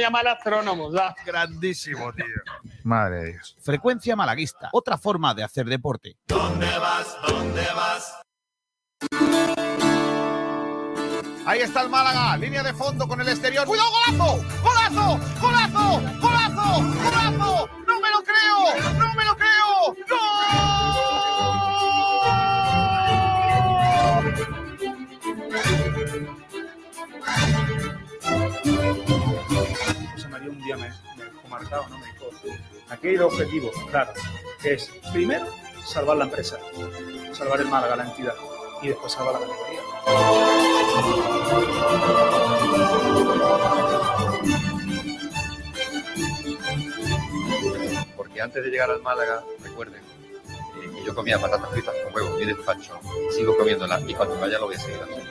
llamar astrónomos. Grandísimo, tío. Madre de Dios. Frecuencia malaguista, otra forma de hacer deporte. ¿Dónde vas? ¿Dónde vas? Ahí está el Málaga, línea de fondo con el exterior. ¡Cuidado, golazo! ¡Golazo! ¡Golazo! ¡Golazo! ¡Golazo! ¡No me lo creo! ¡No me lo creo! Me, me dejó marcado, ¿no? Me dijo, aquí hay dos objetivos, claro, que es, primero, salvar la empresa, salvar el Málaga, la entidad, y después salvar la categoría. porque antes de llegar al Málaga, recuerden eh, yo comía patatas fritas con huevos y despacho, sigo comiéndolas y cuando vaya lo voy a seguir haciendo.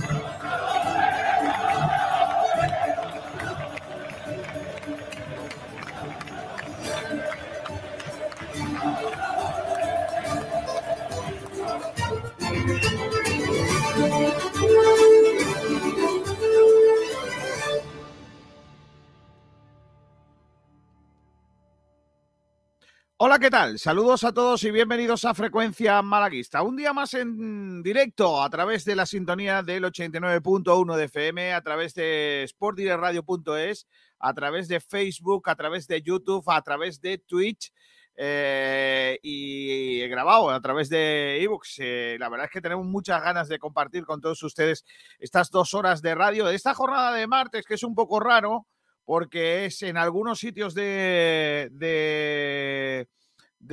Hola, ¿qué tal? Saludos a todos y bienvenidos a Frecuencia Malaguista. Un día más en directo a través de la sintonía del 89.1 de FM, a través de sportdirectradio.es, a través de Facebook, a través de YouTube, a través de Twitch eh, y grabado a través de ebooks. Eh, la verdad es que tenemos muchas ganas de compartir con todos ustedes estas dos horas de radio de esta jornada de martes, que es un poco raro porque es en algunos sitios de, de,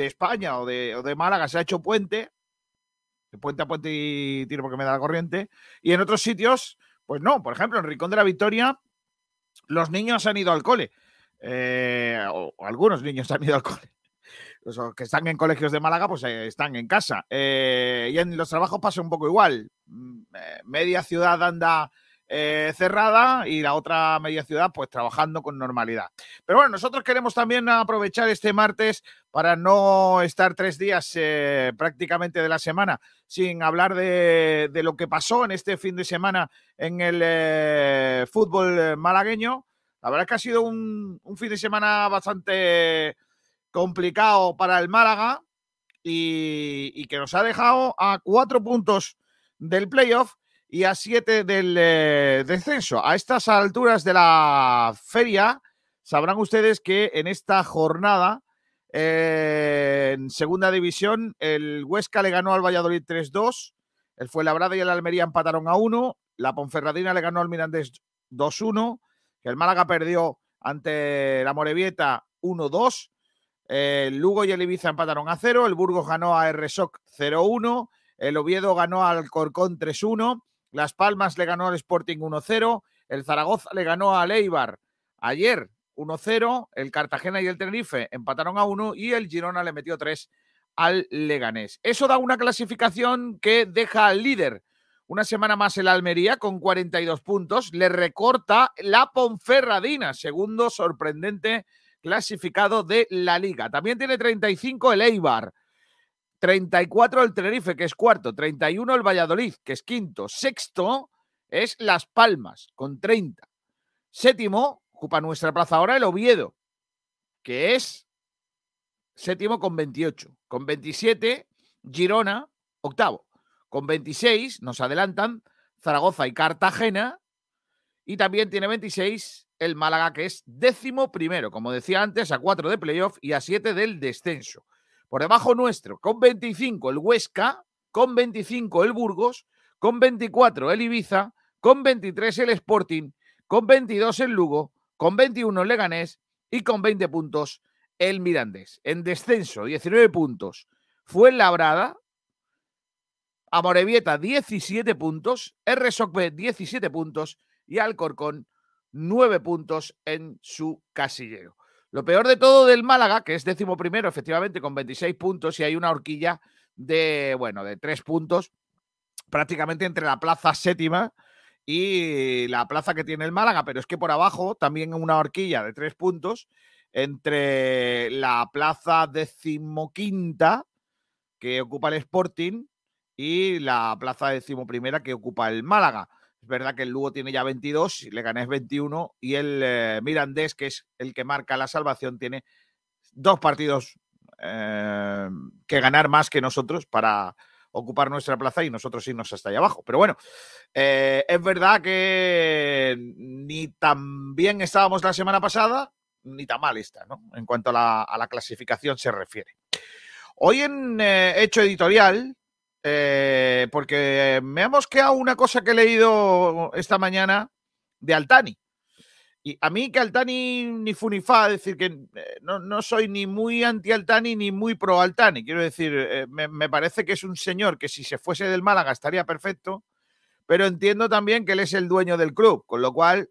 España o de, o de Málaga se ha hecho puente, de puente a puente y tiro porque me da la corriente, y en otros sitios, pues no, por ejemplo, en Rincón de la Victoria, los niños han ido al cole, eh, o, algunos niños han ido al cole. Los que están en colegios de Málaga, pues eh, están en casa. Eh, y en los trabajos pasa un poco igual. Mm, media ciudad anda eh, cerrada y la otra media ciudad pues trabajando con normalidad. Pero bueno, nosotros queremos también aprovechar este martes para no estar tres días eh, prácticamente de la semana sin hablar de, lo que pasó en este fin de semana en el eh, fútbol malagueño. La verdad es que ha sido un, fin de semana bastante complicado para el Málaga y que nos ha dejado a cuatro puntos del playoff y a 7 del eh, descenso. A estas alturas de la feria, sabrán ustedes que en esta jornada, eh, en segunda división, el Huesca le ganó al Valladolid 3-2, el Fuenlabrada y el Almería empataron a 1, la Ponferradina le ganó al Mirandés 2-1, el Málaga perdió ante la Morevieta 1-2, el Lugo y el Ibiza empataron a 0, el Burgos ganó a RSOC 0-1, el Oviedo ganó al Corcón 3-1, las Palmas le ganó al Sporting 1-0. El Zaragoza le ganó al Eibar ayer 1-0. El Cartagena y el Tenerife empataron a 1 y el Girona le metió 3 al Leganés. Eso da una clasificación que deja al líder una semana más el Almería con 42 puntos. Le recorta la Ponferradina, segundo sorprendente clasificado de la liga. También tiene 35 el Eibar. 34 el Tenerife, que es cuarto, 31 el Valladolid, que es quinto, sexto es Las Palmas, con 30. Séptimo, ocupa nuestra plaza ahora el Oviedo, que es séptimo con 28. Con 27, Girona, octavo. Con 26, nos adelantan Zaragoza y Cartagena. Y también tiene 26 el Málaga, que es décimo primero, como decía antes, a 4 de playoff y a 7 del descenso. Por debajo nuestro, con 25 el Huesca, con 25 el Burgos, con 24 el Ibiza, con 23 el Sporting, con 22 el Lugo, con 21 el Leganés y con 20 puntos el Mirandés. En descenso, 19 puntos. Fue Labrada, Amorebieta 17 puntos, RSOC B 17 puntos y Alcorcón 9 puntos en su casillero. Lo peor de todo del Málaga, que es décimo primero, efectivamente, con 26 puntos, y hay una horquilla de, bueno, de tres puntos, prácticamente entre la plaza séptima y la plaza que tiene el Málaga, pero es que por abajo también una horquilla de tres puntos entre la plaza decimoquinta que ocupa el Sporting y la plaza decimoprimera que ocupa el Málaga. Es verdad que el Lugo tiene ya 22, le gané 21 y el eh, Mirandés, que es el que marca la salvación, tiene dos partidos eh, que ganar más que nosotros para ocupar nuestra plaza y nosotros irnos hasta allá abajo. Pero bueno, eh, es verdad que ni tan bien estábamos la semana pasada, ni tan mal está, ¿no? En cuanto a la, clasificación se refiere. Hoy en Hecho Editorial, eh, porque me ha mosqueado una cosa que he leído esta mañana de Altani. Y a mí que Altani ni funifa, es decir, que eh, no, no soy ni muy anti-Altani ni muy pro-Altani. Quiero decir, eh, me, me parece que es un señor que si se fuese del Málaga estaría perfecto, pero entiendo también que él es el dueño del club, con lo cual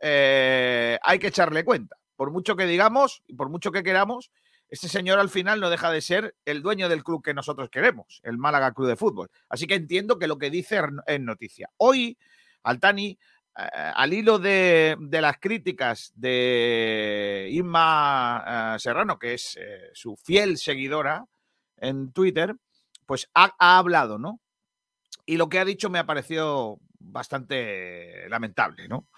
hay que echarle cuenta. Por mucho que digamos y por mucho que queramos, este señor al final no deja de ser el dueño del club que nosotros queremos, el Málaga Club de Fútbol. Así que entiendo que lo que dice es noticia. Hoy, Altani, eh, al hilo de, las críticas de Inma eh, Serrano, que es eh, su fiel seguidora en Twitter, pues ha, ha hablado, ¿no? Y lo que ha dicho me ha parecido bastante lamentable, ¿no?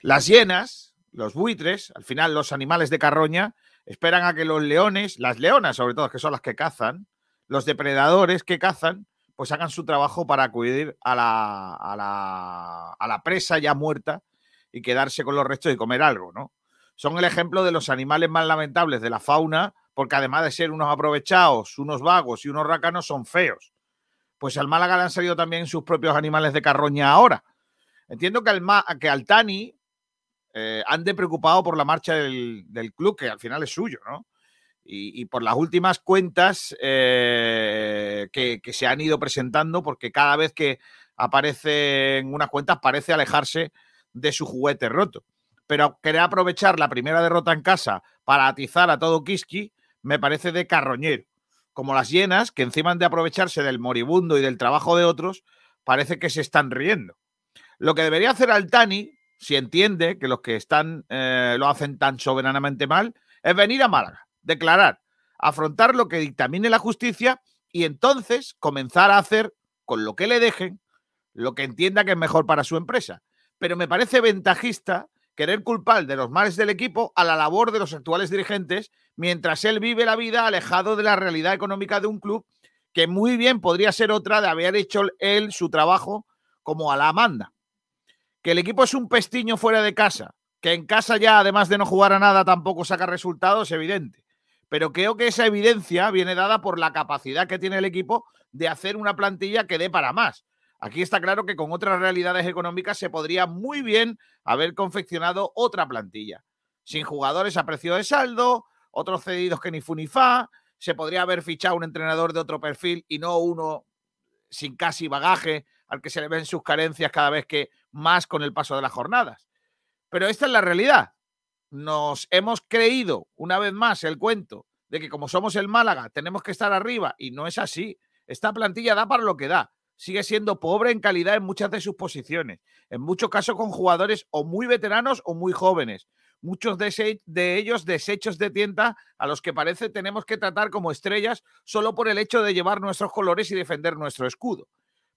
Las hienas, los buitres, al final los animales de carroña, esperan a que los leones, las leonas sobre todo, que son las que cazan, los depredadores que cazan, pues hagan su trabajo para acudir a la, a la, a la presa ya muerta y quedarse con los restos y comer algo, ¿no? Son el ejemplo de los animales más lamentables de la fauna, porque además de ser unos aprovechados, unos vagos y unos rácanos, son feos. Pues al Málaga le han salido también sus propios animales de carroña ahora. Entiendo que, al, que Altani eh, ande preocupado por la marcha del, club, que al final es suyo, ¿no? Y, por las últimas cuentas eh, que, se han ido presentando, porque cada vez que aparece en unas cuentas parece alejarse de su juguete roto. Pero querer aprovechar la primera derrota en casa para atizar a todo Kiski me parece de carroñero. Como las hienas, que encima de aprovecharse del moribundo y del trabajo de otros, parece que se están riendo. Lo que debería hacer Altani, si entiende que los que están eh, lo hacen tan soberanamente mal, es venir a Málaga, declarar, afrontar lo que dictamine la justicia y entonces comenzar a hacer con lo que le dejen lo que entienda que es mejor para su empresa. Pero me parece ventajista querer culpar de los males del equipo a la labor de los actuales dirigentes mientras él vive la vida alejado de la realidad económica de un club que muy bien podría ser otra de haber hecho él su trabajo como a la manda que el equipo es un pestiño fuera de casa, que en casa ya, además de no jugar a nada, tampoco saca resultados, es evidente. Pero creo que esa evidencia viene dada por la capacidad que tiene el equipo de hacer una plantilla que dé para más. Aquí está claro que con otras realidades económicas se podría muy bien haber confeccionado otra plantilla. Sin jugadores a precio de saldo, otros cedidos que ni fu ni fa, se podría haber fichado un entrenador de otro perfil y no uno sin casi bagaje al que se le ven sus carencias cada vez que más con el paso de las jornadas. Pero esta es la realidad. Nos hemos creído una vez más el cuento de que como somos el Málaga tenemos que estar arriba y no es así. Esta plantilla da para lo que da. Sigue siendo pobre en calidad en muchas de sus posiciones. En muchos casos con jugadores o muy veteranos o muy jóvenes. Muchos de, ellos desechos de tienda a los que parece tenemos que tratar como estrellas solo por el hecho de llevar nuestros colores y defender nuestro escudo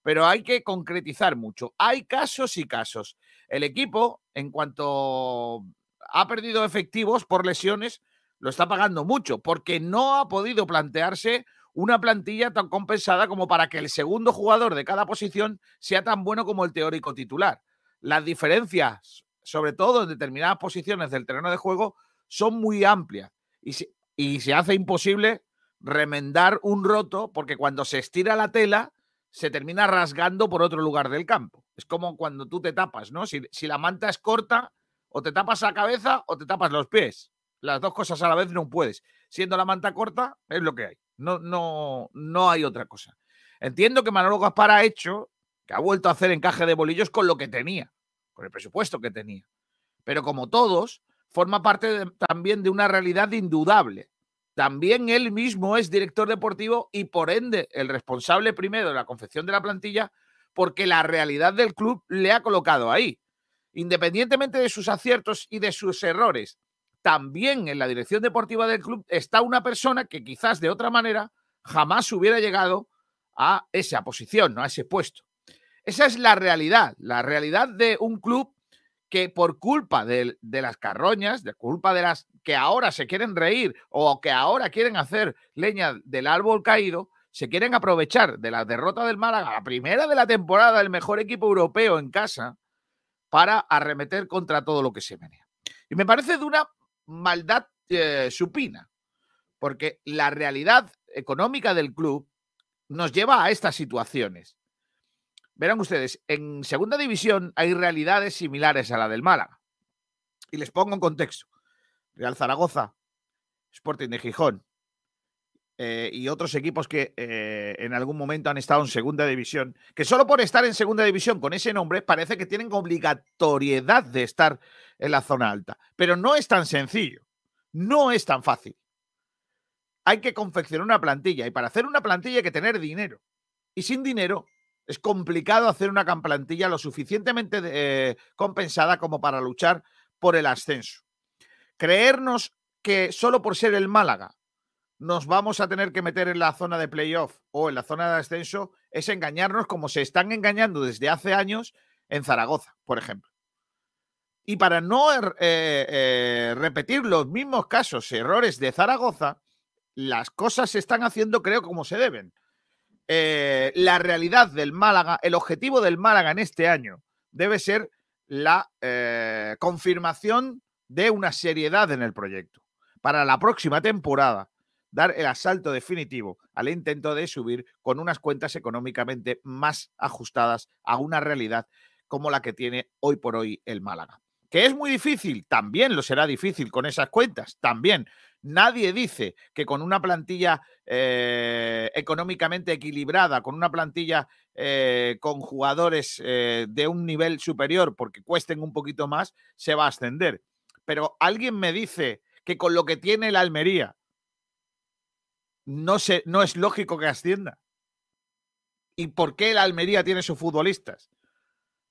pero hay que concretizar mucho. Hay casos y casos. El equipo, en cuanto ha perdido efectivos por lesiones, lo está pagando mucho, porque no ha podido plantearse una plantilla tan compensada como para que el segundo jugador de cada posición sea tan bueno como el teórico titular. Las diferencias, sobre todo en determinadas posiciones del terreno de juego, son muy amplias y se, hace imposible remendar un roto porque cuando se estira la tela, se termina rasgando por otro lugar del campo. Es como cuando tú te tapas, ¿no? Si, si, la manta es corta, o te tapas la cabeza o te tapas los pies. Las dos cosas a la vez no puedes. Siendo la manta corta, es lo que hay. No, no, no hay otra cosa. Entiendo que Manolo Gaspar ha hecho, que ha vuelto a hacer encaje de bolillos con lo que tenía, con el presupuesto que tenía. Pero como todos, forma parte también de una realidad indudable también él mismo es director deportivo y por ende el responsable primero de la confección de la plantilla porque la realidad del club le ha colocado ahí. Independientemente de sus aciertos y de sus errores, también en la dirección deportiva del club está una persona que quizás de otra manera jamás hubiera llegado a esa posición, ¿no? a ese puesto. Esa es la realidad, la realidad de un club que por culpa de, las carroñas, de culpa de las que ahora se quieren reír o que ahora quieren hacer leña del árbol caído, se quieren aprovechar de la derrota del Málaga, la primera de la temporada, el mejor equipo europeo en casa, para arremeter contra todo lo que se menea. Y me parece de una maldad eh, supina, porque la realidad económica del club nos lleva a estas situaciones. Verán ustedes, en segunda división hay realidades similares a la del Málaga. Y les pongo en contexto. Real Zaragoza, Sporting de Gijón eh, y otros equipos que eh, en algún momento han estado en segunda división, que solo por estar en segunda división con ese nombre parece que tienen obligatoriedad de estar en la zona alta. Pero no es tan sencillo, no es tan fácil. Hay que confeccionar una plantilla y para hacer una plantilla hay que tener dinero. Y sin dinero es complicado hacer una plantilla lo suficientemente eh, compensada como para luchar por el ascenso. Creernos que solo por ser el Málaga nos vamos a tener que meter en la zona de playoff o en la zona de ascenso es engañarnos como se están engañando desde hace años en Zaragoza, por ejemplo. Y para no eh, eh, repetir los mismos casos, errores de Zaragoza, las cosas se están haciendo, creo, como se deben. Eh, la realidad del Málaga, el objetivo del Málaga en este año debe ser la eh, confirmación de una seriedad en el proyecto. Para la próxima temporada, dar el asalto definitivo al intento de subir con unas cuentas económicamente más ajustadas a una realidad como la que tiene hoy por hoy el Málaga. ¿Que es muy difícil? También lo será difícil con esas cuentas, también. Nadie dice que con una plantilla eh, económicamente equilibrada, con una plantilla eh, con jugadores eh, de un nivel superior, porque cuesten un poquito más, se va a ascender. Pero alguien me dice que con lo que tiene la Almería no, se, no es lógico que ascienda. ¿Y por qué la Almería tiene sus futbolistas?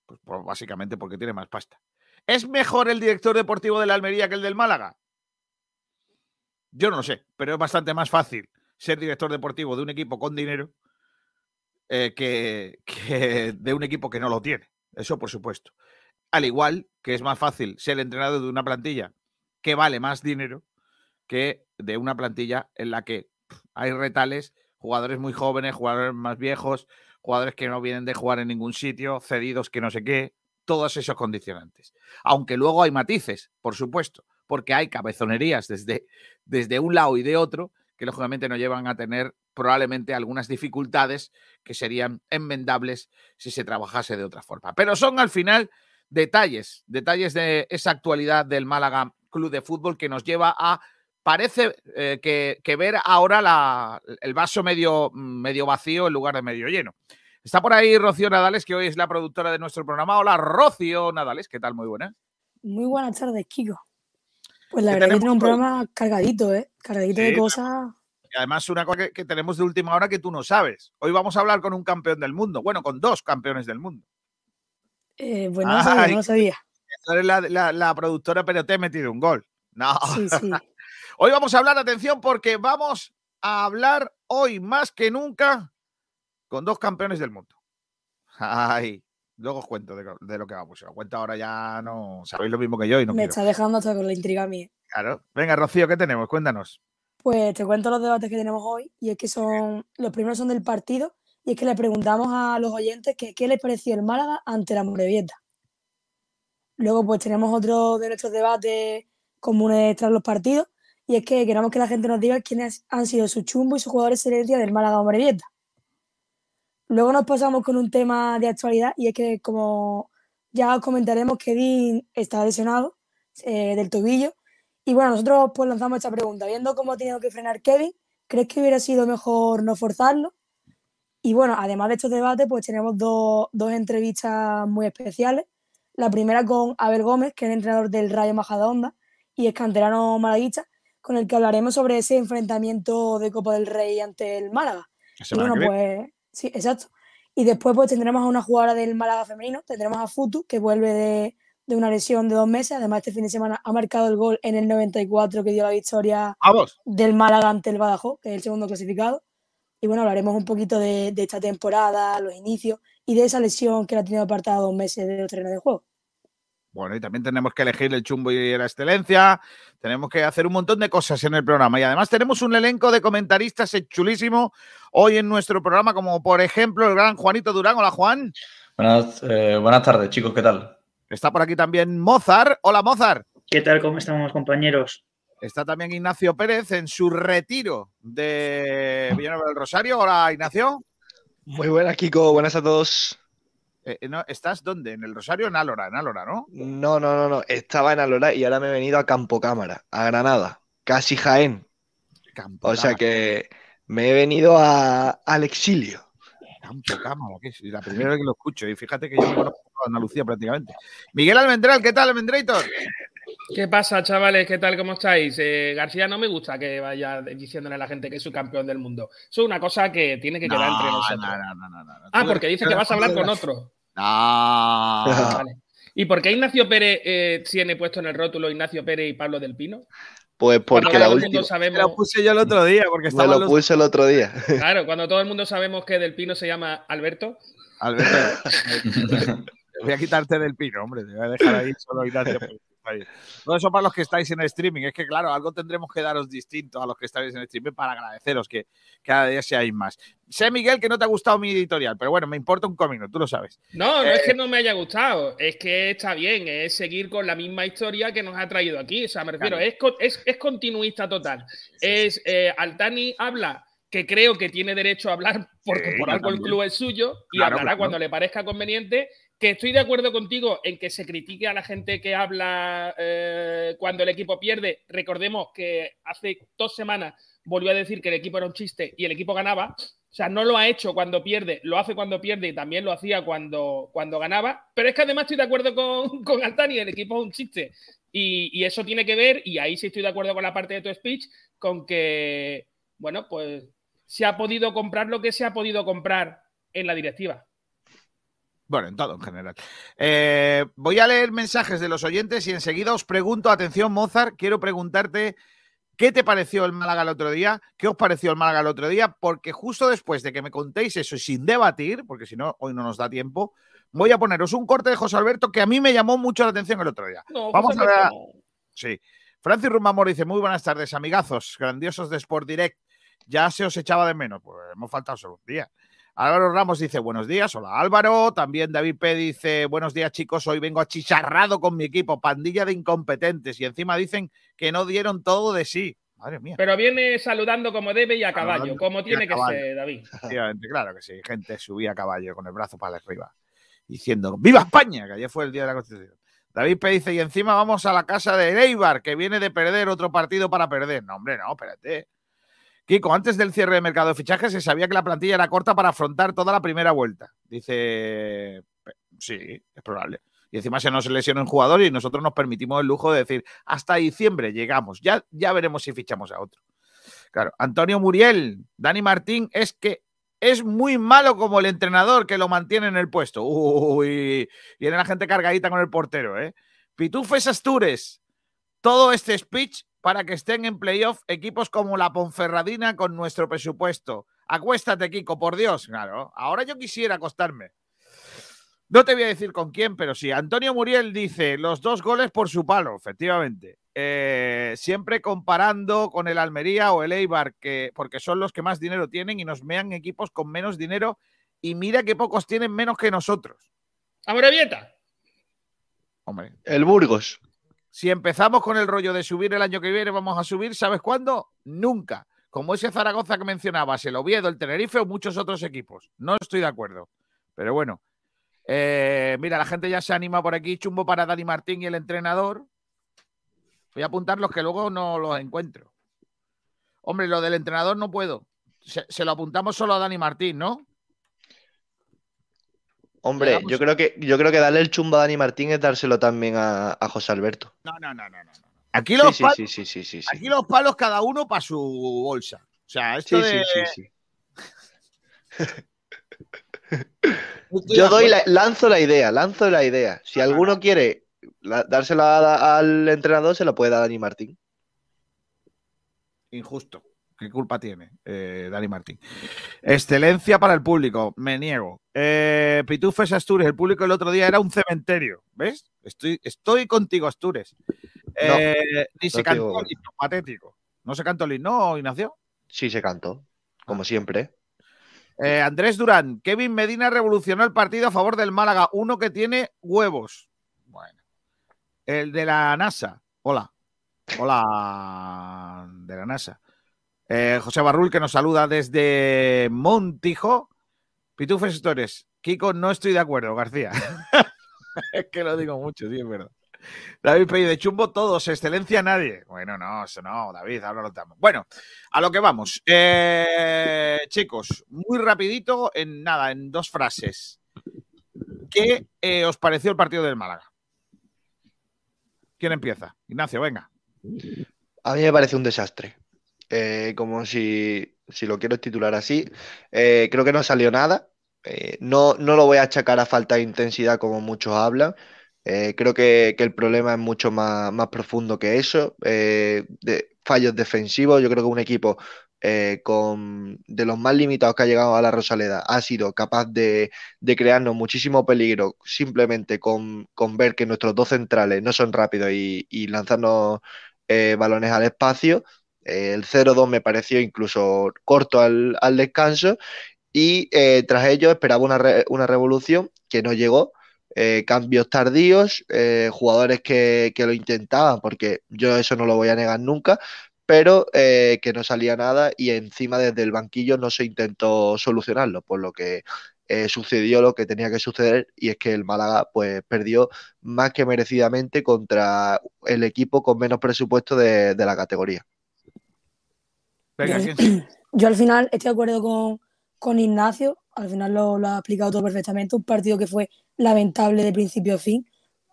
Pues, pues básicamente porque tiene más pasta. ¿Es mejor el director deportivo de la Almería que el del Málaga? Yo no lo sé, pero es bastante más fácil ser director deportivo de un equipo con dinero eh, que, de un equipo que no lo tiene. Eso por supuesto. Al igual que es más fácil ser entrenador de una plantilla que vale más dinero que de una plantilla en la que hay retales, jugadores muy jóvenes, jugadores más viejos, jugadores que no vienen de jugar en ningún sitio, cedidos que no sé qué, todos esos condicionantes. Aunque luego hay matices, por supuesto porque hay cabezonerías desde, desde un lado y de otro que lógicamente nos llevan a tener probablemente algunas dificultades que serían enmendables si se trabajase de otra forma. Pero son al final detalles, detalles de esa actualidad del Málaga Club de Fútbol que nos lleva a, parece eh, que, ver ahora la, el vaso medio, medio vacío en lugar de medio lleno. Está por ahí Rocío Nadales, que hoy es la productora de nuestro programa. Hola, Rocío Nadales, ¿qué tal? Muy buena. Muy buenas tardes, Kiko. Pues la verdad que tiene un programa cargadito, ¿eh? Cargadito de cosas. Y además, una cosa que, tenemos de última hora que tú no sabes. Hoy vamos a hablar con un campeón del mundo. Bueno, con dos campeones del mundo. Eh, pues no, sabía, no lo sabía. Eres la, la, productora, pero te he metido un gol. No. Sí, sí. hoy vamos a hablar, atención, porque vamos a hablar hoy más que nunca con dos campeones del mundo. Ay, Luego os cuento de, lo que vamos. Si os cuento ahora ya no sabéis lo mismo que yo y no Me está dejando hasta con la intriga a mí. Claro. Venga, Rocío, ¿qué tenemos? Cuéntanos. Pues te cuento los debates que tenemos hoy y es que son los primeros son del partido y es que le preguntamos a los oyentes que, qué les pareció el Málaga ante la Morevieta. Luego pues tenemos otro de nuestros debates comunes tras los partidos y es que queremos que la gente nos diga quiénes han sido su chumbo y sus jugadores día del Málaga Morevieta. Luego nos pasamos con un tema de actualidad y es que, como ya os comentaremos, Kevin está lesionado eh, del tobillo. Y bueno, nosotros pues lanzamos esta pregunta. Viendo cómo ha tenido que frenar Kevin, ¿crees que hubiera sido mejor no forzarlo? Y bueno, además de estos debates, pues tenemos dos, dos entrevistas muy especiales. La primera con Abel Gómez, que es el entrenador del Rayo Majadahonda y es canterano malaguista, con el que hablaremos sobre ese enfrentamiento de Copa del Rey ante el Málaga. Y bueno, pues Sí, exacto. Y después pues tendremos a una jugadora del Málaga femenino, tendremos a Futu, que vuelve de, una lesión de dos meses. Además, este fin de semana ha marcado el gol en el 94 que dio la victoria del Málaga ante el Badajoz, que es el segundo clasificado. Y bueno, hablaremos un poquito de, de esta temporada, los inicios y de esa lesión que la ha tenido apartada dos meses de los terrenos de juego. Bueno, y también tenemos que elegir el chumbo y la excelencia. Tenemos que hacer un montón de cosas en el programa. Y además tenemos un elenco de comentaristas chulísimo hoy en nuestro programa, como por ejemplo el gran Juanito Durán. Hola, Juan. Buenas, eh, buenas tardes, chicos, ¿qué tal? Está por aquí también Mozart. Hola, Mozart. ¿Qué tal? ¿Cómo estamos, compañeros? Está también Ignacio Pérez en su retiro de Villanueva del Rosario. Hola, Ignacio. Muy buenas, Kiko. Buenas a todos. Eh, no, ¿Estás dónde? ¿En el Rosario o en Álora? En Álora, ¿no? No, no, no, no. Estaba en Alora y ahora me he venido a Campo Cámara, a Granada, casi Jaén. Campo O sea que me he venido a- al exilio. Campo Cámara, que es la primera vez que lo escucho. Y fíjate que yo conozco toda Andalucía prácticamente. Miguel Almendral, ¿qué tal, Almendrator? ¿Qué pasa, chavales? ¿Qué tal? ¿Cómo estáis? Eh, García no me gusta que vaya diciéndole a la gente que es su campeón del mundo. Eso es una cosa que tiene que quedar entre nosotros. no, no, no, no, no. Ah, porque dice que vas a hablar con otro. No. Vale. ¿Y por qué Ignacio Pérez eh, tiene puesto en el rótulo Ignacio Pérez y Pablo del Pino? Pues Cuando porque la todo el mundo última Me sabemos, lo puse yo el otro día porque me estaba lo los... puse el otro día. claro, cuando todo el mundo sabemos que del Pino se llama Alberto. Alberto, voy a quitarte del pino, hombre. Te voy a dejar ahí solo Ignacio. Pérez. Todo eso para los que estáis en streaming. Es que, claro, algo tendremos que daros distinto a los que estáis en streaming para agradeceros que cada día seáis más. Sé, Miguel, que no te ha gustado mi editorial, pero bueno, me importa un comino, tú lo sabes. No, no Eh. es que no me haya gustado, es que está bien, es seguir con la misma historia que nos ha traído aquí. O sea, me refiero, Claro. es, es, es continuista total. es eh, Altani habla que creo que tiene derecho a hablar porque Sí, por algo el club es suyo y Claro, hablará claro. cuando le parezca conveniente. Estoy de acuerdo contigo en que se critique a la gente que habla eh, cuando el equipo pierde. Recordemos que hace dos semanas volvió a decir que el equipo era un chiste y el equipo ganaba. O sea, no lo ha hecho cuando pierde, lo hace cuando pierde y también lo hacía cuando, cuando ganaba. Pero es que además estoy de acuerdo con, con Altani, el equipo es un chiste. Y eso tiene que ver, y ahí sí estoy de acuerdo con la parte de tu speech, con que, bueno, pues se ha podido comprar lo que se ha podido comprar en la directiva. Bueno, en todo en general. Eh, voy a leer mensajes de los oyentes y enseguida os pregunto, atención Mozart, quiero preguntarte qué te pareció el Málaga el otro día, qué os pareció el Málaga el otro día, porque justo después de que me contéis eso y sin debatir, porque si no, hoy no nos da tiempo, voy a poneros un corte de José Alberto que a mí me llamó mucho la atención el otro día. No, Vamos José a ver a-. Sí. Francis Rumamor dice, muy buenas tardes, amigazos, grandiosos de Sport Direct. Ya se os echaba de menos, pues hemos faltado solo un día. Álvaro Ramos dice, buenos días, hola Álvaro. También David P dice, buenos días chicos, hoy vengo achicharrado con mi equipo, pandilla de incompetentes. Y encima dicen que no dieron todo de sí. Madre mía. Pero viene saludando como debe y a caballo, Saludando como tiene que ser, David. Claro que sí. Gente subía a caballo con el brazo para arriba, diciendo, ¡Viva España! Que ayer fue el día de la Constitución. David P dice, y encima vamos a la casa de Eibar, que viene de perder otro partido para perder. No, hombre, no, espérate. Kiko, antes del cierre de mercado de fichajes se sabía que la plantilla era corta para afrontar toda la primera vuelta. Dice, sí, es probable. Y encima se nos lesionó un jugador y nosotros nos permitimos el lujo de decir, hasta diciembre llegamos, ya, ya veremos si fichamos a otro. Claro, Antonio Muriel, Dani Martín, es que es muy malo como el entrenador que lo mantiene en el puesto. Uy, viene la gente cargadita con el portero, ¿eh? Pitufes Astures, todo este speech para que estén en playoff equipos como la Ponferradina con nuestro presupuesto. Acuéstate, Kiko, por Dios. Claro, ahora yo quisiera acostarme. No te voy a decir con quién, pero sí. Antonio Muriel dice los dos goles por su palo, efectivamente. Eh, siempre comparando con el Almería o el Eibar, que, porque son los que más dinero tienen y nos mean equipos con menos dinero. Y mira que pocos tienen menos que nosotros. ¡Amorebieta! Hombre, El Burgos. Si empezamos con el rollo de subir el año que viene, vamos a subir, ¿sabes cuándo? Nunca. Como ese Zaragoza que mencionabas, el Oviedo, el Tenerife o muchos otros equipos. No estoy de acuerdo. Pero bueno. Eh, mira, la gente ya se anima por aquí. Chumbo para Dani Martín y el entrenador. Voy a apuntar los que luego no los encuentro. Hombre, lo del entrenador no puedo. Se, se lo apuntamos solo a Dani Martín, ¿no? Hombre, Llegamos- yo creo que yo creo que darle el chumbo a Dani Martín es dárselo también a, a José Alberto. No, no, no, no. no. Aquí los, sí, palos, sí, sí, sí, sí, sí. aquí los palos cada uno para su bolsa. O sea, esto Sí, sí, de... sí, sí. Estoy Yo doy la- lanzo la idea, lanzo la idea. Si alguno quiere la- dársela a- al entrenador, se la puede dar a Dani Martín. Injusto. ¿Qué culpa tiene eh, Dani Martín? Excelencia para el público, me niego. Eh, Pitufes Astures, el público el otro día era un cementerio, ¿ves? Estoy, estoy contigo, Astures. Eh, ni se no te cantó el himno, patético. ¿No se cantó el himno, Ignacio? Sí, se cantó, como siempre. Eh, Andrés Durán, Kevin Medina revolucionó el partido a favor del Málaga, uno que tiene huevos. Bueno. El de la NASA. Hola. Hola, de la NASA. Eh, José Barrul, que nos saluda desde Montijo. Pitufes Stores. Kiko, no estoy de acuerdo, García. es que lo digo mucho, sí, es verdad. David Pello, de chumbo todos, excelencia nadie. Bueno, no, eso no, David, ahora lo estamos. Bueno, a lo que vamos. Eh, chicos, muy rapidito, en nada, en dos frases. ¿Qué eh, os pareció el partido del Málaga? ¿Quién empieza? Ignacio, venga. A mí me parece un desastre. Eh, como si, si lo quiero titular así. Eh, creo que no salió nada. Eh, no, no lo voy a achacar a falta de intensidad como muchos hablan. Creo que, que el problema es mucho más, más profundo que eso. Fallos defensivos. Yo creo que un equipo con, de los más limitados que ha llegado a la Rosaleda ha sido capaz de, de crearnos muchísimo peligro simplemente con, con ver que nuestros dos centrales no son rápidos y, y lanzarnos balones al espacio. El 0-2 me pareció incluso corto al, al descanso y eh, tras ello esperaba una, re- una revolución que no llegó. Eh, cambios tardíos, eh, jugadores que, lo intentaban, porque yo eso no lo voy a negar nunca, pero que no salía nada y encima desde el banquillo no se intentó solucionarlo, por lo que sucedió lo que tenía que suceder y es que el Málaga pues perdió más que merecidamente contra el equipo con menos presupuesto de la categoría. Venga, yo, yo al final estoy de acuerdo con, con Ignacio, al final lo, lo ha explicado todo perfectamente, un partido que fue lamentable de principio a fin,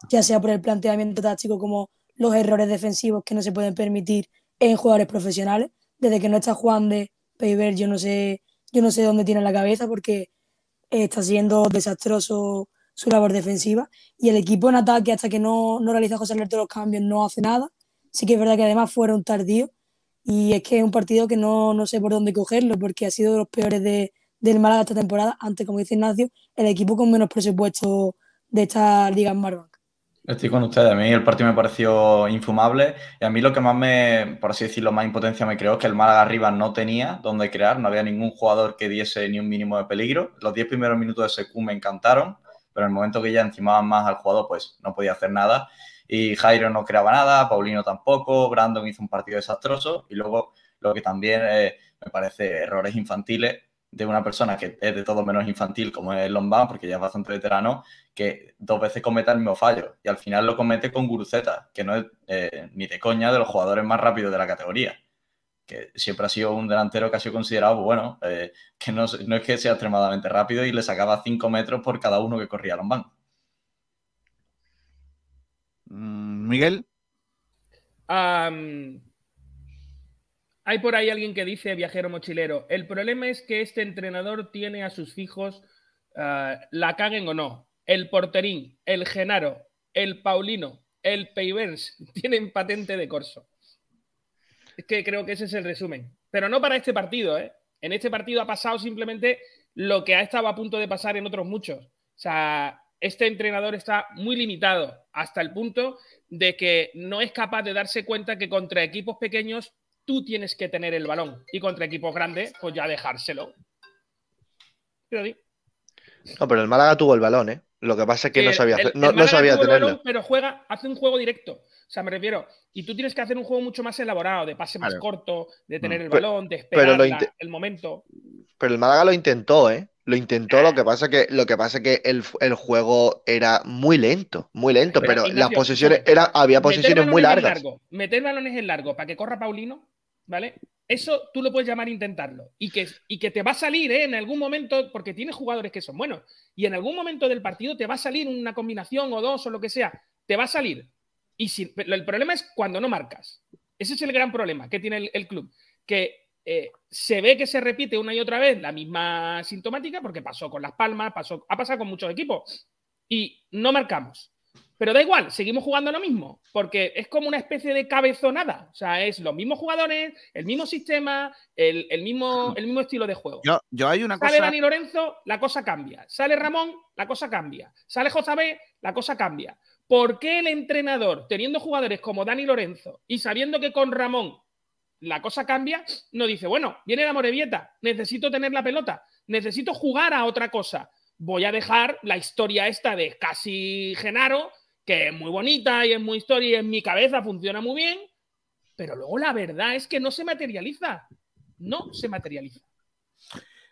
ya sea por el planteamiento táctico como los errores defensivos que no se pueden permitir en jugadores profesionales. Desde que no está Juan de Peiber, yo no sé, yo no sé dónde tiene la cabeza porque está siendo desastroso su labor defensiva. Y el equipo en ataque, hasta que no, no realiza José Alberto los cambios, no hace nada. Sí que es verdad que además fueron tardíos. Y es que es un partido que no, no sé por dónde cogerlo, porque ha sido de los peores de, del Málaga esta temporada. Antes, como dice Ignacio, el equipo con menos presupuesto de esta liga en Marbank. Estoy con ustedes. A mí el partido me pareció infumable. Y a mí lo que más me, por así decirlo, más impotencia me creó es que el Málaga arriba no tenía donde crear. No había ningún jugador que diese ni un mínimo de peligro. Los 10 primeros minutos de SQ me encantaron, pero en el momento que ya encimaban más al jugador, pues no podía hacer nada. Y Jairo no creaba nada, Paulino tampoco, Brandon hizo un partido desastroso. Y luego lo que también eh, me parece errores infantiles de una persona que es de todo menos infantil, como es Lombán, porque ya es bastante veterano, que dos veces cometa el mismo fallo y al final lo comete con Guruceta, que no es eh, ni de coña de los jugadores más rápidos de la categoría, que siempre ha sido un delantero que ha sido considerado, pues, bueno, eh, que no, es que sea extremadamente rápido y le sacaba 5 metros por cada uno que corría Lombán. Mm, Miguel. Hay por ahí alguien que dice, viajero mochilero, el problema es que este entrenador tiene a sus fijos, uh, la caguen o no. El porterín, el Genaro, el Paulino, el Peivens tienen patente de corso. Es que creo que ese es el resumen. Pero no para este partido, ¿eh? En este partido ha pasado simplemente lo que ha estado a punto de pasar en otros muchos. O sea, este entrenador está muy limitado hasta el punto de que no es capaz de darse cuenta que contra equipos pequeños tú tienes que tener el balón y contra equipos grandes, pues ya dejárselo. Pero, sí. No, pero el Málaga tuvo el balón, ¿eh? Lo que pasa es que, no sabía, el, no, el no sabía tenerlo. Balón, pero juega, hace un juego directo. O sea, me refiero. Y tú tienes que hacer un juego mucho más elaborado, de pase más Claro. corto, de tener el balón, de esperar la- el momento. Pero el Málaga lo intentó, ¿eh? Lo intentó, lo que pasa que, lo que pasa que el, el juego era muy lento, muy lento, pero, Ignacio, las posesiones, era, había posesiones muy largas. largo, meter balones en largo para que corra Paulino, ¿vale? Eso tú lo puedes llamar intentarlo. Y que, y que te va a salir ¿eh? en algún momento, porque tienes jugadores que son buenos, y en algún momento del partido te va a salir una combinación o dos o lo que sea, te va a salir. Y si, pero el problema es cuando no marcas. Ese es el gran problema que tiene el, el club. Que eh, se ve que se repite una y otra vez la misma sintomática, porque pasó con Las Palmas, pasó, ha pasado con muchos equipos, y no marcamos. Pero da igual, seguimos jugando lo mismo, porque es como una especie de cabezonada. O sea, es los mismos jugadores, el mismo sistema, el, el mismo, el mismo estilo de juego. Yo, yo hay una Sale cosa. Dani Lorenzo, la cosa cambia. Sale Ramón, la cosa cambia. Sale José la cosa cambia. ¿Por qué el entrenador, teniendo jugadores como Dani Lorenzo y sabiendo que con Ramón la cosa cambia, no dice, bueno, viene la Morevieta, necesito tener la pelota, necesito jugar a otra cosa. Voy a dejar la historia esta de casi Genaro, que es muy bonita y es muy historia y en mi cabeza funciona muy bien, pero luego la verdad es que no se materializa. No se materializa.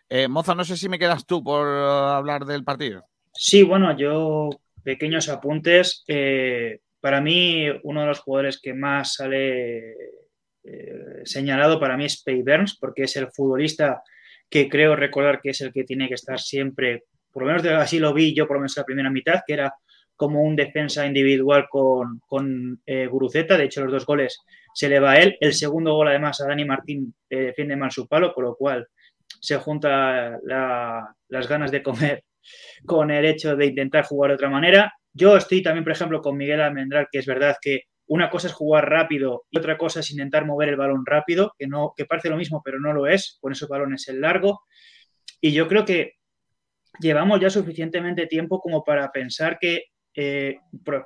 Eh, Moza, no sé si me quedas tú por eh, hablar del partido. Sí, bueno, yo pequeños apuntes. Eh, para mí, uno de los jugadores que más sale eh, señalado para mí es Pay Burns, porque es el futbolista que creo recordar que es el que tiene que estar siempre, por lo menos así lo vi yo, por lo menos en la primera mitad, que era como un defensa individual con, con eh, Guruceta. De hecho, los dos goles se le va a él. El segundo gol, además, a Dani Martín defiende mal su palo, con lo cual se junta la- las ganas de comer con el hecho de intentar jugar de otra manera. Yo estoy también, por ejemplo, con Miguel Almendral, que es verdad que una cosa es jugar rápido y otra cosa es intentar mover el balón rápido, que, no, que parece lo mismo, pero no lo es, con esos balones en largo. Y yo creo que llevamos ya suficientemente tiempo como para pensar que, eh,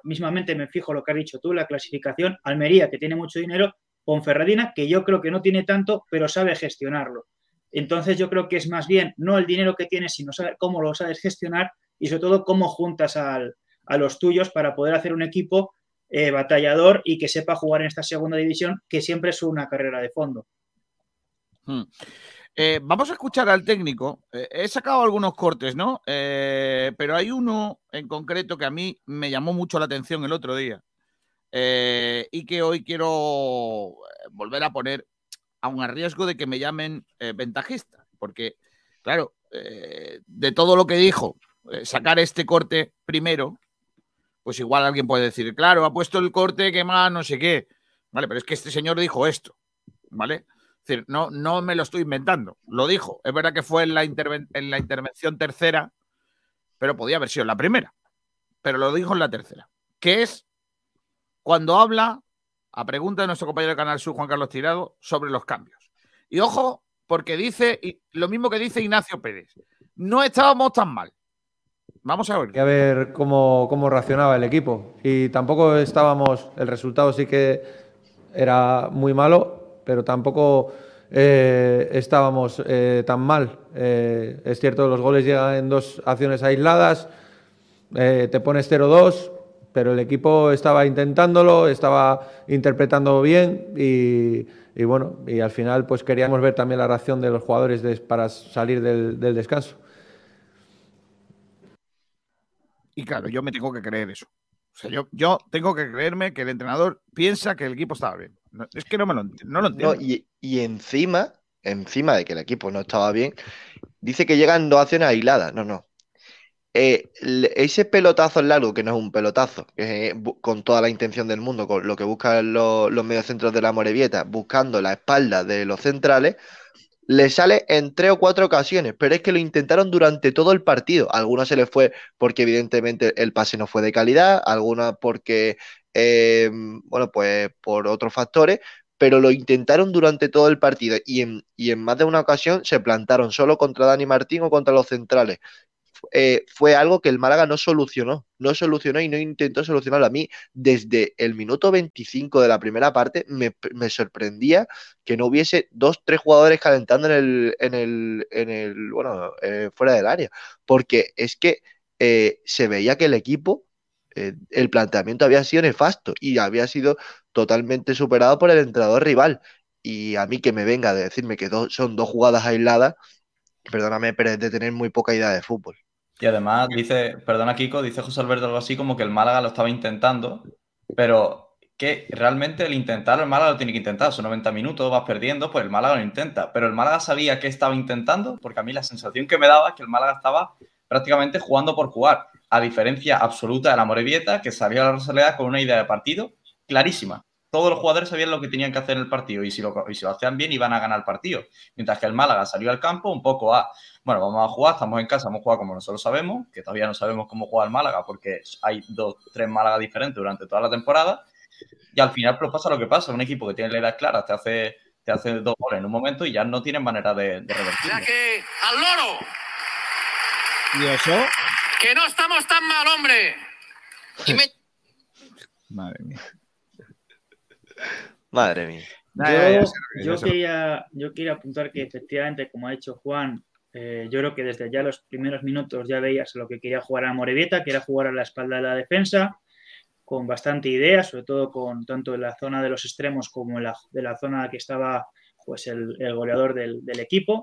mismamente me fijo lo que has dicho tú, la clasificación, Almería, que tiene mucho dinero, Ponferradina, que yo creo que no tiene tanto, pero sabe gestionarlo. Entonces yo creo que es más bien no el dinero que tienes, sino saber cómo lo sabes gestionar y sobre todo cómo juntas a los tuyos para poder hacer un equipo eh, batallador y que sepa jugar en esta segunda división, que siempre es una carrera de fondo. Hmm. Eh, vamos a escuchar al técnico. Eh, he sacado algunos cortes, ¿no? Pero hay uno en concreto que a mí me llamó mucho la atención el otro día y que hoy quiero volver a poner, aun a riesgo de que me llamen eh, ventajista, porque, claro, eh, de todo lo que dijo, eh, sacar este corte primero, pues igual alguien puede decir, claro, ha puesto el corte que más no sé qué. Vale, pero es que este señor dijo esto, ¿vale? Es decir, no, no me lo estoy inventando, lo dijo. Es verdad que fue en la, en la intervención tercera, pero podía haber sido en la primera. Pero lo dijo en la tercera, que es cuando habla, a pregunta de nuestro compañero de Canal Sur, Juan Carlos Tirado, sobre los cambios. Y ojo, porque dice lo mismo que dice Ignacio Pérez, no estábamos tan mal. Vamos a ver. a ver cómo, cómo reaccionaba el equipo. Y tampoco estábamos, el resultado sí que era muy malo, pero tampoco eh, estábamos eh, tan mal. Eh, es cierto, los goles llegan en dos acciones aisladas, te pones 0-2, pero el equipo estaba intentándolo, estaba interpretando bien y, y bueno, y al final pues queríamos ver también la reacción de los jugadores para salir del- del descanso. Y claro, yo me tengo que creer eso. O sea, yo, yo tengo que creerme que el entrenador piensa que el equipo estaba bien. No, es que no me lo, no lo entiendo. No, y, y encima, encima de que el equipo no estaba bien, dice que llegan dos acciones aisladas. No, no. Eh, le- ese pelotazo largo, que no es un pelotazo, bu- con toda la intención del mundo, con lo que buscan los, los mediocentros de la Morevieta, buscando la espalda de los centrales, le sale en tres o cuatro ocasiones, pero es que lo intentaron durante todo el partido. Algunos se les fue porque evidentemente el pase no fue de calidad, algunas porque, eh, bueno, pues por otros factores, pero lo intentaron durante todo el partido y en, y en más de una ocasión se plantaron solo contra Dani Martín o contra los centrales. Eh, fue algo que el Málaga no solucionó, no solucionó y no intentó solucionarlo. A mí, desde el minuto 25 de la primera parte, me, sorprendía que no hubiese dos, tres jugadores calentando en el, en el, en el bueno, eh, fuera del área, porque es que eh, se veía que el equipo, eh, el planteamiento había sido nefasto y había sido totalmente superado por el entrenador rival. Y a mí que me venga de decirme que son dos jugadas aisladas, perdóname, pero es de tener muy poca idea de fútbol. Y además dice, perdona Kiko, dice José Alberto algo así como que el Málaga lo estaba intentando, pero que realmente el intentar, el Málaga lo tiene que intentar, son 90 minutos, vas perdiendo, pues el Málaga lo intenta, pero el Málaga sabía que estaba intentando, porque a mí la sensación que me daba es que el Málaga estaba prácticamente jugando por jugar, a diferencia absoluta de la Morevieta, que salía a la Rosaleda con una idea de partido clarísima, todos los jugadores sabían lo que tenían que hacer en el partido y si, lo, y si lo hacían bien iban a ganar el partido. Mientras que el Málaga salió al campo un poco a, bueno, vamos a jugar, estamos en casa, vamos a jugar como nosotros sabemos, que todavía no sabemos cómo juega el Málaga porque hay dos, tres Málaga diferentes durante toda la temporada. Y al final pues pasa lo que pasa, un equipo que tiene la edad clara te hace, te hace dos goles en un momento y ya no tienen manera de, de revertirlo. que al loro, ¿Y eso? que no estamos tan mal, hombre. Y me Madre mía. Madre mía. Yo, quería, yo quería apuntar que efectivamente, como ha dicho Juan, eh, yo creo que desde ya los primeros minutos ya veías lo que quería jugar a Morevieta, que era jugar a la espalda de la defensa, con bastante idea, sobre todo con tanto en la zona de los extremos como en la, de la zona que estaba pues el, el goleador del, del equipo.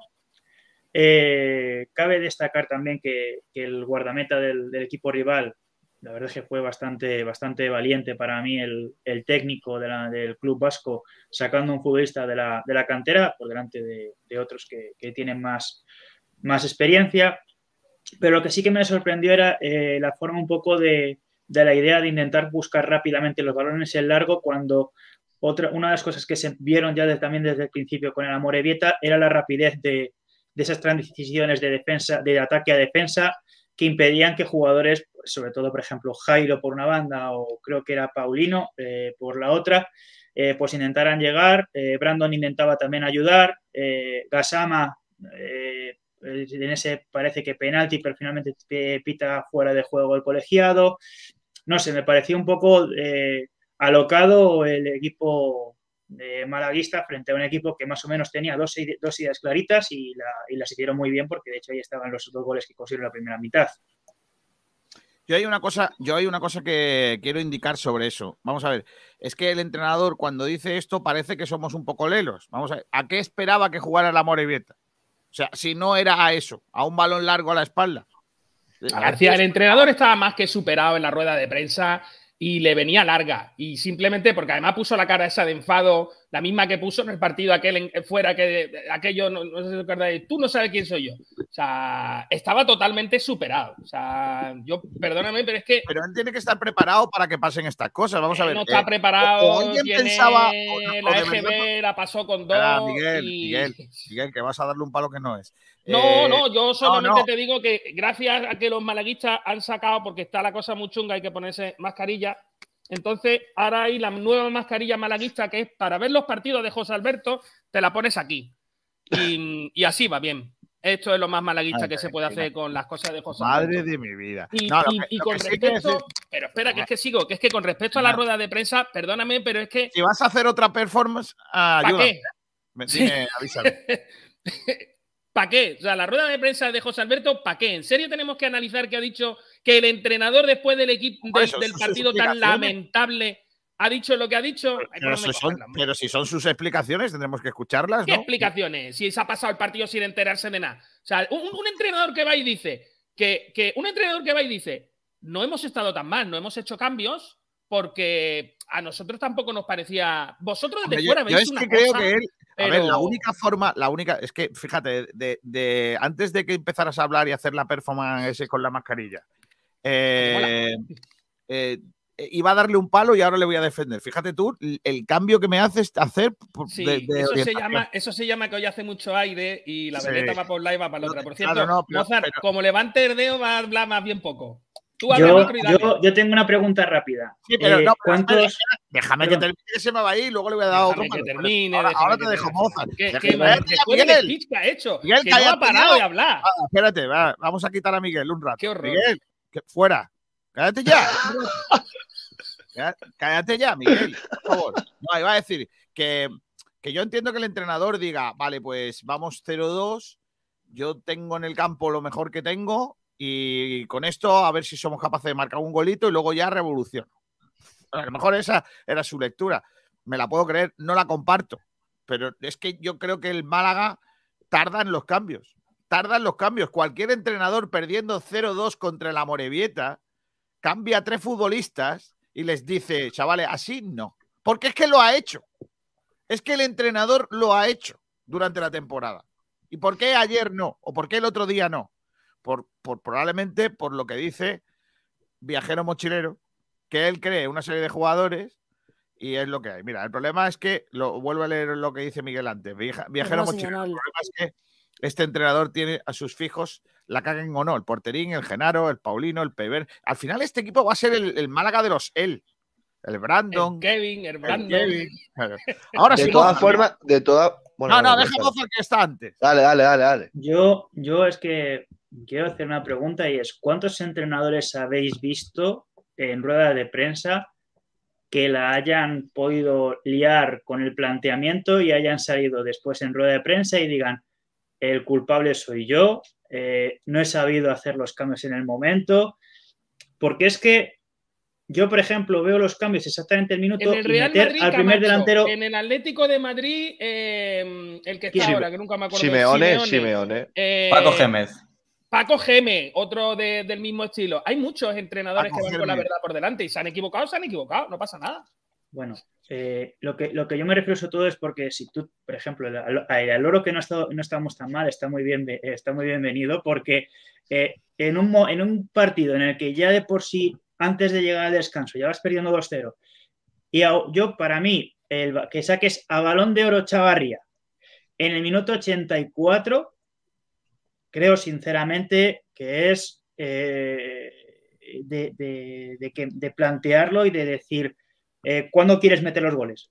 Eh, cabe destacar también que, que el guardameta del, del equipo rival, la verdad es que fue bastante, bastante valiente para mí el, el técnico del club vasco, sacando un futbolista de la, de la cantera por delante de, de otros que, que tienen más, más experiencia. Pero lo que sí que me sorprendió era eh, la forma un poco de, de la idea de intentar buscar rápidamente los balones en largo cuando otra, una de las cosas que se vieron ya también desde el principio con el Amorebieta era la rapidez de, de esas transiciones de defensa, de ataque a defensa, que impedían que jugadores, sobre todo, por ejemplo, Jairo por una banda o creo que era Paulino eh, por la otra, eh, pues intentaran llegar. Eh, Brandon intentaba también ayudar. Eh, Gasama, en ese parece que penalti, pero finalmente pita fuera de juego el colegiado. No sé, me pareció un poco alocado el equipo de malaguista frente a un equipo que más o menos tenía dos, ide- dos ideas claritas y, y las hicieron muy bien porque de hecho ahí estaban los dos goles que consiguieron la primera mitad. Yo hay una cosa, yo hay una cosa que quiero indicar sobre eso. Vamos a ver, es que el entrenador cuando dice esto parece que somos un poco lelos. Vamos a ver, ¿a qué esperaba que jugara la Morevieta? O sea, si no era a eso, a un balón largo a la espalda. García, el entrenador estaba más que superado en la rueda de prensa y le venía larga. Y simplemente porque además puso la cara esa de enfado, la misma que puso en el partido aquel en- fuera, que aquello, no, no sé si os acordáis, tú no sabes quién soy yo. O sea, estaba totalmente superado. O sea, yo, perdóname, pero es que Pero él tiene que estar preparado para que pasen estas cosas. Vamos a ver. no está eh, preparado, o alguien tiene pensaba, o la EGB, la pasó con dos. Miguel, y- Miguel, Miguel, que vas a darle un palo que no es. No, Eh, no, yo solamente no. te digo que gracias a que los malaguistas han sacado, porque está la cosa muy chunga, hay que ponerse mascarilla. Entonces, ahora hay la nueva mascarilla malaguista que es para ver los partidos de José Alberto, te la pones aquí. Y, y así va bien. Esto es lo más malaguista Ay, que se puede hacer con las cosas de José Madre Alberto. de mi vida. Y, No, lo y- que- y lo con sí respecto, pero espera, que es que sigo, que es que con respecto a la rueda de prensa, perdóname, pero es que Si vas a hacer otra performance, ah, ¿para ayúdame. qué? Me- dime, avísame. ¿Para qué? O sea, la rueda de prensa de José Alberto, ¿para qué? ¿En serio tenemos que analizar que ha dicho que el entrenador después del equipo del, eso, del sus partido tan lamentable ha dicho lo que ha dicho? Ay, Pero pues si, son, pero si son sus explicaciones, tendremos que escucharlas, ¿Qué ¿no? explicaciones? Si se ha pasado el partido sin enterarse de nada. O sea, un, un entrenador que va y dice que, que un entrenador que va y dice no hemos estado tan mal, no hemos hecho cambios porque a nosotros tampoco nos parecía. Vosotros desde Hombre, yo, fuera yo veis es una que creo cosa, que él. A ver, la única forma, la única, es que fíjate, de, de- antes de que empezaras a hablar y hacer la performance ese con la mascarilla, eh, eh, iba a darle un palo y ahora le voy a defender. Fíjate tú, el, cambio que me haces hacer Sí, de, de eso, se llama, eso se llama que hoy hace mucho aire y la Sí. veleta va por lado y va para la otra. Por cierto, Claro, no, pero- Mozart, pero- como levante el dedo, va a hablar más bien poco. Tú Yo, yo, yo tengo una pregunta rápida. Sí, pero Eh, no, pero espera, ¿Cuántos, déjame que termine que se me va a ir, luego le voy a dar otro que termine, Ahora, te dejo. Mozart. Después del Miguel. que ha hecho, Miguel, que no ha cállate parado de hablar. Ah, espérate, va, vamos a quitar a Miguel un rato. Qué horror. Miguel, que- fuera. Cállate ya. Cá- Cállate ya, Miguel, por favor. No, iba a decir que, que yo entiendo que el entrenador diga, vale, pues vamos 0-2, yo tengo en el campo lo mejor que tengo y con esto a ver si somos capaces de marcar un golito y luego ya revoluciono. A lo mejor esa era su lectura. Me la puedo creer, no la comparto. Pero es que yo creo que el Málaga tarda en los cambios. Tarda en los cambios. Cualquier entrenador perdiendo 0-2 contra la Morevieta cambia a tres futbolistas y les dice, chavales, así no. Porque es que lo ha hecho. Es que el entrenador lo ha hecho durante la temporada. ¿Y por qué ayer no? ¿O por qué el otro día no? Por, por probablemente por lo que dice Viajero Mochilero, que él cree una serie de jugadores y es lo que hay. Mira, el problema es que, lo vuelvo a leer lo que dice Miguel antes, viajero mochilero. El problema es que este entrenador tiene a sus fijos la caguen o no, el Porterín, el Genaro, el Paulino, el Pever. Al final este equipo va a ser el, el Málaga de los él, el Brandon, El Kevin, el el Brandon. Kevin. Ahora De sí, todas Moza, formas, de todas. Bueno, no, no, Moza que está antes. Dale, dale, dale, dale. Yo, yo es que quiero hacer una pregunta y es, ¿cuántos entrenadores habéis visto en rueda de prensa que la hayan podido liar con el planteamiento y hayan salido después en rueda de prensa y digan, el culpable soy yo, eh, no he sabido hacer los cambios en el momento? Porque es que yo, por ejemplo, veo los cambios exactamente el minuto En el y Real meter Madrid, al primer Camacho. delantero... En el Atlético de Madrid, eh, el que está ahora, que nunca me acuerdo. Simeone, Simeone. Eh, Paco Gémez. Paco Geme, otro de- del mismo estilo. Hay muchos entrenadores Paco que van con la verdad por delante y se han equivocado, se han equivocado, no pasa nada. Bueno, eh, lo, que, lo que yo me refiero sobre todo es porque si tú, por ejemplo, el oro que no, está, no estamos tan mal, está muy, bien, eh, está muy bienvenido porque eh, en, un, en un partido en el que ya de por sí, antes de llegar al descanso, ya vas perdiendo 2-0, y a- yo, para mí, el, que saques a balón de oro Chavarría en el minuto 84, creo sinceramente que es eh, de, de- de que- de plantearlo y de decir, eh, ¿cuándo quieres meter los goles?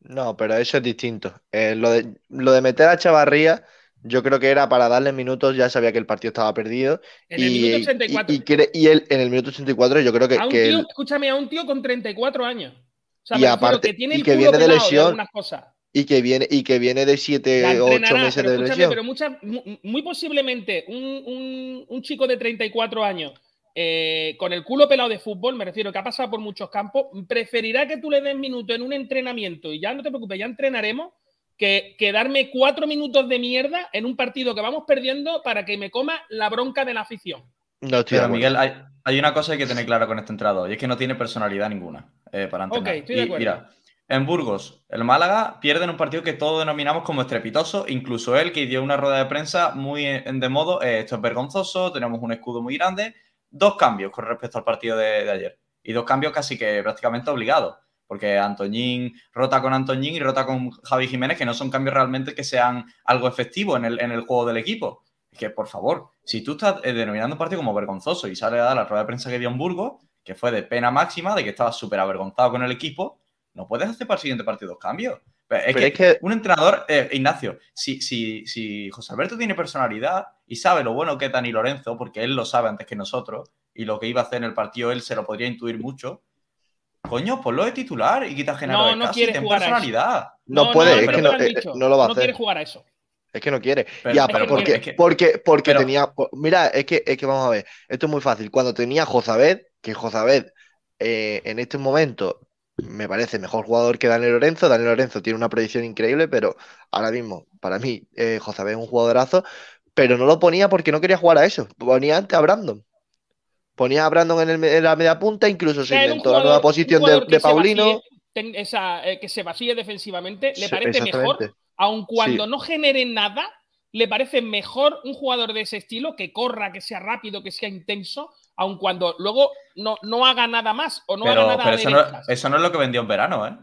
No, pero eso es distinto. Eh, lo de, lo de meter a Chavarría, yo creo que era para darle minutos, ya sabía que el partido estaba perdido. En el y, minuto y- 84. y quiere- y él en el minuto 84 yo creo que, a un que tío, él- escúchame, a un tío con 34 años. O sea, Y aparte- que tiene y el que culo viene de lesión. algunas cosas. Y que viene, y que viene de La 7, 8 entrenará, meses pero de escúchame, lesión. pero muchas- mu- muy posiblemente un, un- un chico de 34 años eh, con el culo pelado de fútbol, me refiero que ha pasado por muchos campos, preferirá que tú le des minutos en un entrenamiento y ya no te preocupes, ya entrenaremos, que, que darme cuatro minutos de mierda en un partido que vamos perdiendo para que me coma la bronca de la afición. No estoy Pero. Miguel, hay, hay una cosa que hay que tener clara con este entrenador, y es que no tiene personalidad ninguna eh, para entrenar. Ok, estoy de Y acuerdo. mira, en Burgos, el Málaga pierde en un partido que todos denominamos como estrepitoso, incluso él que dio una rueda de prensa muy de modo, eh, esto es vergonzoso, tenemos un escudo muy grande, dos cambios con respecto al partido de, de ayer, y dos cambios casi que prácticamente obligados, porque Antoñín rota con Antoñín y rota con Javi Jiménez, que no son cambios realmente que sean algo efectivo en el, en el juego del equipo. Es que, por favor, si tú estás eh, denominando un partido como vergonzoso y sale a dar la rueda de prensa que dio en Burgos, que fue de pena máxima, de que estaba súper avergonzado con el equipo, no puedes hacer para el siguiente partido dos cambios. Pero es, Pero que es que- un entrenador, eh, Ignacio, si, si, si José Alberto tiene personalidad y sabe lo bueno que es Dani Lorenzo, porque él lo sabe antes que nosotros, y lo que iba a hacer en el partido él se lo podría intuir mucho, coño, ponlo de titular y quita a Genaro No, de no casa y quiere a eso. personalidad. No puede, es pero que no, lo han eh, dicho. no lo va a No hacer. quiere jugar a eso. Es que no quiere. Pero- ya, pero porque, porque- es que- porque, porque pero- tenía. Mira, es que, es que vamos a ver. Esto es muy fácil. Cuando tenía Jozabed, que Jozabed eh, en este momento me parece mejor jugador que Daniel Lorenzo. Daniel Lorenzo tiene una predicción increíble, pero ahora mismo, para mí, eh, Jozabed es un jugadorazo. Pero no lo ponía porque no quería jugar a eso. Ponía antes a Brandon. Ponía a Brandon en, el me- en la media punta, incluso se inventó la nueva posición de, Paulino. vacíe, ten- esa, eh, que se vacíe defensivamente, le parece mejor, aun cuando Sí. no genere nada, le parece mejor un jugador de ese estilo que corra, que sea rápido, que sea intenso, aun cuando luego no, no haga nada más o no haga pero nada pero eso, no, eso no es lo que vendió en verano, ¿eh?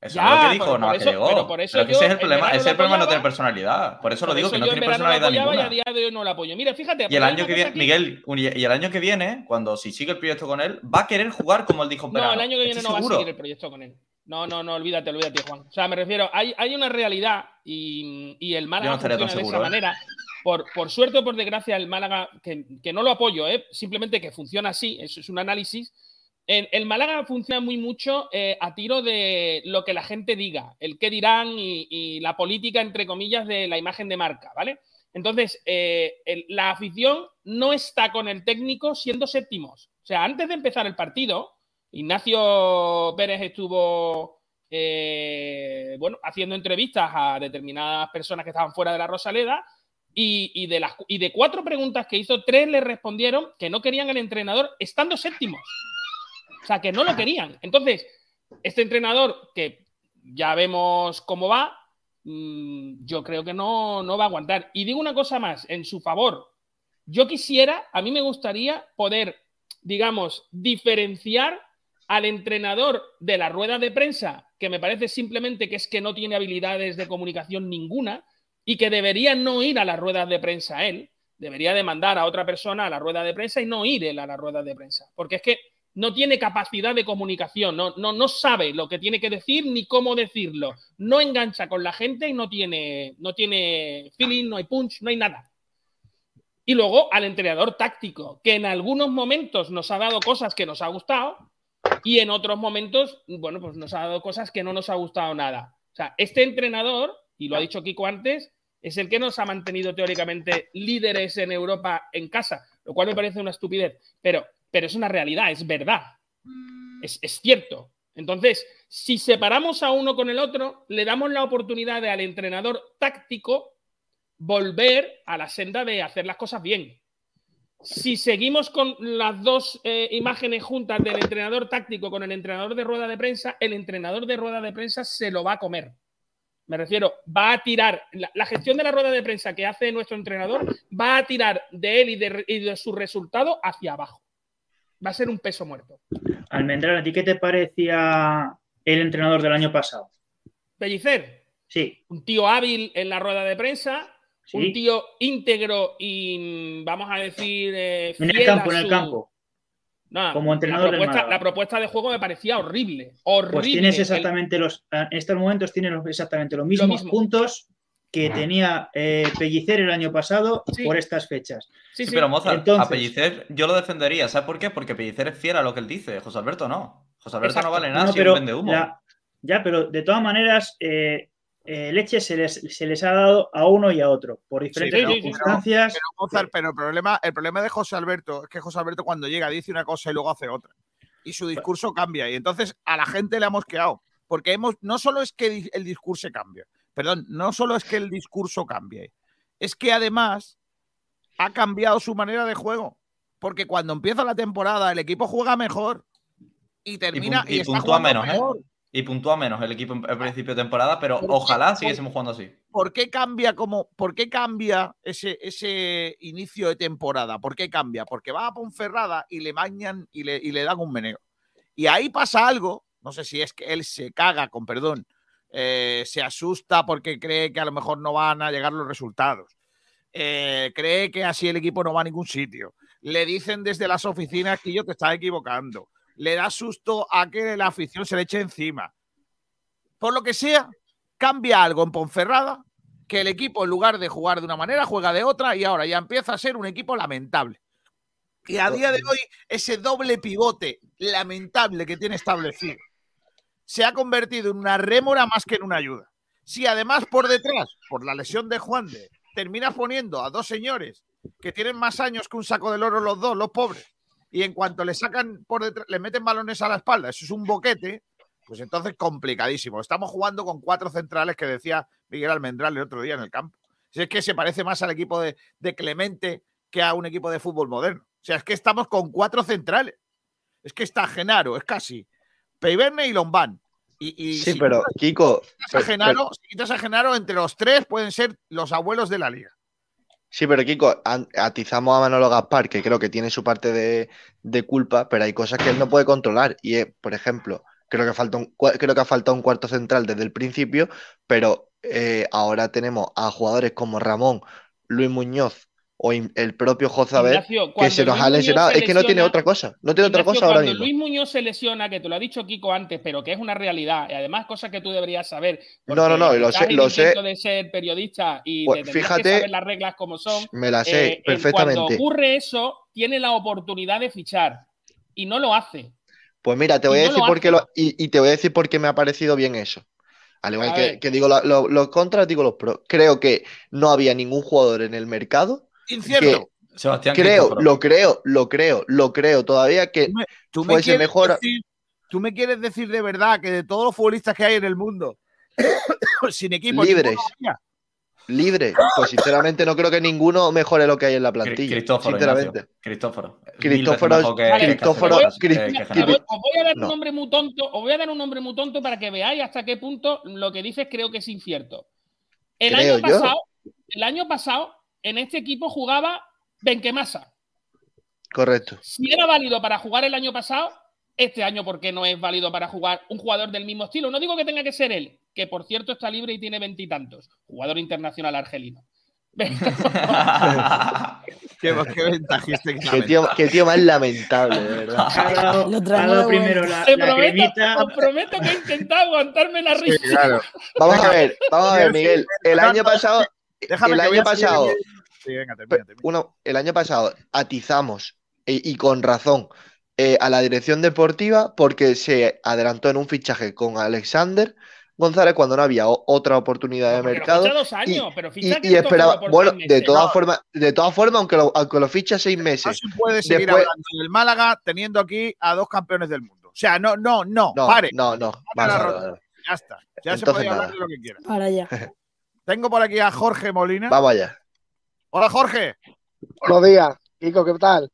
Eso Ya, no es lo que dijo, no que llegó. pero por eso Pero que yo ese es el problema, ese es el problema no tener personalidad. Por eso lo digo, eso que no tiene personalidad y a ninguna. día de hoy no lo apoyo. Mira, fíjate. Y el año que viene, aquí- Miguel, y el año que viene, cuando si sigue el proyecto con él, va a querer jugar como él dijo en No, verano. el año que viene Estoy no va a seguir el proyecto con él. No, no, no, olvídate, olvídate, Juan. O sea, me refiero, hay, hay una realidad y, y el Málaga no funciona de seguro, esa ¿eh? manera. Por, suerte o por desgracia, el Málaga, que, no lo apoyo, ¿eh? simplemente que funciona así, eso es un análisis. El, Málaga funciona muy mucho eh, a tiro de lo que la gente diga, el qué dirán y, la política, entre comillas, de la imagen de marca, ¿vale? Entonces, eh, la afición no está con el técnico siendo séptimos. O sea, antes de empezar el partido, Ignacio Pérez estuvo bueno, haciendo entrevistas a determinadas personas que estaban fuera de la Rosaleda y, de las, y de cuatro preguntas que hizo, tres le respondieron que no querían al entrenador estando séptimos. O sea, que no lo querían. Entonces, este entrenador, que ya vemos cómo va, mm, yo creo que no, no va a aguantar. Y digo una cosa más, en su favor. Yo quisiera, a mí me gustaría poder, digamos, diferenciar al entrenador de la rueda de prensa, que me parece simplemente que es que no tiene habilidades de comunicación ninguna y que debería no ir a las ruedas de prensa él, debería demandar a otra persona a la rueda de prensa y no ir él a la rueda de prensa, porque es que no tiene capacidad de comunicación, no, no, no sabe lo que tiene que decir ni cómo decirlo, no engancha con la gente y no tiene, no tiene feeling, no hay punch, no hay nada. Y luego al entrenador táctico, que en algunos momentos nos ha dado cosas que nos ha gustado y en otros momentos, bueno, pues nos ha dado cosas que no nos ha gustado nada. O sea, este entrenador, y lo ha dicho Kiko antes, es el que nos ha mantenido teóricamente líderes en Europa en casa, lo cual me parece una estupidez, pero, pero es una realidad, es verdad, es, cierto. Entonces, si separamos a uno con el otro, le damos la oportunidad al entrenador táctico volver a la senda de hacer las cosas bien. Si seguimos con las dos eh, imágenes juntas del entrenador táctico con el entrenador de rueda de prensa, el entrenador de rueda de prensa se lo va a comer. Me refiero, va a tirar, la, la gestión de la rueda de prensa que hace nuestro entrenador va a tirar de él y de, y de su resultado hacia abajo. Va a ser un peso muerto. Almendral, ¿a ti qué te parecía el entrenador del año pasado? Pellicer, Sí, un tío hábil en la rueda de prensa, Sí. un tío íntegro y vamos a decir eh, en el a campo, en el campo. No, como entrenador la propuesta, la propuesta de juego me parecía horrible. Horrible. Pues tienes El- exactamente los, en estos momentos tienes exactamente los mismos mismo. puntos que tenía eh, Pellicer el año pasado por estas fechas. Sí, Sí, pero Mozart, a Entonces- Pellicer yo lo defendería. ¿Sabes por qué? Porque Pellicer es fiel a lo que él dice. José Alberto no. José Alberto Exacto. no vale nada No, si pero vende humo. la- ya, pero de todas maneras, eh, eh, leche se les, se les ha dado a uno y a otro por diferentes circunstancias. Pero, Mozart, pero el problema, el problema de José Alberto es que José Alberto cuando llega dice una cosa y luego hace otra. Y su discurso cambia. Y entonces a la gente le hemos quedado. Porque hemos, no solo es que el discurso cambie, perdón, no solo es que el discurso cambie, es que además ha cambiado su manera de juego. Porque cuando empieza la temporada el equipo juega mejor y termina y, y está puntúa jugando menos, mejor. ¿eh? Y puntúa menos el equipo en- al principio de temporada, pero ojalá siguiésemos jugando así. ¿Por qué cambia como, por qué cambia ese, ese inicio de temporada? ¿Por qué cambia? Porque va a Ponferrada y le bañan y le, y le dan un meneo. Y ahí pasa algo, no sé si es que él se caga, con perdón, eh, se asusta porque cree que a lo mejor no van a llegar los resultados. Eh, cree que así el equipo no va a ningún sitio. Le dicen desde las oficinas que yo te estás equivocando. Le da susto a que la afición se le eche encima. Por lo que sea, cambia algo en Ponferrada, que el equipo en lugar de jugar de una manera juega de otra y ahora ya empieza a ser un equipo lamentable. Y a día de hoy ese doble pivote lamentable que tiene establecido se ha convertido en una rémora más que en una ayuda. Si además por detrás, por la lesión de Juan de, terminas poniendo a dos señores que tienen más años que un saco del oro los dos, los pobres, y en cuanto le sacan por detrás, le meten balones a la espalda, eso es un boquete, pues entonces complicadísimo. Estamos jugando con cuatro centrales que decía Miguel Almendral el otro día en el campo. Si es que se parece más al equipo de, de Clemente que a un equipo de fútbol moderno. O sea, es que estamos con cuatro centrales. Es que está Genaro, es casi Peiverne y Lombán. Y, y Sí, si pero Kiko, quitas a pero- Genaro, si quitas a Genaro, entre los tres pueden ser los abuelos de la liga. Sí, pero Kiko, atizamos a Manolo Gaspar, que creo que tiene su parte de, de culpa, pero hay cosas que él no puede controlar. Y, es, por ejemplo, creo que ha faltado un cuarto central desde el principio, pero eh, ahora tenemos a jugadores como Ramón, Luis Muñoz o el propio Jozabel, Ignacio, que se nos Luis ha lesionado. se Es que no tiene otra cosa, no tiene otra cosa ahora cuando mismo. Luis Muñoz se lesiona, que te lo ha dicho Kiko antes, pero que es una realidad, y además cosas que tú deberías saber. No, no, no, lo sé- lo sé. de ser periodista y Pues de fíjate, que saber las reglas como son. Me la sé eh, en- perfectamente. Cuando ocurre eso, tiene la oportunidad de fichar y no lo hace. Pues mira, te voy Y a no decir lo por qué lo, y, y te voy a decir por qué me ha parecido bien eso. Al igual que, digo la- lo- los contras, digo los pros. Creo que no había ningún jugador en el mercado Incierto. Sebastián creo, lo creo, lo creo, lo creo todavía que Tú me, tú me fuese mejor. decir- tú me quieres decir de verdad que de todos los futbolistas que hay en el mundo, sin equipo, Libres. libre. Pues sinceramente no creo que ninguno mejore lo que hay en la plantilla. Cristóforo, sinceramente. Ignacio. Cristóforo. Cristóforo, que- Vale, Cristóforo, que Os voy, os voy a dar un No. nombre muy tonto, os voy a dar un nombre muy tonto para que veáis hasta qué punto lo que dices creo que es incierto. El Creo año yo. pasado, el año pasado, en este equipo jugaba Benquemasa. Correcto. Si era válido para jugar el año pasado, Este año, ¿por qué no es válido para jugar un jugador del mismo estilo? No digo que tenga que ser él, que por cierto está libre y tiene veintitantos, jugador internacional argelino. qué, qué ventajista que Qué tío, qué tío más lamentable, de verdad. Dado de primero la, Te la prometo, os prometo que he intentado aguantarme la Sí, risa. claro. Vamos a ver, vamos a ver, Miguel. El año pasado, Déjame el que año pasado, Sí, venga, termina, termina. uno, el año pasado atizamos eh, y con razón eh, a la dirección deportiva porque se adelantó en un fichaje con Alexander González cuando no había o- otra oportunidad de lo mercado ficha dos años, pero y, Cristóforo esperaba, bueno, de todas No. formas, de todas formas, aunque lo, aunque lo ficha seis No meses, se puede seguir Después- hablando del Málaga teniendo aquí a dos campeones del mundo. O sea, no, no, no, no, pare. no, no, vale, vale, vale. Ya está. Ya se puede hablar de lo que quiera. Para allá. Tengo por aquí a Jorge Molina. Vamos allá. Hola, Jorge. Buenos días, Kiko, ¿qué tal?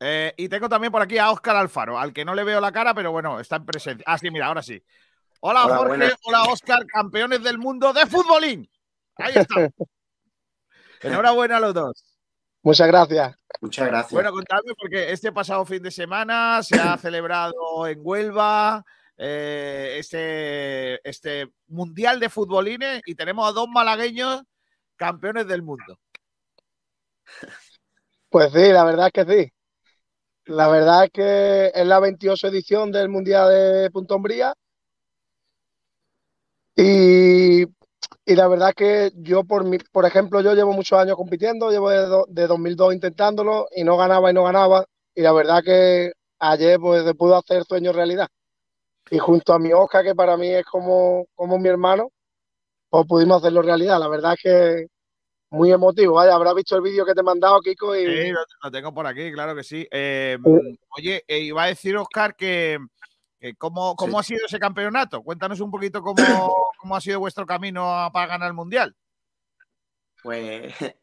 Eh, y tengo también por aquí a Óscar Alfaro, al que no le veo la cara, pero bueno, está en presencia. Ah, sí, mira, ahora sí. Hola, Hola, Jorge. buenas. Hola, Óscar, campeones del mundo de futbolín. Ahí está. Enhorabuena a los dos. Muchas gracias. Muchas gracias. Bueno, contadme, porque este pasado fin de semana se ha celebrado en Huelva eh, este, este Mundial de Futbolines y tenemos a dos malagueños campeones del mundo. Pues sí, la verdad es que sí. La verdad es que es la 28 edición del Mundial de Punto Umbría. Y, y la verdad es que yo, por, mi, por ejemplo, yo llevo muchos años compitiendo, llevo de, do- de 2002 intentándolo y no ganaba y no ganaba. Y la verdad que ayer pues pude hacer sueño realidad. Y junto a mi Oscar, que para mí es como, como mi hermano, pues pudimos hacerlo realidad. La verdad es que muy emotivo. Vaya, habrás visto el vídeo que te he mandado, Kiko, y Sí, lo, lo tengo por aquí, claro que sí. Eh, Sí. oye, eh, iba a decir, Oscar, que, que cómo, cómo ha sido ese campeonato. Cuéntanos un poquito cómo, cómo ha sido vuestro camino a- para ganar el Mundial. Pues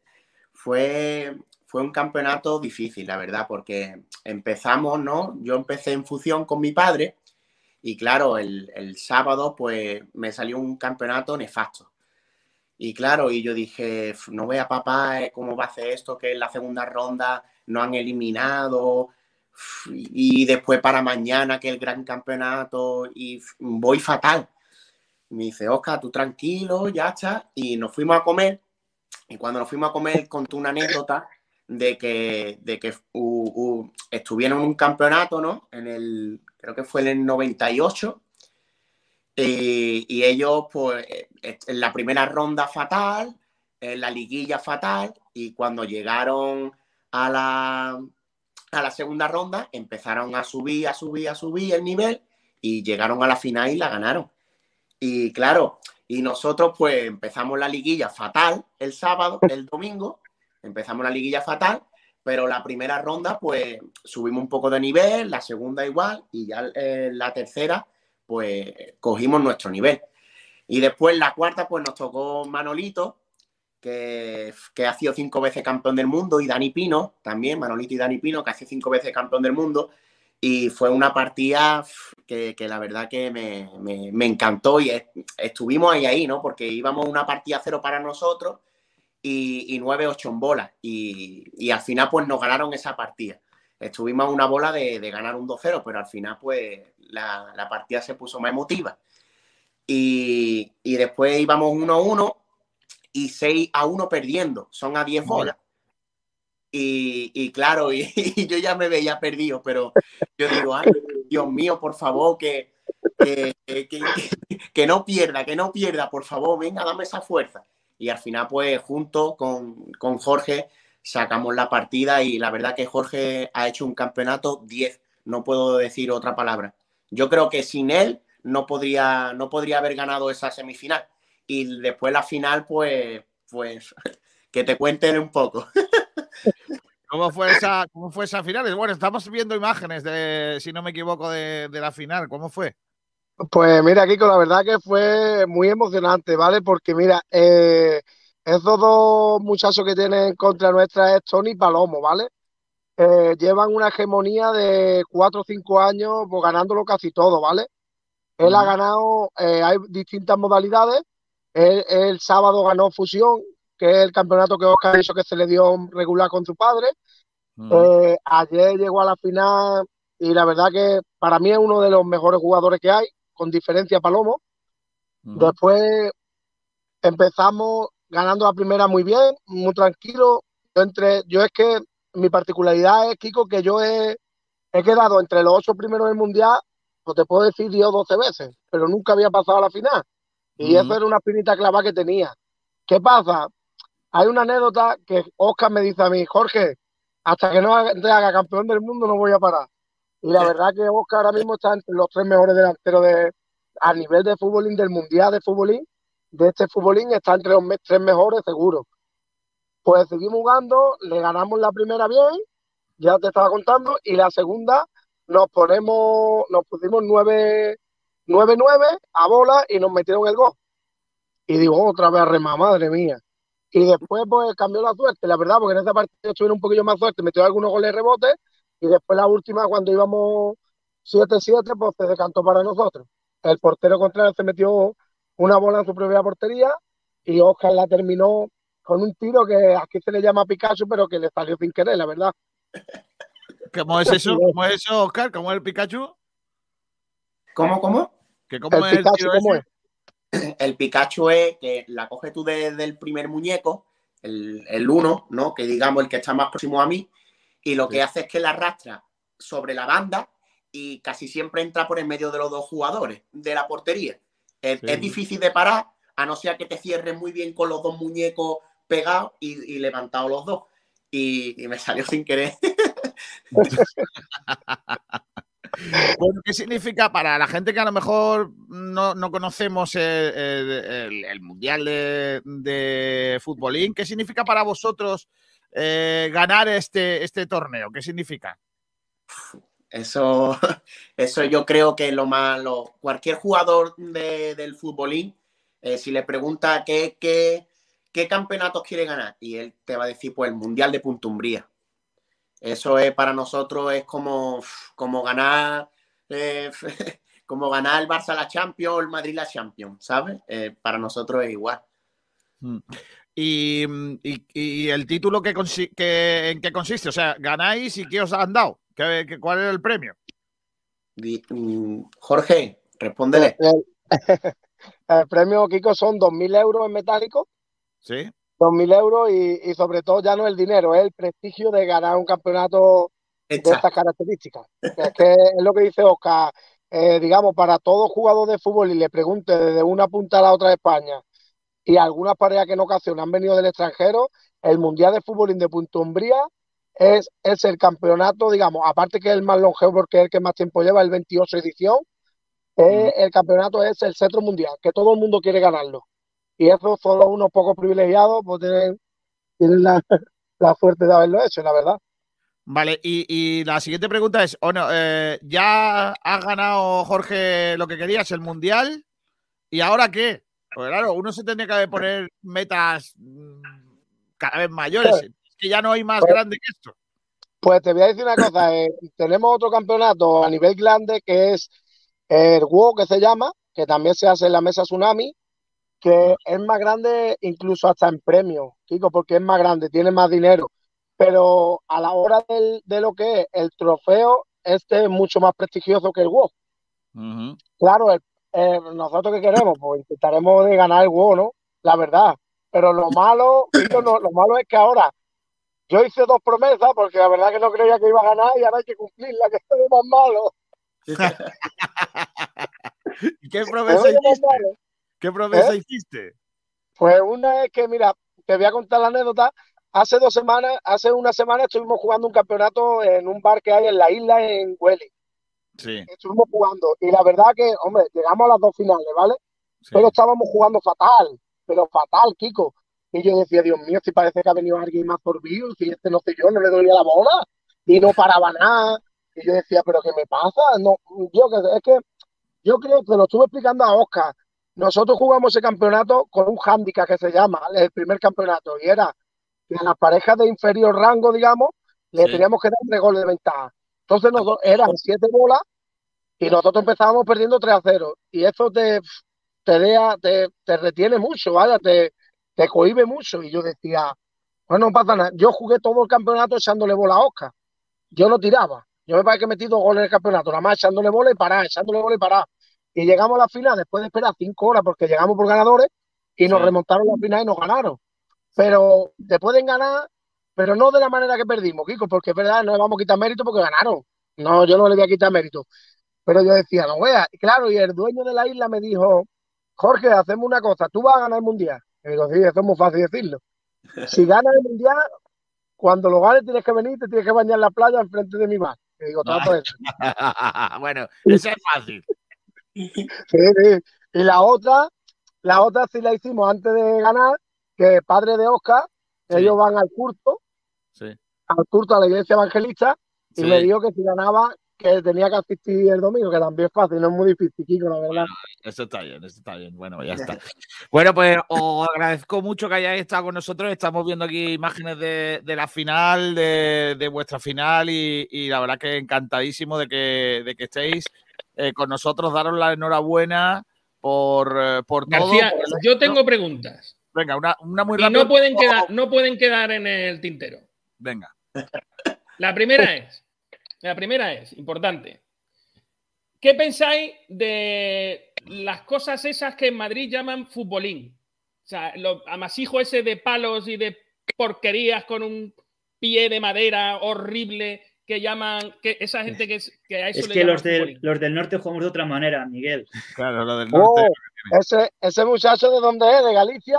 fue, fue un campeonato difícil, la verdad, porque empezamos, ¿no? Yo empecé en fusión con mi padre y claro, el, el sábado pues me salió un campeonato nefasto. Y claro, y yo dije, "F, no vea papá eh, cómo va a hacer esto, que en la segunda ronda no han eliminado, y después para mañana que el gran campeonato, y voy fatal. Me dice, Oscar, tú tranquilo, ya está. Y nos fuimos a comer. Y cuando nos fuimos a comer, contó una anécdota de que, de que estuvieron en un campeonato, ¿no? En el, creo que fue en el 98. Eh, y ellos, pues, eh, en la primera ronda fatal, en la liguilla fatal, y cuando llegaron a la, a la segunda ronda, empezaron a subir, a subir, a subir el nivel, y llegaron a la final y la ganaron. Y claro, y nosotros pues empezamos la liguilla fatal el sábado, el domingo, empezamos la liguilla fatal, pero la primera ronda pues subimos un poco de nivel, la segunda igual y ya eh, la tercera pues cogimos nuestro nivel. Y después la cuarta pues nos tocó Manolito, que, que ha sido cinco veces campeón del mundo, y Dani Pino también, Manolito y Dani Pino, que ha sido cinco veces campeón del mundo. Y fue una partida que, que la verdad que me, me- encantó y es- estuvimos ahí, ahí, ¿no? Porque íbamos una partida cero para nosotros y, y 9-8 en bola. Y, y al final, pues nos ganaron esa partida. Estuvimos a una bola de, de ganar un 2-0, pero al final, pues la, la partida se puso más emotiva. Y, y después íbamos 1-1 y 6 a 1 perdiendo. Son a 10 bolas. Y, y claro, y, y yo ya me veía perdido, pero yo digo, ay, Dios mío, por favor, que, que, que- que- que no pierda, que no pierda, por favor, venga, dame esa fuerza. Y al final, pues, junto con, con Jorge, sacamos la partida y la verdad que Jorge ha hecho un campeonato 10, no puedo decir otra palabra. Yo creo que sin él no podría, no podría haber ganado esa semifinal. Y después la final, pues, pues, que te cuenten un poco. ¿Cómo fue esa, cómo fue esa final? Bueno, estamos viendo imágenes de, si no me equivoco, de, de la final. ¿Cómo fue? Pues mira, Kiko, la verdad que fue muy emocionante, ¿vale? Porque mira, eh, esos dos muchachos que tienen contra nuestra es Tony y Palomo, ¿vale? Eh, llevan una hegemonía de cuatro o cinco años pues, ganándolo casi todo, ¿vale? Él ha ganado, eh, hay distintas modalidades. Él, el sábado ganó Fusión, que es el campeonato que Oscar hizo que se le dio regular con su padre. Eh, ayer llegó a la final y la verdad que para mí es uno de los mejores jugadores que hay, con diferencia Palomo. Después empezamos ganando la primera muy bien, muy tranquilo. Yo, entre, yo es que mi particularidad es, Kiko, que yo he, he quedado entre los ocho primeros del mundial, pues te puedo decir 10 o 12 veces, pero nunca había pasado a la final. Y eso era una espinita clava que tenía. ¿Qué pasa? Hay una anécdota que Oscar me dice a mí, Jorge, hasta que no te haga campeón del mundo no voy a parar. Y la verdad que Oscar ahora mismo está entre los tres mejores delanteros de, a nivel de futbolín del mundial de futbolín, de este futbolín, está entre los tres mejores seguro. Pues seguimos jugando, le ganamos la primera bien, ya te estaba contando, y la segunda nos ponemos, nos pusimos 9 9-9 a bola y nos metieron el gol. Y digo, otra vez a remar, madre mía. Y después pues cambió la suerte, la verdad, porque en esa partida estuvieron un poquillo más suerte, metió algunos goles de rebote, y después la última, cuando íbamos 7-7, pues se decantó para nosotros. El portero contrario se metió una bola en su propia portería y Oscar la terminó con un tiro que aquí se le llama Pikachu, pero que le salió sin querer, la verdad. ¿Cómo es eso? ¿Cómo es eso, Oscar? ¿Cómo es el Pikachu? ¿Cómo, cómo? ¿Que ¿Cómo El es Pikachu, tiro ¿cómo ese? El Pikachu es que la coges tú desde el primer muñeco, el, el uno, ¿no? Que digamos el que está más próximo a mí, y lo que hace es que la arrastra sobre la banda y casi siempre entra por en medio de los dos jugadores de la portería. Es, Sí. es difícil de parar, a no ser que te cierres muy bien con los dos muñecos pegados y, y levantados los dos. Y, y me salió sin querer. Bueno, ¿qué significa para la gente que a lo mejor no, no conocemos el, el- Mundial de, de Futbolín? ¿Qué significa para vosotros eh, ganar este, este torneo? ¿Qué significa? Eso, eso yo creo que lo más. lo- cualquier jugador de- del futbolín, eh, si le pregunta qué, qué, qué campeonatos quiere ganar, y él te va a decir, pues el Mundial de Puntumbría. Eso es para nosotros, es como, como ganar. eh, como ganar el Barça la Champions o el Madrid la Champions, ¿sabes? Eh, para nosotros es igual. Mm. Y, y- y el título que, que- en qué consiste, o sea, ganáis y qué os han dado, ¿Qué, qué- cuál es el premio? Mm, Jorge, respóndele. El, el premio, Kiko, son 2.000 euros en metálico, Sí. 2.000 euros y, y sobre todo ya no el dinero, es el prestigio de ganar un campeonato de estas características. Es que es lo que dice Oscar, eh, digamos, para todo jugador de fútbol y le pregunte desde una punta a la otra de España y algunas parejas que en ocasiones han venido del extranjero, el Mundial de Fútbol de Punto Umbría es, es el campeonato, digamos, aparte que es el más longevo porque es el que más tiempo lleva, el 28 edición, es- el campeonato es el centro mundial, que todo el mundo quiere ganarlo. Y eso solo unos pocos privilegiados pues tienen, tienen la, la suerte de haberlo hecho, la verdad. Vale, y, y la siguiente pregunta es, o no, eh, ya has ganado, Jorge, lo que querías, el Mundial, ¿y ahora qué? Pues claro, uno se tendría que poner metas mm, cada vez mayores, es que ya no hay más pues- grande que esto. Pues te voy a decir una cosa, eh, tenemos otro campeonato a nivel grande que es el WO que se llama, que también se hace en la mesa Tsunami, que es más grande incluso hasta en premios, Kiko, porque es más grande, tiene más dinero. Pero a la hora del- de lo que es el trofeo, este es mucho más prestigioso que el WO. Claro, el- eh, nosotros que queremos, pues intentaremos de ganar el WO, ¿no? La verdad. Pero lo malo, Kiko, no, lo malo es que ahora yo hice dos promesas porque la verdad que no creía que iba a ganar y ahora hay que cumplirla, que es lo más malo. ¿Y qué Es promesa hiciste? ¿Qué promesa ¿Eh? hiciste? Pues una es que, mira, te voy a contar la anécdota. Hace dos semanas, hace una semana estuvimos jugando un campeonato en un bar que hay en la isla en Welly. Sí. Estuvimos jugando y la verdad que, hombre, llegamos a las dos finales, ¿vale? Pero estábamos jugando fatal, pero fatal, Kiko. Y yo decía, Dios mío, si parece que ha venido alguien más absorbido, si este no sé yo, no le doy la bola y no paraba nada. Y yo decía, ¿pero qué me pasa? No, yo que es que yo creo que lo estuve explicando a Oscar. Nosotros jugamos ese campeonato con un hándicap que se llama el primer campeonato y era que a las parejas de inferior rango, digamos, le Sí. teníamos que dar tres goles de ventaja. Entonces nosotros, eran siete bolas y nosotros empezábamos perdiendo 3 a 0. Y eso te, te, deja- te, te retiene mucho, vaya, te, te cohíbe mucho. Y yo decía, bueno, no pasa nada. Yo jugué todo el campeonato echándole bola a Oscar. Yo no tiraba. Yo me parece que he metido goles en el campeonato, nada más echándole bola y parar, echándole bola y parar. Y llegamos a la final después de esperar cinco horas porque llegamos por ganadores y nos Sí. remontaron la final y nos ganaron. Pero te pueden ganar, pero no de la manera que perdimos, Kiko, porque es verdad, no le vamos a quitar mérito porque ganaron. No, yo no le voy a quitar mérito. Pero yo decía, no wea. Claro, y el dueño de la isla me dijo, Jorge, hacemos una cosa, tú vas a ganar el mundial. Y digo, sí, eso es muy fácil decirlo. Si ganas el mundial, cuando lo ganes tienes que venir, te tienes que bañar en la playa enfrente de mi bar. Y digo, trato eso. bueno, eso es fácil. Sí, sí. Y la otra, la otra sí la hicimos antes de ganar, que padre de Oscar, Sí. ellos van al culto, al culto a la iglesia evangelista, y me dijo que si ganaba, que tenía que asistir el domingo, que también es fácil, no es muy difícil, Kiko, la verdad. Eso está bien, eso está bien. Bueno, ya está. Bueno, pues os agradezco mucho que hayáis estado con nosotros. Estamos viendo aquí imágenes de, de la final, de, de vuestra final, y, y la verdad que encantadísimo de que, de que estéis eh, con nosotros. Daros la enhorabuena por, eh, por todo. García, por el yo tengo preguntas. Venga, una, una muy rápida. no pueden, quedar, no pueden quedar en el tintero. Venga. La primera es, la primera es, importante. ¿Qué pensáis de las cosas esas que en Madrid llaman futbolín? O sea, lo amasijo ese de palos y de porquerías con un pie de madera horrible que llaman, que esa gente que, es, que a eso Es le que los, del- los del norte jugamos de otra manera, Miguel. Claro, lo del Oh, ese, ese muchacho de dónde es, de Galicia.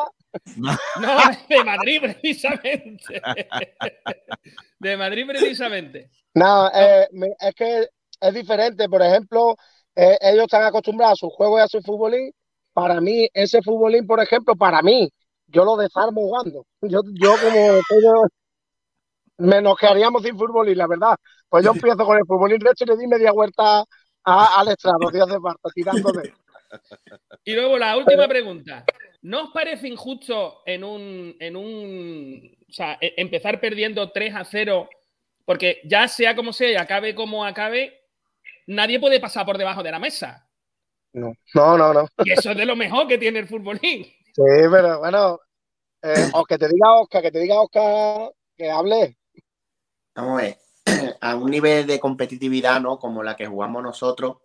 No, de Madrid precisamente. De Madrid precisamente. No, eh, es que es diferente. Por ejemplo, eh, ellos están acostumbrados a su juego y a su futbolín. Para mí, ese futbolín, por ejemplo, para mí, yo lo desarmo jugando. Yo, yo como me nos quedaríamos sin futbolín, la verdad. Pues yo empiezo con el futbolín recho y le di media vuelta a- al estrado, si hace falta, él. Y luego la última pregunta. ¿No os parece injusto en un, en un o sea, e- empezar perdiendo 3 a 0? Porque ya sea como sea y acabe como acabe, nadie puede pasar por debajo de la mesa. No, no, no. no. Y eso es de lo mejor que tiene el futbolín. Sí, pero bueno, eh, o que te diga Oscar, que te diga Oscar que hable. Vamos a ver, a un nivel de competitividad, ¿no? Como la que jugamos nosotros,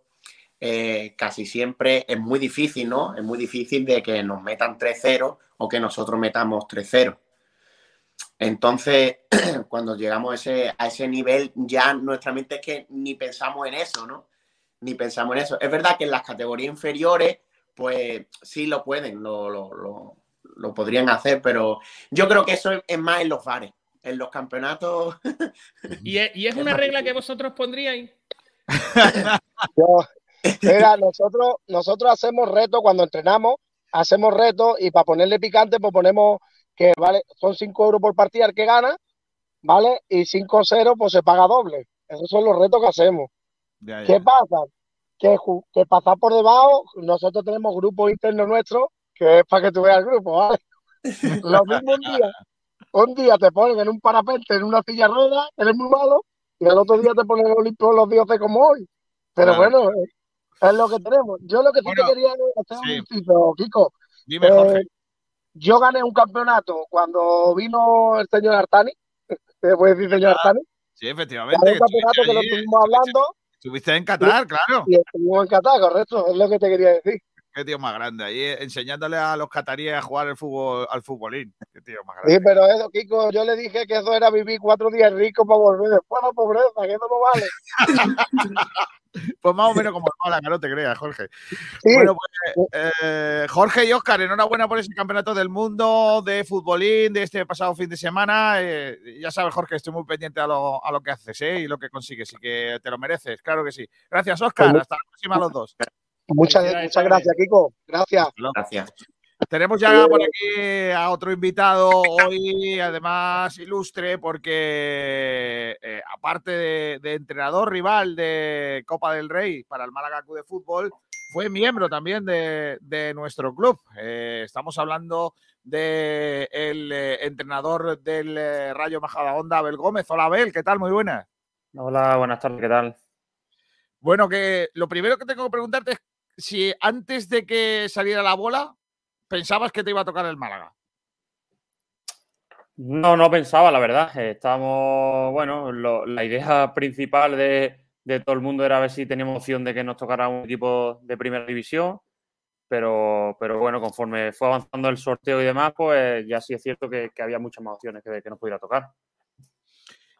eh, casi siempre es muy difícil, ¿no? Es muy difícil de que nos metan 3-0 o que nosotros metamos 3-0. Entonces, cuando llegamos a ese, a ese nivel, ya nuestra mente es que ni pensamos en eso, ¿no? Ni pensamos en eso. Es verdad que en las categorías inferiores, pues sí lo pueden, lo, lo, lo- podrían hacer, pero yo creo que eso es- es más en los bares. En los campeonatos Y es, y es una regla que vosotros pondríais. Yo- mira, nosotros, nosotros hacemos retos cuando entrenamos, hacemos retos y para ponerle picante, pues ponemos que vale, son 5 euros por partida el que gana, ¿vale? Y 5-0, pues se paga doble. Esos son los retos que hacemos. Ya, ya. ¿Qué pasa? Que, que pasar por debajo, nosotros tenemos grupos internos nuestros, que es para que tú veas el grupo, ¿vale? Lo mismo un día, un día te ponen en un parapente, en una silla rueda, eres muy malo, y al otro día te ponen en Olimpo los dioses como hoy. Pero bueno, eh, es lo que tenemos. Yo lo que sí Bueno, te quería hacer sí. un Kiko. Dime, Eh, Jorge. yo gané un campeonato cuando vino el señor Artani, ¿se puede decir señor Artani? Sí, efectivamente. Gané un campeonato que lo estuvimos hablando Estuviste en Qatar, claro. y estuvimos en Qatar, correcto, es lo que te quería decir. Qué tío más grande. Ahí eh, enseñándole a los cataríes a jugar el fútbol, al futbolín. Qué tío más Sí, grande. pero eso, Kiko, yo le dije que eso era vivir cuatro días rico para volver después a la pobreza, que eso no vale. Pues más o menos como el Málaga, no te creas, Jorge. Sí. Bueno, pues eh, Jorge y Óscar, enhorabuena por ese campeonato del mundo de futbolín de este pasado fin de semana. Eh, ya sabes, Jorge, estoy muy pendiente a lo, a lo que haces ¿eh? y lo que consigues y que te lo mereces, claro que sí. Gracias, Óscar. Pues- Hasta la próxima los dos. Muchas, muchas gracias, Kiko. Gracias. Gracias. Tenemos ya por aquí a otro invitado hoy, además ilustre, porque eh, aparte de, de entrenador rival de Copa del Rey para el Málaga Club de Fútbol, fue miembro también de, de nuestro club. Eh, estamos hablando del entrenador del eh, Rayo Majadahonda, Abel Gómez. Hola, Abel, ¿qué tal? Muy buenas. Hola, buenas tardes, ¿qué tal? Bueno, que lo primero que tengo que preguntarte es si antes de que saliera la bola pensabas que te iba a tocar el Málaga. No, no pensaba, la verdad. Estábamos, bueno, lo- la idea principal de, de todo el mundo era ver si teníamos opción de que nos tocara un equipo de primera división, pero, pero bueno, conforme fue avanzando el sorteo y demás, pues ya sí es cierto que, que había muchas más opciones que, que nos pudiera tocar.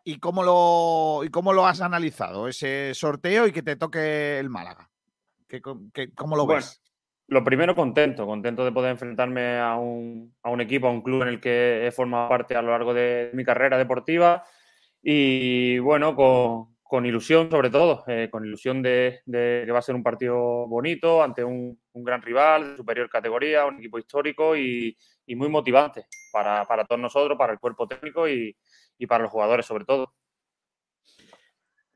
¿Y cómo, lo, ¿Y cómo lo has analizado, ese sorteo y que te toque el Málaga? ¿Qué, co- qué- ¿Cómo lo Bueno, ves? Lo primero, contento, contento de poder enfrentarme a un, a un equipo, a un club en el que he formado parte a lo largo de mi carrera deportiva y bueno, con, con ilusión sobre todo, eh, con ilusión de, de que va a ser un partido bonito ante un, un gran rival de superior categoría, un equipo histórico y, y muy motivante para, para todos nosotros, para el cuerpo técnico y, y para los jugadores sobre todo.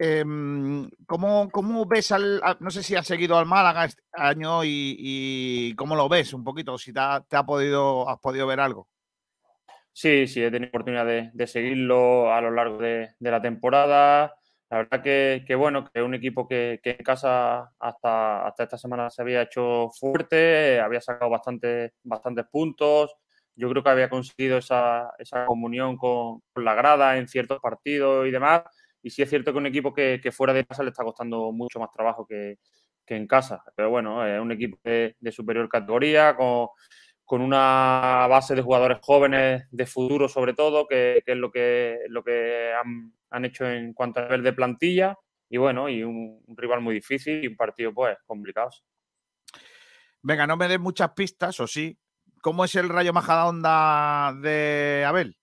Em, ¿cómo, cómo ves al, no sé si has seguido al Málaga este año y, cómo lo ves un poquito, si te ha, podido, has podido ver algo? Sí, sí, he tenido oportunidad de, seguirlo a lo largo de, la temporada. La verdad que, bueno, que un equipo que, en casa hasta, hasta esta semana se había hecho fuerte, había sacado bastante, bastantes puntos. Yo creo que había conseguido esa, esa comunión con la grada en ciertos partidos y demás. Y sí es cierto que un equipo que, fuera de casa le está costando mucho más trabajo que, en casa. Pero bueno, es un equipo de, superior categoría, con, una base de jugadores jóvenes de futuro sobre todo, que, es lo que, lo que han, han hecho en cuanto a nivel de plantilla. Y bueno, y un, un rival muy difícil y un partido pues complicado. Venga, no me des muchas pistas, o sí. ¿Cómo es el Rayo Majadahonda de Abel?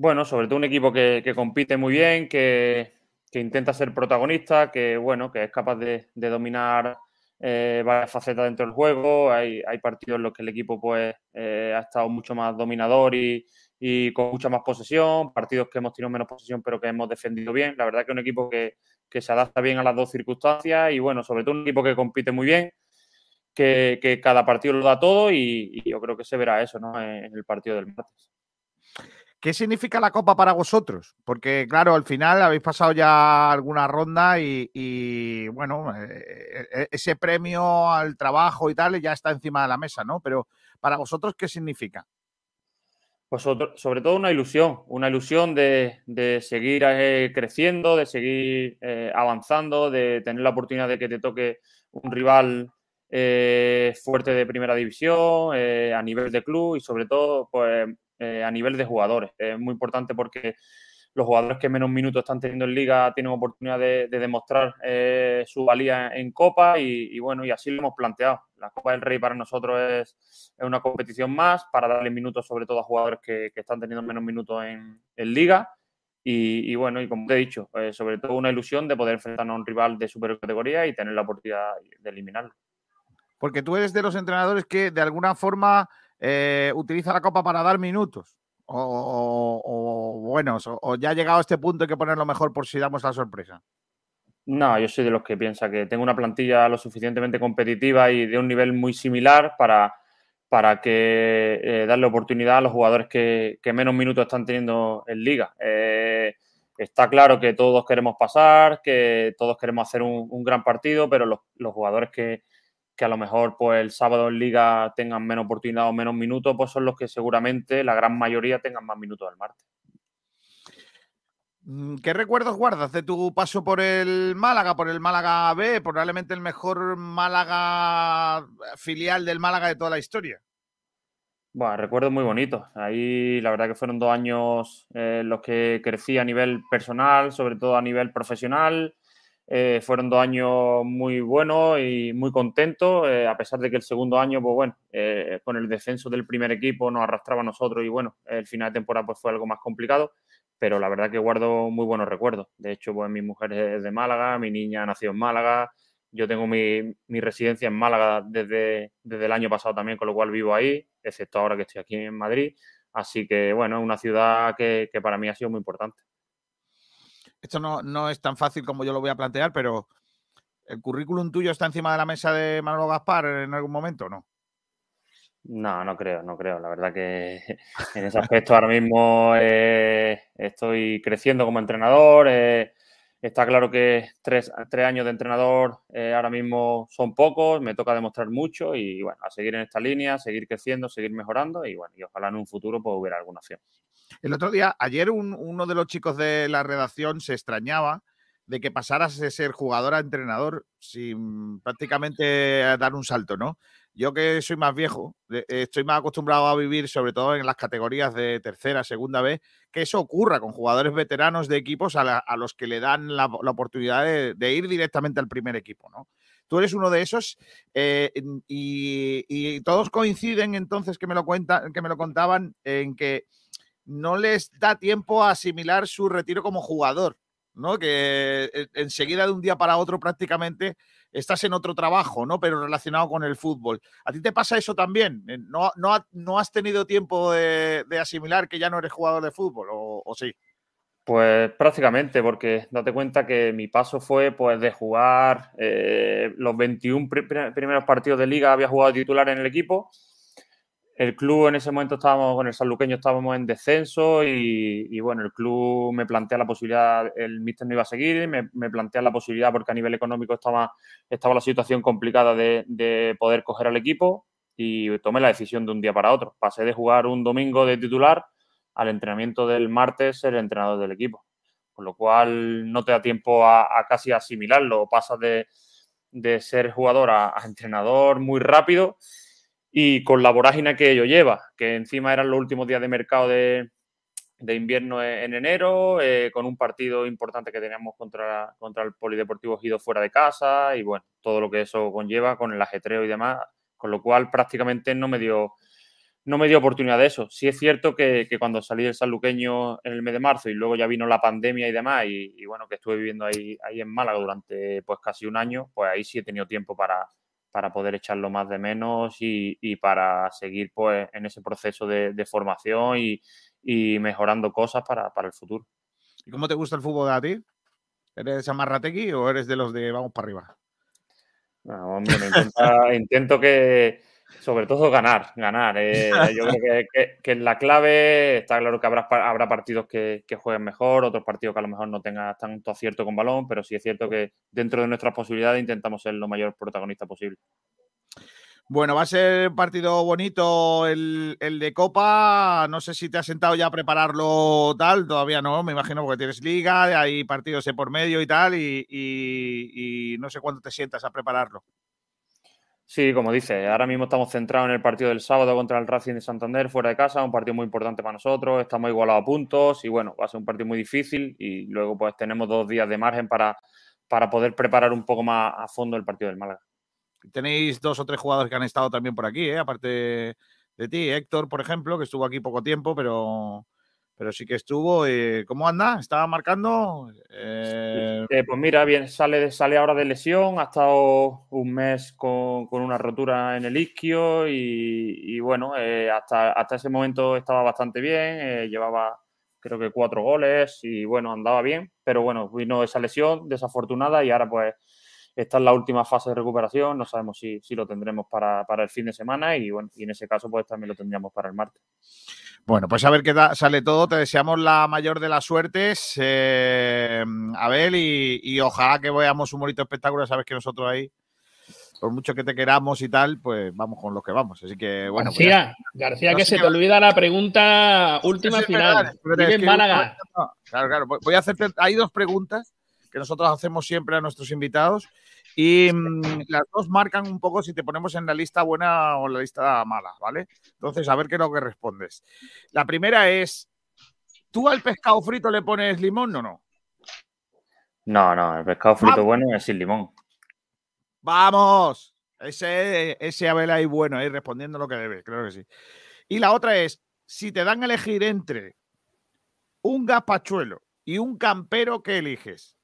Bueno, sobre todo un equipo que, compite muy bien, que, intenta ser protagonista, que bueno, que es capaz de, dominar eh, varias facetas dentro del juego. Hay, hay partidos en los que el equipo pues eh, ha estado mucho más dominador y, con mucha más posesión, partidos que hemos tenido menos posesión pero que hemos defendido bien. La verdad que es un equipo que, que se adapta bien a las dos circunstancias y bueno, sobre todo un equipo que compite muy bien, que, cada partido lo da todo y, yo creo que se verá eso ¿no? en el partido del martes. ¿Qué significa la Copa para vosotros? Porque, claro, al final habéis pasado ya alguna ronda y, bueno, eh, eh, ese premio al trabajo y tal ya está encima de la mesa, ¿no? Pero para vosotros, ¿qué significa? Pues sobre todo una ilusión, una ilusión de, de seguir eh, creciendo, de seguir avanzando, de tener la oportunidad de que te toque un rival fuerte de primera división, a nivel de club y sobre todo pues, eh, a nivel de jugadores. Es muy importante porque los jugadores que menos minutos están teniendo en liga tienen oportunidad de, de demostrar eh, su valía en Copa y, bueno, y así lo hemos planteado. La Copa del Rey para nosotros es, es una competición más para darle minutos sobre todo a jugadores que, que están teniendo menos minutos en, en liga. Y, bueno, y como te he dicho, eh, sobre todo una ilusión de poder enfrentarnos a un rival de superior categoría y tener la oportunidad de eliminarlo. Porque tú eres de los entrenadores que de alguna forma eh, utiliza la Copa para dar minutos. O, o- bueno, o, ya ha llegado a este punto hay que ponerlo mejor por si damos la sorpresa. No, yo soy de los que piensa que tengo una plantilla lo suficientemente competitiva y de un nivel muy similar para, para que eh, darle oportunidad a los jugadores que, menos minutos están teniendo en liga. Eh, está claro que todos queremos pasar, que todos queremos hacer un, gran partido, pero los jugadores que, que a lo mejor pues el sábado en liga tengan menos oportunidad o menos minutos, pues son los que seguramente la gran mayoría tengan más minutos el martes. Mm, ¿Qué recuerdos guardas de tu paso por el Málaga, por el Málaga B, probablemente el mejor Málaga filial del Málaga de toda la historia? Bueno, recuerdos muy bonitos. Ahí la verdad que fueron dos años eh, en los que crecí a nivel personal, sobre todo a nivel profesional. Eh, fueron dos años muy buenos y muy contentos, eh, a pesar de que el segundo año, pues bueno, eh, con el descenso del primer equipo nos arrastraba a nosotros y bueno, el final de temporada pues fue algo más complicado, pero la verdad que guardo muy buenos recuerdos. De hecho, pues mi mujer es de Málaga, mi niña nació en Málaga, yo tengo mi, mi residencia en Málaga desde, desde el año pasado también, con lo cual vivo ahí, excepto ahora que estoy aquí en Madrid. Así que, bueno, es una ciudad que, que para mí ha sido muy importante. Esto no, no es tan fácil como yo lo voy a plantear, pero ¿el currículum tuyo está encima de la mesa de Manolo Gaspar en algún momento o no? No, no creo, no creo. La verdad que en ese aspecto ahora mismo eh, estoy creciendo como entrenador. eh, Está claro que tres, tres años de entrenador eh, ahora mismo son pocos, me toca demostrar mucho y bueno, a seguir en esta línea, seguir creciendo, seguir mejorando y bueno, y ojalá en un futuro pues hubiera alguna opción. El otro día, ayer un- uno de los chicos de la redacción se extrañaba de que pasaras de ser jugador a entrenador sin prácticamente dar un salto, ¿no? Yo que soy más viejo, eh, estoy más acostumbrado a vivir sobre todo en las categorías de tercera, segunda vez, que eso ocurra con jugadores veteranos de equipos a, los que le dan la, oportunidad de, ir directamente al primer equipo, ¿no? Tú eres uno de esos eh, y, y todos coinciden entonces que me lo cuentan, que me lo contaban en que no les da tiempo a asimilar su retiro como jugador, ¿no? Que eh, enseguida de un día para otro prácticamente estás en otro trabajo, ¿no? Pero relacionado con el fútbol. ¿A ti te pasa eso también? Eh, ¿No, no, no has tenido tiempo de, asimilar que ya no eres jugador de fútbol o, sí? Pues prácticamente, porque date cuenta que mi paso fue pues de jugar eh, los 21 pri- pri- primeros partidos de liga, había jugado titular en el equipo. El club en ese momento estábamos con el sanluqueño, estábamos en descenso y, bueno, el club me plantea la posibilidad, el míster no iba a seguir, me, plantea la posibilidad porque a nivel económico estaba, estaba la situación complicada de, de poder coger al equipo y tomé la decisión de un día para otro. Pasé de jugar un domingo de titular al entrenamiento del martes ser entrenador del equipo. Con lo cual no te da tiempo a, casi asimilarlo. Pasas de, de ser jugador a entrenador muy rápido y con la vorágine que ello lleva, que encima eran los últimos días de mercado de, de invierno en, en enero, eh, con un partido importante que teníamos contra, contra el Polideportivo Gido fuera de casa y bueno, todo lo que eso conlleva con el ajetreo y demás, con lo cual prácticamente no me dio, no me dio oportunidad de eso. Sí es cierto que, que cuando salí del Sanluqueño en el mes de marzo y luego ya vino la pandemia y demás, y, y bueno, que estuve viviendo ahí, ahí en Málaga durante pues casi un año, pues ahí sí he tenido tiempo para, para poder echarlo más de menos y, y para seguir pues en ese proceso de, de formación y, y mejorando cosas para, para el futuro. ¿Y cómo te gusta el fútbol a ti? ¿Eres amarrategui o eres de los de vamos para arriba? No, hombre, me intenta- intento que, sobre todo, ganar, ganar. eh, yo creo que, que- que la clave está claro que habrá, habrá partidos que, que jueguen mejor, otros partidos que a lo mejor no tengan tanto acierto con balón, pero sí es cierto que dentro de nuestras posibilidades intentamos ser lo mayor protagonista posible. Bueno, va a ser un partido bonito el, el de Copa. No sé si te has sentado ya a prepararlo tal, todavía no, me imagino, porque tienes liga, hay partidos de por medio y tal, y, y- y no sé cuándo te sientas a prepararlo. Sí, como dice, ahora mismo estamos centrados en el partido del sábado contra el Racing de Santander, fuera de casa, un partido muy importante para nosotros, estamos igualados a puntos y bueno, va a ser un partido muy difícil y luego pues tenemos dos días de margen para, para poder preparar un poco más a fondo el partido del Málaga. Tenéis dos o tres jugadores que han estado también por aquí, ¿eh? aparte de ti. Héctor, por ejemplo, que estuvo aquí poco tiempo, pero, pero sí que estuvo. eh, ¿Cómo anda? ¿Estaba marcando? Eh, Eh, pues mira, bien, sale, sale ahora de lesión, ha estado un mes con, con una rotura en el isquio y, y bueno, eh, hasta, hasta ese momento estaba bastante bien, llevaba creo que cuatro goles y bueno, andaba bien, pero bueno, vino esa lesión desafortunada y ahora pues está en la última fase de recuperación, no sabemos si, si lo tendremos para, para el fin de semana y bueno, y en ese caso pues también lo tendríamos para el martes. Bueno, pues a ver qué da- sale todo. Te deseamos la mayor de las suertes, eh, Abel, y, y ojalá que veamos un bonito espectáculo. Sabes que nosotros ahí, por mucho que te queramos y tal, pues vamos con los que vamos. Así que, bueno. pues García. García, No que se te olvida la pregunta última es final. verdad, es que- Málaga. no, Claro, claro. Voy a hacerte. Hay dos preguntas que nosotros hacemos siempre a nuestros invitados y mm, las dos marcan un poco si te ponemos en la lista buena o en la lista mala, ¿vale? Entonces, a ver qué es lo que respondes. La primera es: ¿tú al pescado frito le pones limón o no? No, no, el pescado frito Vamos. bueno es sin limón. ¡Vamos! Ese, ese Abel ahí bueno, ahí respondiendo lo que debe, creo que sí. Y la otra es: si te dan a elegir entre un gazpachuelo y un campero, ¿qué eliges?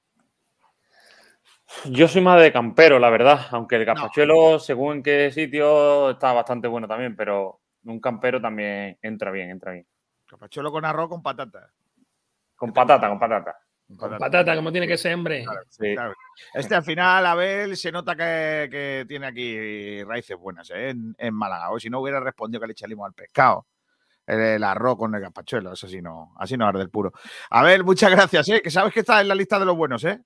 Yo soy más de campero, la verdad, aunque el gazpachuelo, según en qué sitio, está bastante bueno también, pero un campero también entra bien, entra bien. Gazpachuelo con arroz con patata. Con patata, con patata. Con patata, como tiene que ser, hombre. Sí. Claro. Este al final, Abel, se nota que, que tiene aquí raíces buenas ¿eh? en, en Málaga. O si no hubiera respondido que le echa limón al pescado. El, el arroz con el gazpachuelo, eso sí no, así no arde el puro. A ver, muchas gracias, ¿eh? que sabes que está en la lista de los buenos, ¿eh?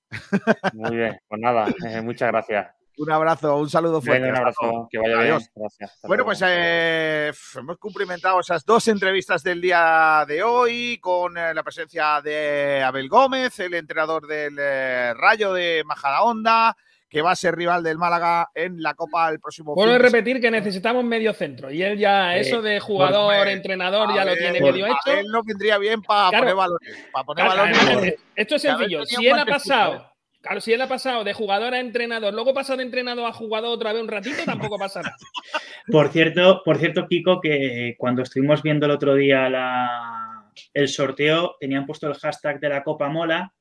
Muy bien, pues nada, eh, muchas gracias. Un abrazo, un saludo fuerte. Venga, un abrazo, que vaya bien. Adiós. Gracias. Bueno, pues eh, hemos cumplimentado esas dos entrevistas del día de hoy con eh, la presencia de Abel Gómez, el entrenador del eh, Rayo de Majadahonda, que va a ser rival del Málaga en la Copa el próximo Vuelvo a repetir que necesitamos medio centro. Y él ya, Eh, eso de jugador, pues, entrenador, ya lo tiene pues, medio hecho. él no vendría bien para Claro. poner balones. Para poner Claro, balones. a ver, Esto es sencillo. Si él ha pasado, puestos, claro, si él ha pasado de jugador a entrenador, luego pasa de entrenador a jugador otra vez un ratito, tampoco pasa nada. Por cierto, por cierto, Kiko, que cuando estuvimos viendo el otro día la- el sorteo, tenían puesto el hashtag de la Copa Mola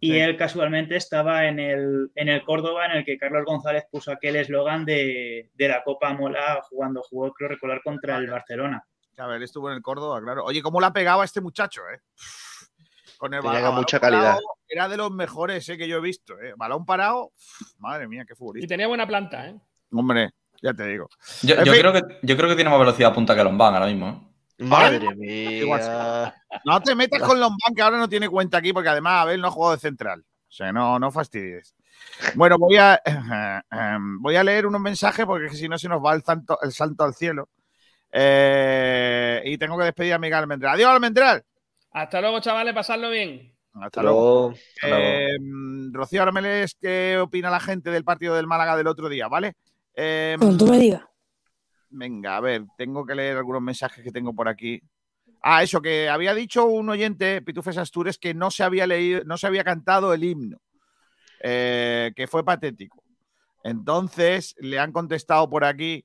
y Sí. él casualmente estaba en el, en el Córdoba en el que Carlos González puso aquel eslogan de, de la Copa Mola jugando, jugó, creo recordar, contra el Barcelona. A ver, estuvo en el Córdoba, claro. Oye, ¿cómo la pegaba este muchacho, eh? Con el balón mucha parado, calidad. Era de los mejores eh, que yo he visto, eh. Balón parado, madre mía, qué Y futbolista. tenía buena planta, ¿eh? Hombre, ya te digo. Yo, creo que, yo creo que tiene más velocidad punta que Lombán ahora mismo. ¿eh? Madre mía. No te metas con Lombán, que ahora no tiene cuenta aquí, porque además Abel no ha jugado de central. O sea, no, no fastidies. Bueno, voy a, voy a leer unos mensajes porque si no se nos va el, santo, el salto al cielo. Eh, y tengo que despedir a Miguel Almendral. Adiós, Almendral. Hasta luego, chavales, pasadlo bien. Hasta luego. Luego, Eh, Rocío, ahora me lees qué opina la gente del partido del Málaga del otro día, ¿vale? Eh, Cuando tú me digas. Venga, a ver, tengo que leer algunos mensajes que tengo por aquí. Ah, eso, que había dicho un oyente, Pitufes Astures, que no se había leído, no se había cantado el himno, eh, que fue patético. Entonces, le han contestado por aquí.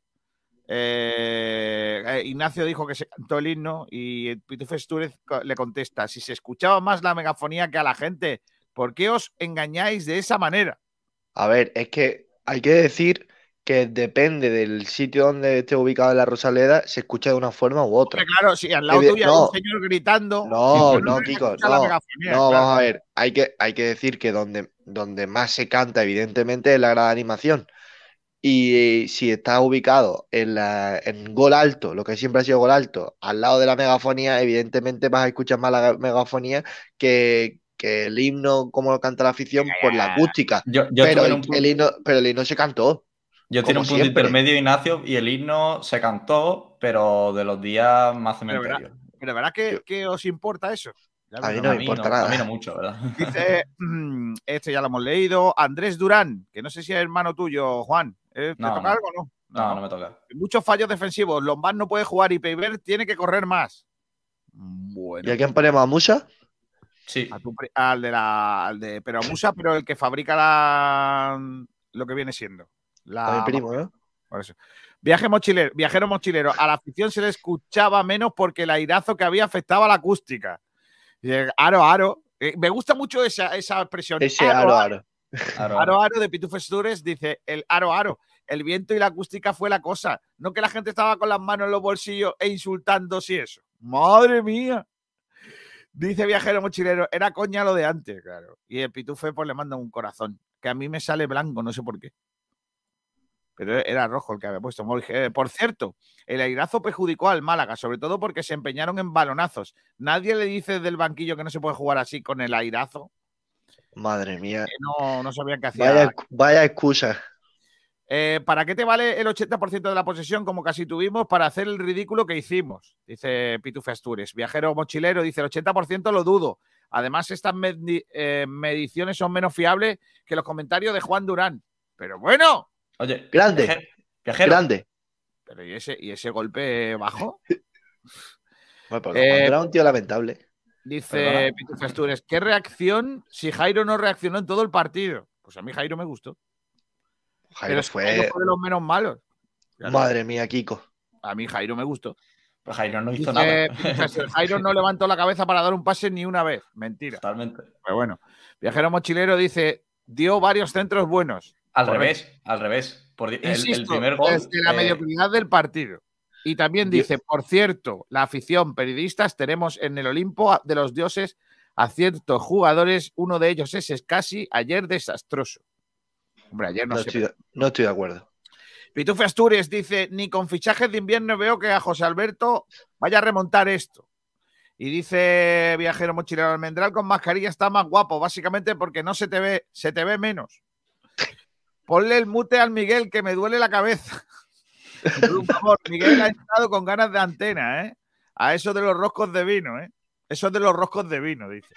eh, eh, Ignacio dijo que se cantó el himno y Pitufes Astures le contesta: si se escuchaba más la megafonía que a la gente, ¿por qué os engañáis de esa manera? A ver, es que hay que decir que depende del sitio donde esté ubicado la Rosaleda, se escucha de una forma u otra. Hombre, claro, si al lado Evi- tuyo hay no. un señor gritando. No, no, Kiko, no. megafonía, No, claro. vamos a ver, hay que, hay que decir que donde, donde más se canta, evidentemente, es la grada de animación. Y si está ubicado en, la, en gol alto, lo que siempre ha sido gol alto, al lado de la megafonía, evidentemente vas a escuchar más la megafonía que, que el himno como lo canta la afición por la acústica. Yo, yo Pero el himno, pero el himno se cantó. Yo tiene un punto siempre. intermedio, Ignacio, y el himno se cantó, pero de los días más Pero cementerio. Pero ¿verdad que, que os importa eso? Ya A mí no me importa no, nada. a mí no mucho, ¿verdad? Dice, mm, este ya lo hemos leído, Andrés Durán, que no sé si es hermano tuyo, Juan. ¿Eh? ¿Te No, toca no. algo o no? No, no me toca. Muchos fallos defensivos. Lombán no puede jugar y Peiber tiene que correr más. Bueno. ¿Y a quién ponemos a Musa? Sí. A tu pri- al de la. Al de, pero a Musa, pero el que fabrica la, lo que viene siendo. La, A mi primo, ¿no? Por eso. Viaje mochilero, viajero mochilero. A la afición se le escuchaba menos porque el airazo que había afectaba la acústica. Y Aro, aro. Eh, me gusta mucho esa, esa expresión. Ese aro, aro. Aro, Aro, aro de Pitufes Dures dice: el aro, aro. El viento y la acústica fue la cosa. No que la gente estaba con las manos en los bolsillos e insultando si eso. Madre mía. Dice viajero mochilero, era coña lo de antes, claro. Y el pitufe pues le manda un corazón, que a mí me sale blanco, no sé por qué. Pero era rojo el que había puesto. Por cierto, el airazo perjudicó al Málaga, sobre todo porque se empeñaron en balonazos. Nadie le dice del banquillo que no se puede jugar así con el airazo. Madre mía. que no, no sabían qué hacía. Vaya, vaya excusa. Eh, ¿Para qué te vale el 80% de la posesión, como casi tuvimos, para hacer el ridículo que hicimos? Dice Pitufe Astures. Viajero mochilero dice: el 80% lo dudo. Además, estas eh, mediciones son menos fiables que los comentarios de Juan Durán. Pero bueno, Oye, Grande. viaje- viajero. Grande. pero ¿y ese, y ese golpe bajo? Bueno, pues Eh, era un tío lamentable. Dice Astures: ¿qué reacción si Jairo no reaccionó en todo el partido? Pues a mí Jairo me gustó. Jairo pero fue. Jairo fue de los menos malos. Madre mía, Kiko. A mí Jairo me gustó. Pues Jairo no hizo Dice, nada. Jairo no levantó la cabeza para dar un pase ni una vez. Mentira. Totalmente. Pero bueno, Viajero Mochilero dice, dio varios centros buenos. Al Correcto. revés, al revés. Por di- el, el Insisto, primer gol. desde la eh, mediocridad del partido. Y también Di- dice, por cierto, la afición periodistas tenemos en el Olimpo de los dioses a ciertos jugadores, uno de ellos es casi ayer desastroso. Hombre, ayer no, No estoy, de- no estoy de acuerdo. Pitufe Asturias dice, ni con fichajes de invierno veo que a José Alberto vaya a remontar esto. Y dice Viajero Mochilero Almendral, con mascarilla está más guapo, básicamente porque no se te ve, se te ve menos. Ponle el mute al Miguel que me duele la cabeza. Por favor, Miguel ha estado con ganas de antena, ¿eh? A eso de los roscos de vino, ¿eh? Eso de los roscos de vino, dice.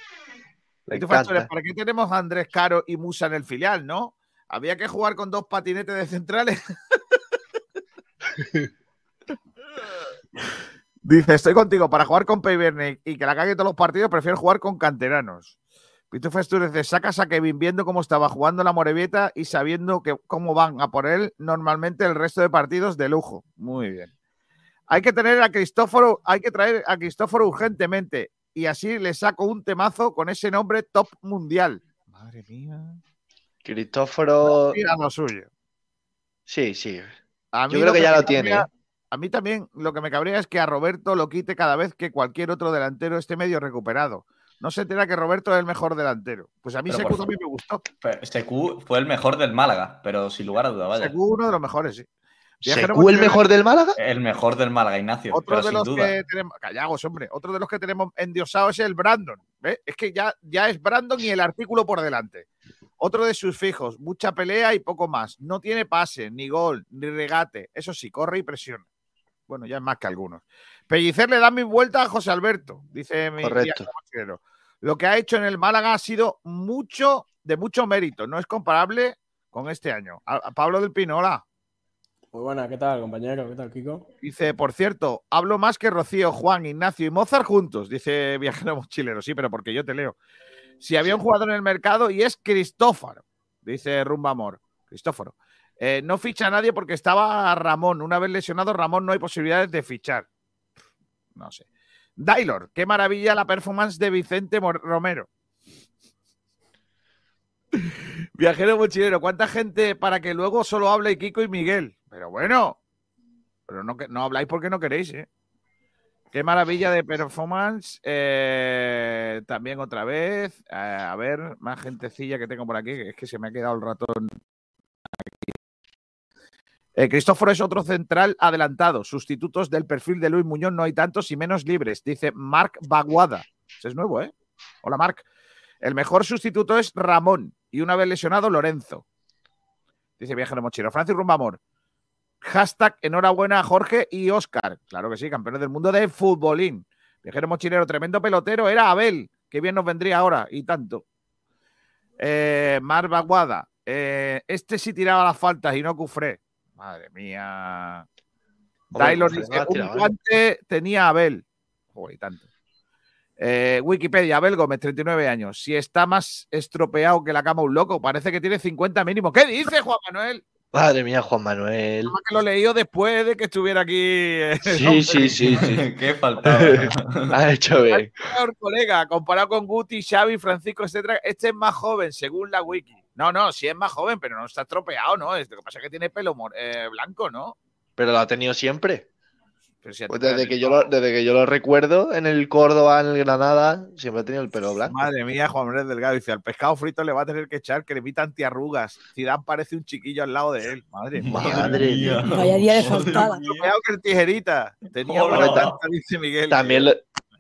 Encanta. ¿para qué tenemos a Andrés Caro y Musa en el filial, no? Había que jugar con dos patinetes de centrales. Dice, estoy contigo, para jugar con Peyverne y que la cague todos los partidos, prefiero jugar con canteranos. Pitufo Asturias dice, sacas a Kevin viendo cómo estaba jugando la Morevieta y sabiendo que cómo van a por él normalmente el resto de partidos de lujo. Muy bien. Hay que tener a Cristóforo, hay que traer a Cristóforo urgentemente y así le saco un temazo con ese nombre top mundial. Madre mía. Cristóforo. Mira lo suyo. Sí, sí. A mí Yo creo que ya lo tiene. ¿eh? A mí también lo que me cabrea es que a Roberto lo quite cada vez que cualquier otro delantero esté medio recuperado. No se entera que Roberto es el mejor delantero. Pues a mí Pero Secu también me gustó. Secu fue el mejor del Málaga, pero sin lugar a duda, vaya. Secu uno de los mejores, sí. ¿Secu el mejor del Málaga? El mejor del Málaga, Ignacio. Otro pero de sin los duda. que tenemos. Callagos, hombre. Otro de los que tenemos endiosado es el Brandon. ¿ves? Es que ya, ya es Brandon y el artículo por delante. Otro de sus fijos. Mucha pelea y poco más. No tiene pase, ni gol, ni regate. Eso sí, corre y presiona. Bueno, ya es más que algunos. Pellicer le da mi vuelta a José Alberto, dice mi Correcto. viajero mochilero. Lo que ha hecho en el Málaga ha sido mucho, de mucho mérito. No es comparable con este año. A- a Pablo del Pino, hola. Muy buena, ¿qué tal, compañero? ¿Qué tal, Kiko? Dice, por cierto, hablo más que Rocío, Juan, Ignacio y Mozart juntos, dice Viajero Mochilero. Sí, pero porque yo te leo. Si había un jugador en el mercado y es Cristóforo, dice Rumba Amor. Cristóforo. Eh, no ficha a nadie porque estaba Ramón. Una vez lesionado Ramón no hay posibilidades de fichar. No sé. Dailor, qué maravilla la performance de Vicente Romero. Viajero mochilero, ¿cuánta gente para que luego solo hable Kiko y Miguel? Pero bueno, pero no, no habláis porque no queréis, ¿eh? Qué maravilla de performance. eh, también otra vez. eh, a ver, más gentecilla que tengo por aquí. Es que se me ha quedado el ratón. Eh, Cristóforo es otro central adelantado. Sustitutos del perfil de Luis Muñoz no hay tantos y menos libres, dice Marc Baguada. Ese es nuevo, ¿eh? Hola, Marc. El mejor sustituto es Ramón y una vez lesionado Lorenzo. Dice Viajero Mochilo. Francis Rumbamor. Hashtag enhorabuena a Jorge y Oscar. Claro que sí, campeones del mundo de futbolín. Viajero mochilero, tremendo pelotero, era Abel. Qué bien nos vendría ahora, y tanto. Eh, Baguada. eh, este sí tiraba las faltas y no Cufré. Madre mía. Taylor dice, guante tenía Abel. Joder, y tanto. Eh, Wikipedia, Abel Gómez, 39 años. Si está más estropeado que la cama un loco, parece que tiene 50 mínimo. ¿Qué dice Juan Manuel? Madre mía, Juan Manuel. Que lo leí yo después de que estuviera aquí. Sí, sí, sí, sí. Qué faltaba. Ha hecho bien. Peor colega, comparado con Guti, Xavi, Francisco, etcétera, este es más joven, según la wiki. No, no, sí es más joven, pero no está estropeado, ¿no? Es- Lo que pasa es que tiene pelo eh, blanco, ¿no? Pero lo ha tenido siempre. Pero si a Pues desde que, yo lo, desde que yo lo recuerdo, en el Córdoba, en el Granada, siempre ha tenido el pelo blanco. Madre mía, Juan Manuel Delgado dice, al pescado frito le va a tener que echar cremita antiarrugas. Zidane parece un chiquillo al lado de él. Madre mía. Madre mía. Vaya día de faltada. Que el tijerita. Tenía buena tanta, dice Miguel. También lo,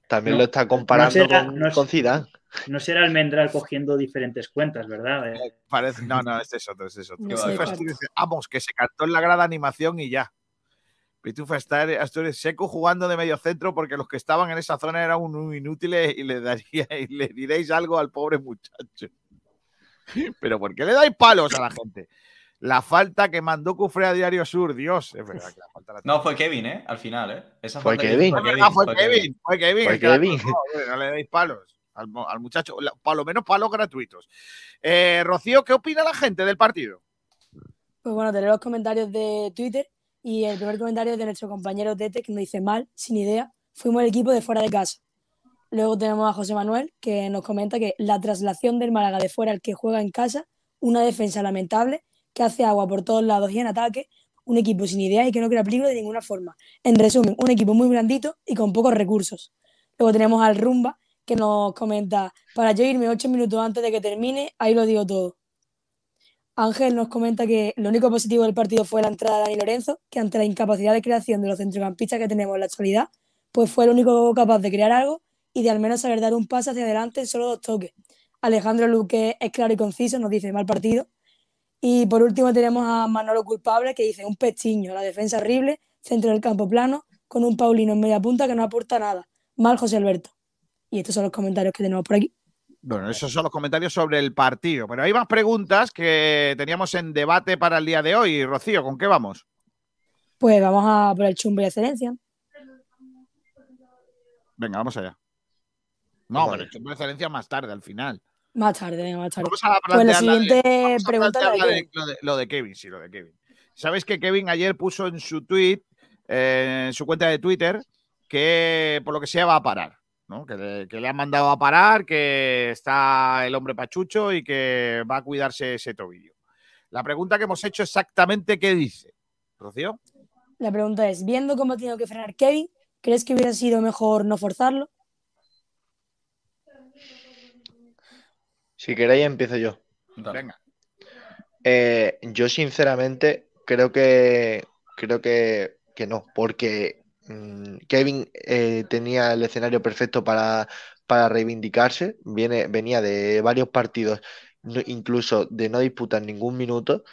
también No, lo está comparando no será- con, no es- con Zidane. No será Almendral cogiendo diferentes cuentas, ¿verdad? Eh, Parece, no, no, este es otro, este es otro. Vamos, que se cantó en la grada animación y ya. Pitufo Astar- Asturias seco jugando de medio centro porque los que estaban en esa zona eran un inútiles y le daría y le diréis algo al pobre muchacho. Pero ¿por qué le dais palos a la gente? La falta que mandó Cufré a Diario Sur, Dios, es verdad que la falta la No, fue Kevin, ¿eh? Al final, ¿eh? Esa Fue Kevin. fue Kevin, fue Kevin. Fue Kevin. no le dais palos al, muchacho, por lo menos palos gratuitos. Eh, Rocío, ¿qué opina la gente del partido? Pues bueno, te leo los comentarios de Twitter y el primer comentario de nuestro compañero Tete que nos dice mal, sin idea, fuimos el equipo de fuera de casa. Luego tenemos a José Manuel que nos comenta que la traslación del Málaga de fuera al que juega en casa, una defensa lamentable que hace agua por todos lados y en ataque, un equipo sin idea y que no crea peligro de ninguna forma. En resumen, un equipo muy blandito y con pocos recursos. Luego tenemos al Rumba que nos comenta, para yo irme ocho minutos antes de que termine, ahí lo digo todo. Ángel nos comenta que lo único positivo del partido fue la entrada de Dani Lorenzo, que ante la incapacidad de creación de los centrocampistas que tenemos en la actualidad, pues fue el único capaz de crear algo y de al menos saber dar un paso hacia adelante en solo dos toques. Alejandro Luque es claro y conciso, nos dice mal partido. Y por último tenemos a Manolo Culpable que dice un pestiño, la defensa horrible, centro del campo plano, con un Paulino en media punta que no aporta nada. Mal José Alberto. Y estos son los comentarios que tenemos por aquí. Bueno, esos son los comentarios sobre el partido. Pero hay más preguntas que teníamos en debate para el día de hoy. Rocío, ¿con qué vamos? Pues vamos a por el chumbo y excelencia. Venga, vamos allá. No, pero el chumbo de excelencia más tarde, al final. Más tarde, más tarde. Vamos a Pues la de- siguiente a pregunta de de- lo, de, lo de Kevin, sí, lo de Kevin. Sabéis que Kevin ayer puso en su tweet, eh, en su cuenta de Twitter, que por lo que sea va a parar. ¿No? Que, le, que le han mandado a parar, que está el hombre pachucho y que va a cuidarse ese tobillo. La pregunta que hemos hecho exactamente qué dice. Rocío. La pregunta es, viendo cómo ha tenido que frenar Kevin, ¿crees que hubiera sido mejor no forzarlo? Si queréis, empiezo yo. Venga. Eh, yo sinceramente creo que creo que, que no, porque Kevin eh, tenía el escenario perfecto para, para reivindicarse. Viene, venía de varios partidos, incluso de no disputar ningún minuto,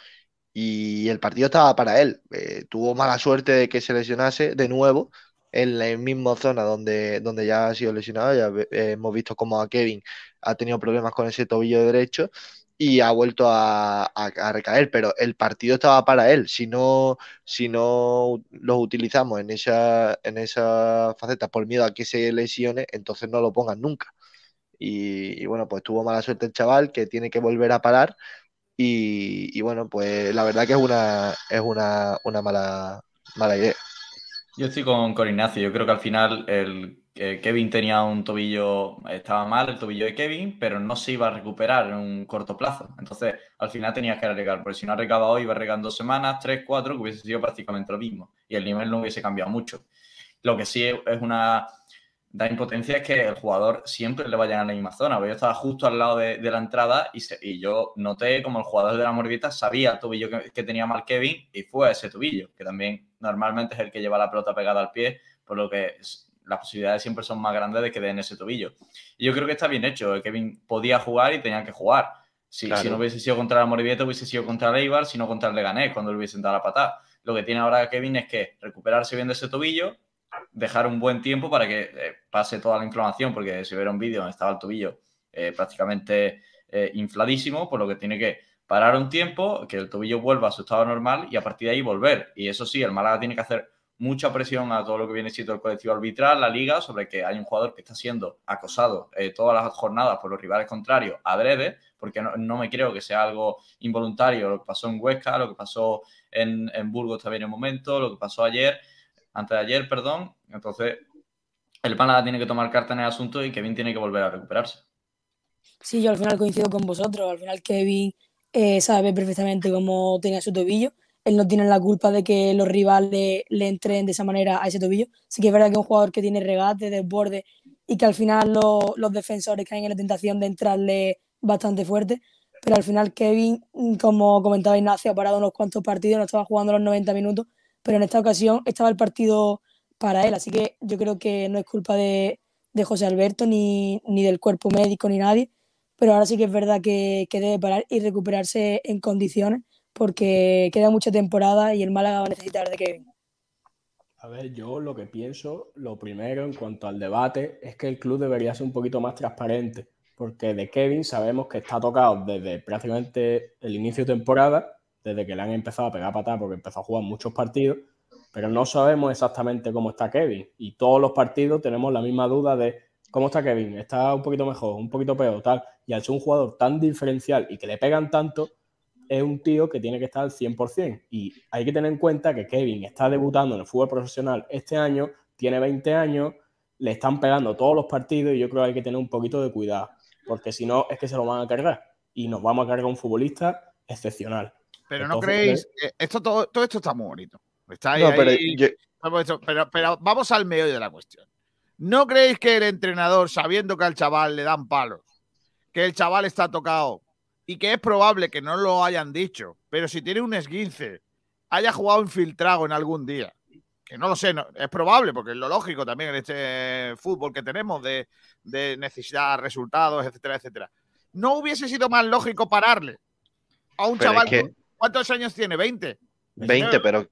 y el partido estaba para él. Eh, tuvo mala suerte de que se lesionase de nuevo en la misma zona donde, donde ya ha sido lesionado. Ya hemos visto cómo a Kevin ha tenido problemas con ese tobillo derecho y ha vuelto a, recaer, pero el partido estaba para él. Si no, si no los utilizamos en esa, en esa faceta por miedo a que se lesione, entonces no lo pongan nunca. Y, bueno, pues tuvo mala suerte el chaval que tiene que volver a parar. Y, bueno, pues la verdad que es una, es una, una mala, mala idea. Yo estoy con, con Ignacio. Yo creo que al final el, Kevin tenía un tobillo, estaba mal el tobillo de Kevin, pero no se iba a recuperar en un corto plazo. Entonces, al final tenías que arriesgar, porque si no arriesgaba hoy, iba en dos semanas, tres, cuatro, que hubiese sido prácticamente lo mismo. Y el nivel no hubiese cambiado mucho. Lo que sí es una da impotencia es que el jugador siempre le vaya a la misma zona. Yo estaba justo al lado de, la entrada y, yo noté como el jugador de la Morvieta sabía el tobillo que, tenía mal Kevin y fue a ese tobillo, que también normalmente es el que lleva la pelota pegada al pie, por lo que las posibilidades siempre son más grandes de que den ese tobillo. Y yo creo que está bien hecho. Kevin podía jugar y tenía que jugar. Si, Claro. si no hubiese sido contra la Morvieta, hubiese sido contra el Eibar, si no contra el Leganés, cuando le hubiesen dado la patada. Lo que tiene ahora Kevin es que recuperarse bien de ese tobillo, dejar un buen tiempo para que eh, pase toda la inflamación, porque si hubiera un vídeo donde estaba el tobillo eh, prácticamente eh, infladísimo, por lo que tiene que parar un tiempo, que el tobillo vuelva a su estado normal y a partir de ahí volver. Y eso sí, el Málaga tiene que hacer mucha presión a todo lo que viene siendo el colectivo arbitral, la liga, sobre que hay un jugador que está siendo acosado eh, todas las jornadas por los rivales contrarios adrede, porque no, me creo que sea algo involuntario lo que pasó en Huesca, lo que pasó en, Burgos también en un momento, lo que pasó ayer, antes de ayer, perdón. Entonces, el Málaga tiene que tomar carta en el asunto y Kevin tiene que volver a recuperarse. Sí, yo al final coincido con vosotros. Al final Kevin eh, sabe perfectamente cómo tenía su tobillo. Él no tiene la culpa de que los rivales le entren de esa manera a ese tobillo. Sí que es verdad que es un jugador que tiene regate, desborde y que al final lo- los defensores caen en la tentación de entrarle bastante fuerte. Pero al final Kevin, mm, como comentaba Ignacio, ha parado unos cuantos partidos, no estaba jugando los 90 minutos, pero en esta ocasión estaba el partido para él. Así que yo creo que no es culpa de, de José Alberto ni, ni del cuerpo médico ni nadie pero ahora sí que es verdad que, que debe parar y recuperarse en condiciones porque queda mucha temporada y el Málaga va a necesitar de Kevin. A ver, yo lo que pienso, lo primero en cuanto al debate, es que el club debería ser un poquito más transparente, porque de Kevin sabemos que está tocado desde prácticamente el inicio de temporada, desde que le han empezado a pegar patada porque empezó a jugar muchos partidos, pero no sabemos exactamente cómo está Kevin. Y todos los partidos tenemos la misma duda de cómo está Kevin, está un poquito mejor, un poquito peor, tal. Y al ser un jugador tan diferencial y que le pegan tanto, es un tío que tiene que estar al 100%. Y hay que tener en cuenta que Kevin está debutando en el fútbol profesional este año, tiene 20 años, le están pegando todos los partidos y yo creo que hay que tener un poquito de cuidado, porque si no es que se lo van a cargar y nos vamos a cargar un futbolista excepcional. Pero no creéis, eh, esto todo, todo esto está muy bonito. Está ahí, No, pero ahí, yo- pero, pero vamos al meollo de la cuestión. ¿No creéis que el entrenador, sabiendo que al chaval le dan palos, que el chaval está tocado, y que es probable que no lo hayan dicho, pero si tiene un esguince, haya jugado infiltrado en algún día, que no lo sé, no- es probable, porque es lo lógico también en este fútbol que tenemos de, de necesidad, resultados, etcétera, etcétera. ¿No hubiese sido más lógico pararle a un Pero es chaval? que- ¿Cuántos años tiene? ¿20? 20, pero.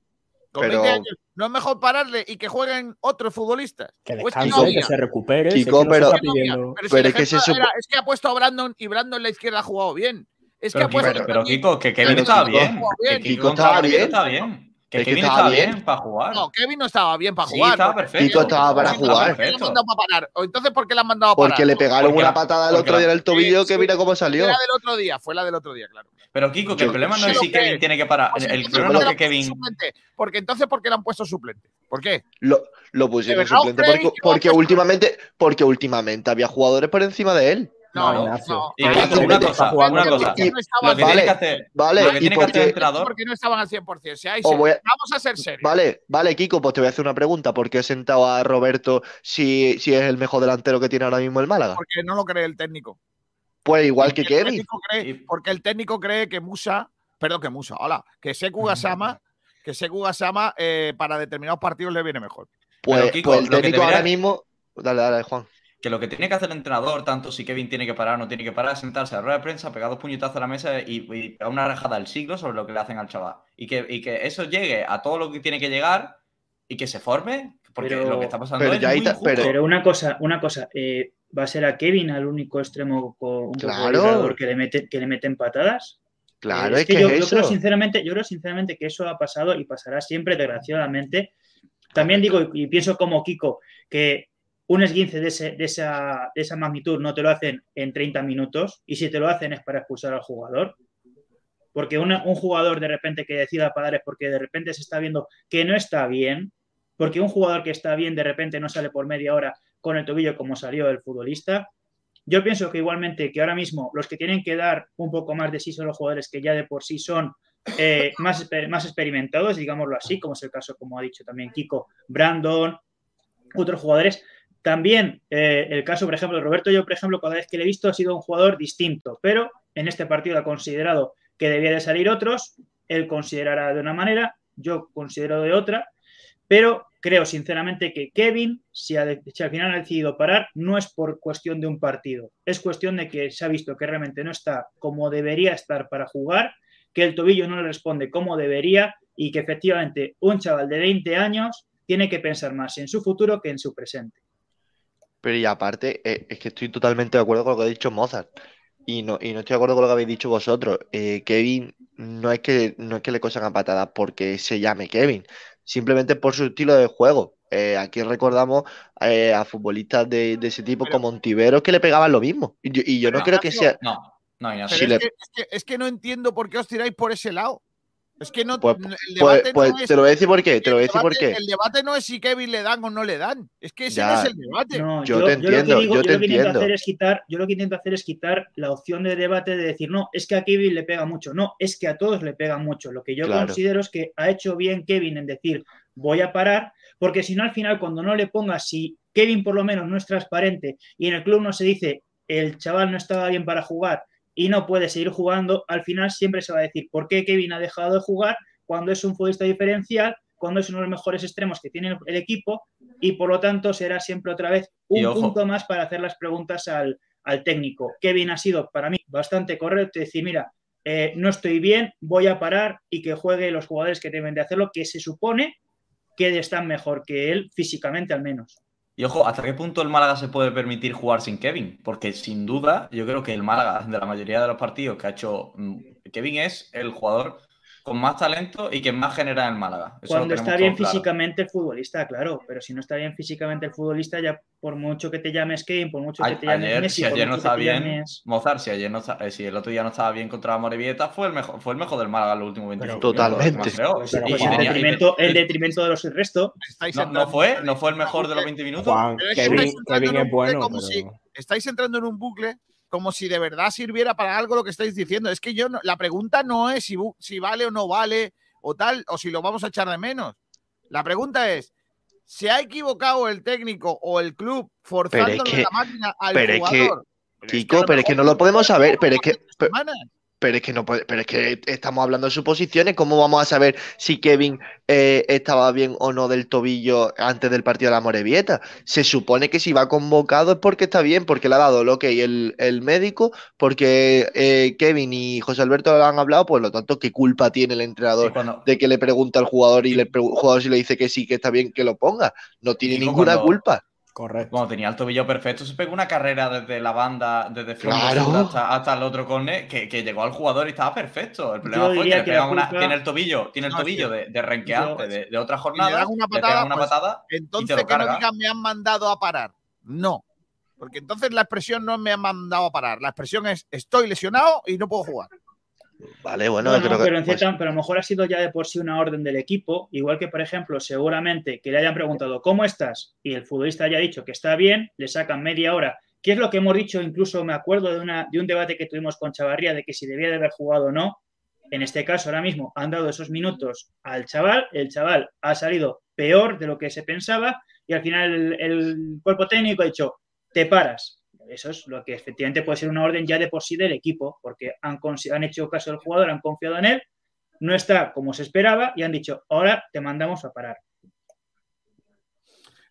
Con pero 20 años. ¿No es mejor pararle y que jueguen otros futbolistas? Que ¿O es que descanse, no que se recupere. si es que Kiko, no pero- Pero si es que se supo- era- es que ha puesto a Brandon y Brandon en la izquierda ha jugado bien. Es que Pero, ha puesto pero, pero, Kiko, que Kevin estaba bien. Que bien. Kiko estaba bien. Está bien. Que Es que Kevin estaba estaba bien. bien para jugar. No, Kevin no estaba bien para Sí, jugar. estaba porque- perfecto. Kiko estaba para ¿Por qué jugar. le han mandado para parar? ¿O entonces por qué le han mandado a parar? Porque le pegaron Porque una la- patada el otro día en el tobillo Sí, que sí. mira cómo salió. Fue la del otro día, fue la del otro día, claro. Pero Kiko, que el Yo- problema no es si lo que Kevin es. tiene que parar. Pues El entonces, problema ¿por no qué es le que han puesto Kevin. suplente? Porque entonces, ¿por qué le han puesto suplente? ¿Por qué? Lo, lo pusieron suplente ¿creéis porque, que porque últimamente, porque últimamente había jugadores por encima de él. No, No, no, Ignacio. no. Y Kiko, una cosa, una cosa. porque no estaban Lo que al tiene que 100%. hacer, Vale, lo que y tiene que porque- hacer el entrenador. Porque no estaban al 100%. Seáis Os serios. voy a- Vamos a ser serios. Vale, vale, Kiko, pues te voy a hacer una pregunta. ¿Por qué he sentado a Roberto si, si es el mejor delantero que tiene ahora mismo el Málaga? Porque no lo cree el técnico. Pues igual que Porque Kevin. porque el técnico cree que Musa, perdón, que Musa, hola, que Seku Gasama, que Seku Gasama eh, para determinados partidos le viene mejor. Pues, Kiko, pues el técnico debería- ahora mismo. Dale, dale, Juan. Que lo que tiene que hacer el entrenador, tanto si Kevin tiene que parar o no tiene que parar, es sentarse a la rueda de prensa, pegar dos puñetazos a la mesa y, y pegar una rajada del siglo sobre lo que le hacen al chaval. Y que, y que eso llegue a todo lo que tiene que llegar y que se forme, porque Pero- lo que está pasando pero es muy injusto. pero- Pero una cosa, una cosa, eh, ¿va a ser a Kevin al único extremo con un Claro. que le mete, que le meten patadas? Claro, Eh, es que, yo, es yo creo sinceramente, yo creo sinceramente que eso ha pasado y pasará siempre, desgraciadamente. También digo y, y pienso como Kiko que un esguince de, esa, de esa magnitud no te lo hacen en 30 minutos y si te lo hacen es para expulsar al jugador. Porque un jugador de repente que decida pagar es porque de repente se está viendo que no está bien, porque un jugador que está bien de repente no sale por media hora con el tobillo como salió el futbolista. Yo pienso que igualmente que ahora mismo los que tienen que dar un poco más de sí son los jugadores que ya de por sí son eh, más, más experimentados, digámoslo así, como es el caso, como ha dicho también Kiko, Brandon, otros jugadores. También eh, el caso, por ejemplo, de Roberto, yo, por ejemplo, cada vez que le he visto ha sido un jugador distinto, pero en este partido ha considerado que debía de salir otros, él considerará de una manera, yo considero de otra, pero creo sinceramente que Kevin, si, si al final ha decidido parar, no es por cuestión de un partido, es cuestión de que se ha visto que realmente no está como debería estar para jugar, que el tobillo no le responde como debería y que efectivamente un chaval de 20 años tiene que pensar más en su futuro que en su presente. Pero y aparte, eh, es que estoy totalmente de acuerdo con lo que ha dicho Mozart. Y no, y no estoy de acuerdo con lo que habéis dicho vosotros. Eh, Kevin no es que, no es que le cosan a patadas porque se llame Kevin, simplemente por su estilo de juego. Eh, aquí recordamos eh, a futbolistas de, de ese tipo como Ontiveros que le pegaban lo mismo. Y yo, y yo no Pero, creo que sea. No, no, Ignacio. Pero Si es, le- que, es, que, es que no entiendo por qué os tiráis por ese lado. Es que no, Pues, el pues, debate pues no es. te lo voy a decir por qué, te lo voy a el decir por debate- qué. El debate no es si Kevin le dan o no le dan. Es que ese Ya. no es el debate. No, Yo te lo que entiendo, digo- yo te lo que intento hacer es quitar, yo lo que intento hacer es quitar la opción de debate de decir, no, es que a Kevin le pega mucho. No, es que a todos le pega mucho. Lo que yo Claro. considero es que ha hecho bien Kevin en decir, voy a parar, porque si no, al final, cuando no le pongas, si Kevin por lo menos no es transparente y en el club no se dice, el chaval no estaba bien para jugar y no puede seguir jugando, al final siempre se va a decir, ¿por qué Kevin ha dejado de jugar cuando es un futbolista diferencial? cuando es uno de los mejores extremos que tiene el equipo y por lo tanto será siempre otra vez un punto más para hacer las preguntas al, al técnico. Kevin ha sido para mí bastante correcto, decir, mira, eh, no estoy bien, voy a parar y que juegue los jugadores que deben de hacerlo, que se supone que están mejor que él físicamente al menos. Y ojo, ¿hasta qué punto el Málaga se puede permitir jugar sin Kevin? Porque sin duda, yo creo que el Málaga, de la mayoría de los partidos que ha hecho mm, Kevin, es el jugador con más talento y que más genera en el Málaga. Eso Cuando está bien claro. físicamente el futbolista, claro, pero si no está bien físicamente el futbolista, ya por mucho que te llames Kevin, por mucho que te llames Ayer, Messi, si por ayer no mucho que estaba te bien, llames- Mozart, si ayer no está- eh, si el otro día no estaba bien contra Morevieta, fue el mejor, fue el mejor del Málaga en los últimos 25 minutos, Totalmente. creo. Pues, Y- y en, detrimento, en detrimento de los del resto. No, no fue, no fue el mejor de los 20 minutos. Juan, Kevin, Kevin es bueno, como pero si- estáis entrando en un bucle como si de verdad sirviera para algo lo que estáis diciendo. Es que yo no- la pregunta no es si, si vale o no vale o tal, o si lo vamos a echar de menos. La pregunta es, ¿se ha equivocado el técnico o el club forzándole que- la máquina al pero es que- jugador? Kiko, pero es que no lo podemos saber, pero es que, pero. Pero es que no puede- pero es que estamos hablando de suposiciones. ¿Cómo vamos a saber si Kevin eh, estaba bien o no del tobillo antes del partido de la Morevieta? Se supone que si va convocado es porque está bien, porque le ha dado lo que el, el médico, porque eh, Kevin y José Alberto lo han hablado, por lo tanto, ¿qué culpa tiene el entrenador de que le pregunta al jugador y el jugador si le dice que sí, que está bien, que lo ponga? No tiene ninguna cuando- culpa. Correcto. Cuando tenía el tobillo perfecto, se pegó una carrera desde la banda, desde Claro. hasta, hasta el otro córner, que, que llegó al jugador y estaba perfecto. El problema Yo fue que le pegan una- culpa- tiene el tobillo, tiene el No, tobillo de, de renqueante de, de otra Y le jornada, le patada, una pues, patada y entonces te lo que no digan me han mandado a parar. No. Porque entonces la expresión no me han mandado a parar. La expresión es estoy lesionado y no puedo jugar. Vale, bueno, creo que- pero, en pues- cierta- pero a lo mejor ha sido ya de por sí una orden del equipo, igual que, por ejemplo, seguramente que le hayan preguntado ¿cómo estás? y el futbolista haya dicho que está bien, le sacan media hora. ¿Qué es lo que hemos dicho? Incluso me acuerdo de, una, de un debate que tuvimos con Chavarría de que si debía de haber jugado o no. En este caso, ahora mismo han dado esos minutos al chaval, el chaval ha salido peor de lo que se pensaba y al final el, el cuerpo técnico ha dicho, te paras. Eso es lo que efectivamente puede ser una orden ya de por sí del equipo, porque han, han hecho caso del jugador, han confiado en él, no está como se esperaba y han dicho, ahora te mandamos a parar.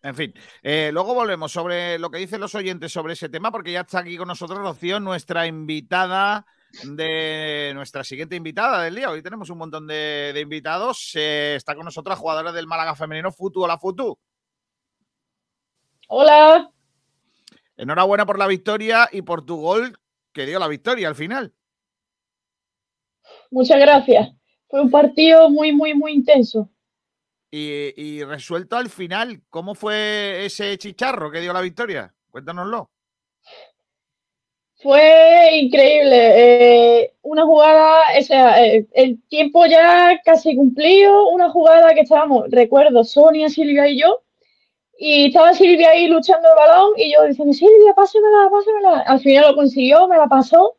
En fin, eh, luego volvemos sobre lo que dicen los oyentes sobre ese tema, porque ya está aquí con nosotros Rocío, nuestra invitada de nuestra siguiente invitada del día. Hoy tenemos un montón de, de invitados. Eh, está con nosotros la jugadora del Málaga femenino, Futu. Hola, Futu. Hola, Enhorabuena por la victoria y por tu gol que dio la victoria al final. muchas gracias. Fue un partido muy, muy, muy intenso. Y, y resuelto al final, ¿cómo fue ese chicharro que dio la victoria? Cuéntanoslo. Fue increíble. eh, una jugada, o sea, eh, el tiempo ya casi cumplido, una jugada que estábamos, recuerdo, Sonia, Silvia y yo, y estaba Silvia ahí luchando el balón y yo diciendo, Silvia, pásamela, pásamela. Al final lo consiguió, me la pasó,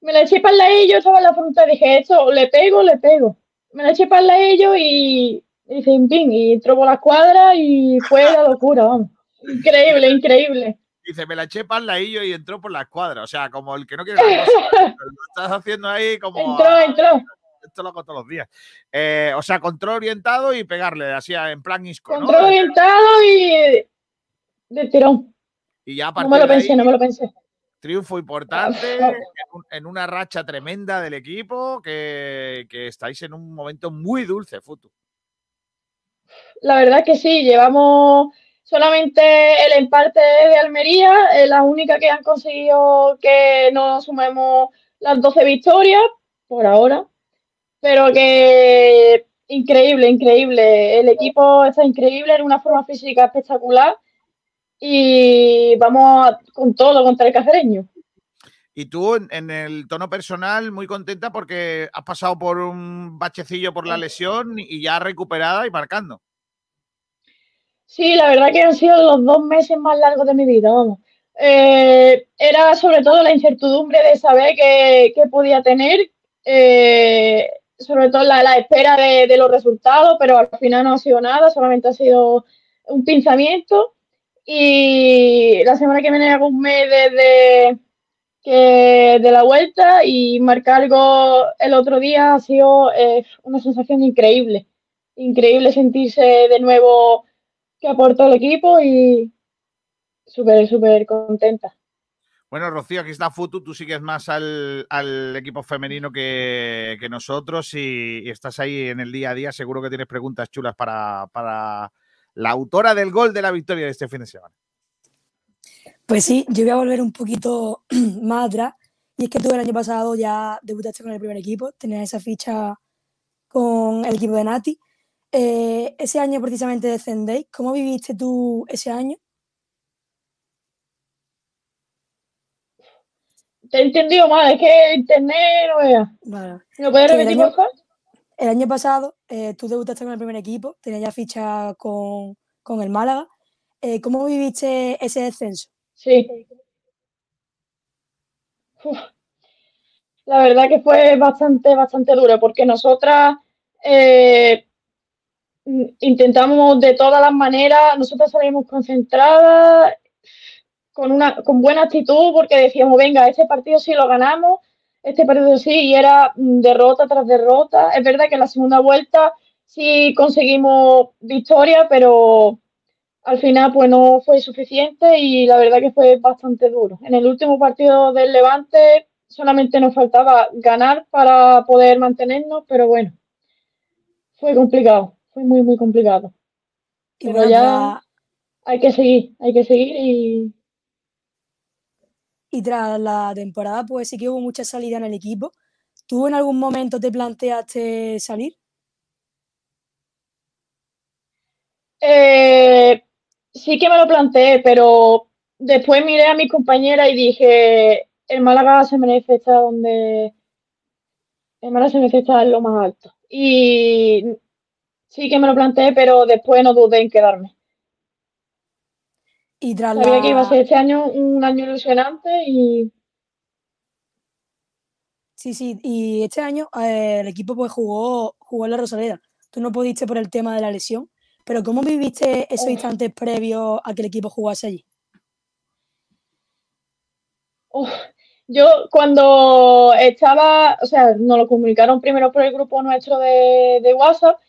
me la eché para el lado y yo estaba en la frontal y dije, esto, le pego, le pego. Me la eché para el lado ellos y, y dice, en fin, y entró por la escuadra y fue la locura, vamos. Increíble, increíble. Dice, me la eché para el ladillo y entró por la escuadra. O sea, como el que no quiere la cosa. Lo estás haciendo ahí como. Entró, entró. Esto lo hago todos los días. Eh, o sea, control orientado y pegarle, así en plan isco, ¿no? Control orientado y de tirón. Y ya No me lo ahí, pensé, no me lo pensé. triunfo importante, en, un- en una racha tremenda del equipo, que, que estáis en un momento muy dulce, Futu. La verdad que sí, llevamos solamente el empate de Almería, eh, la única que han conseguido que no sumemos las 12 victorias por ahora, pero que increíble, increíble. El equipo está increíble, en una forma física espectacular y vamos con todo contra el cacereño. Y tú, en, el tono personal, muy contenta porque has pasado por un bachecillo por la lesión y ya recuperada y marcando. Sí, la verdad que han sido los dos meses más largos de mi vida, vamos. Eh, era sobre todo la incertidumbre de saber qué, qué podía tener, eh, sobre todo la, la espera de, de los resultados, pero al final no ha sido nada, solamente ha sido un pinzamiento. Y la semana que viene hago un mes desde que de la vuelta y marcar algo el otro día ha sido eh, una sensación increíble. Increíble sentirse de nuevo que aportó el equipo y súper, súper contenta. Bueno, Rocío, aquí está Futu, tú sigues más al, equipo femenino que, nosotros y, y estás ahí en el día a día. Seguro que tienes preguntas chulas para, para la autora del gol de la victoria de este fin de semana. Pues sí, yo voy a volver un poquito más atrás. Y es que tú el año pasado ya debutaste con el primer equipo, tenías esa ficha con el equipo de Nati. Eh, ese año precisamente descendéis. ¿Cómo viviste tú ese año? Te he entendido mal, es que internet no vea. Vale. ¿Me lo puedes repetir, año- por favor? El año pasado eh, tú debutaste con el primer equipo, tenías ya ficha con, con el Málaga. Eh, ¿Cómo viviste ese descenso? Sí. Uf. La verdad que fue bastante, bastante duro porque nosotras eh, mm, intentamos de todas las maneras, nosotros salimos concentradas, con una, con buena actitud, porque decíamos, venga, este partido sí lo ganamos, este partido sí y era mm, derrota tras derrota. Es verdad que en la segunda vuelta sí conseguimos victoria, pero al final pues no fue suficiente y la verdad que fue bastante duro. En el último partido del Levante solamente nos faltaba ganar para poder mantenernos, pero bueno, fue complicado, fue muy, muy complicado. Y Pero bueno, ya hay que seguir, hay que seguir y Y tras la temporada, pues sí que hubo mucha salida en el equipo. ¿Tú en algún momento te planteaste salir? Eh, sí que me lo planteé, pero después miré a mi compañera y dije, el Málaga se merece estar donde... El Málaga se merece estar en lo más alto. Y sí que me lo planteé, pero después no dudé en quedarme. Y tras Sabía que iba a la... ser este año un año ilusionante y Sí, sí, y este año eh, el equipo pues jugó, jugó en la Rosaleda. Tú no pudiste por el tema de la lesión, pero ¿cómo viviste esos instantes previos a que el equipo jugase allí? Uf, yo cuando estaba, o sea, nos lo comunicaron primero por el grupo nuestro de, de WhatsApp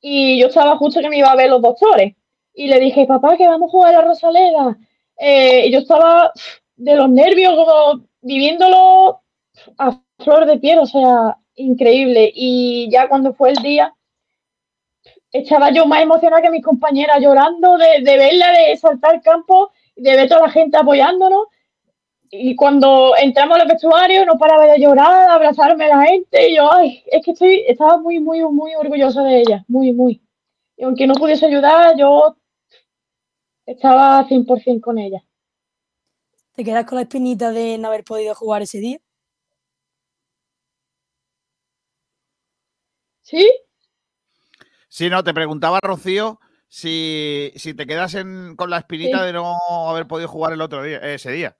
y yo estaba justo que me iba a ver los doctores y le dije, papá, que vamos a jugar a la Rosaleda. Eh, y yo estaba de los nervios, como viviéndolo a flor de piel, o sea, increíble. Y ya cuando fue el día, estaba yo más emocionada que mis compañeras llorando de, de verla, de saltar al campo, de ver toda la gente apoyándonos. Y cuando entramos al vestuario no paraba de llorar, de abrazarme a la gente. Y yo, ay, es que estoy, estaba muy, muy, muy orgullosa de ella, muy, muy. Y aunque no pudiese ayudar, yo estaba 100% con ella. ¿Te quedas con la espinita de no haber podido jugar ese día? ¿Sí? Sí, no, te preguntaba Rocío si, si te quedas en- con la espinita Sí. de no haber podido jugar el otro día, ese día.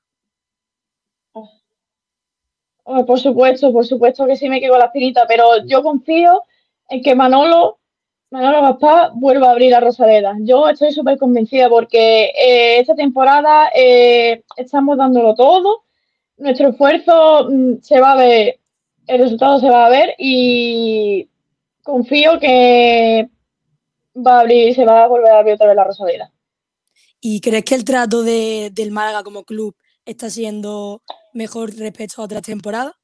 Hombre, por supuesto, por supuesto que sí me quedo con la espinita, pero yo confío en que Manolo, Manolo Gaspar vuelva a abrir la Rosaleda. Yo estoy súper convencida porque eh, esta temporada eh, estamos dándolo todo, nuestro esfuerzo mm, se va a ver, el resultado se va a ver y confío que va a abrir, se va a volver a abrir otra vez la Rosaleda. ¿Y crees que el trato de- del Málaga como club está siendo mejor respecto a otras temporadas?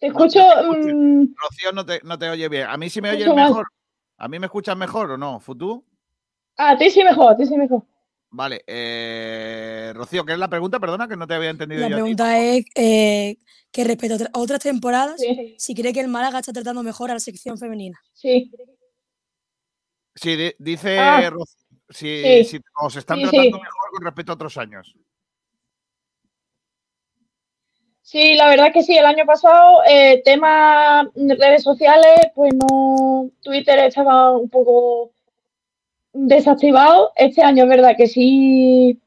Te escucho, mm, Rocío no te, no te oye bien. A mí sí me oyes mal. mejor. ¿A mí me escuchas mejor o no? ¿Futú? a ti sí mejor, a ti sí mejor. Vale. eh, Rocío, ¿qué es la pregunta? Perdona que no te había entendido La yo. a ti. pregunta es eh, que respecto a otra- a otras temporadas, Sí. si cree que el Málaga está tratando mejor a la sección femenina. Sí. Sí, di- dice Ah, Ro- si, sí. si os están Sí, sí. tratando mejor con respecto a otros años. Sí, la verdad que sí, el año pasado, eh, tema de redes sociales, pues no, Twitter estaba un poco desactivado. Este año es verdad que sí,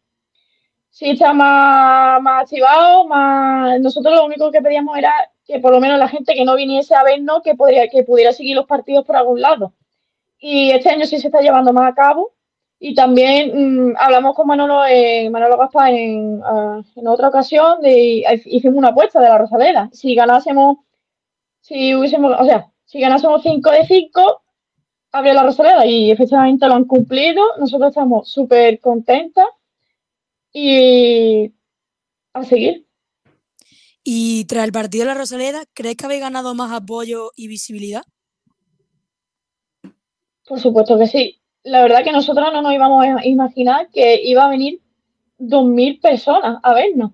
sí está más, más activado, más... Nosotros lo único que pedíamos era que por lo menos la gente que no viniese a vernos, que podría, que pudiera seguir los partidos por algún lado. Y este año sí se está llevando más a cabo. Y también mm, hablamos con Manolo, eh, Manolo Gaspar en, ah, en otra ocasión, de, hicimos una apuesta de la Rosaleda. Si ganásemos, si hubiésemos, o sea, si ganásemos 5 de 5, abre la Rosaleda y efectivamente lo han cumplido. Nosotros estamos súper contentas y a seguir. Y tras el partido de la Rosaleda, ¿crees que habéis ganado más apoyo y visibilidad? Por supuesto que sí. La verdad que nosotros no nos íbamos a imaginar que iba a venir 2.000 personas a vernos.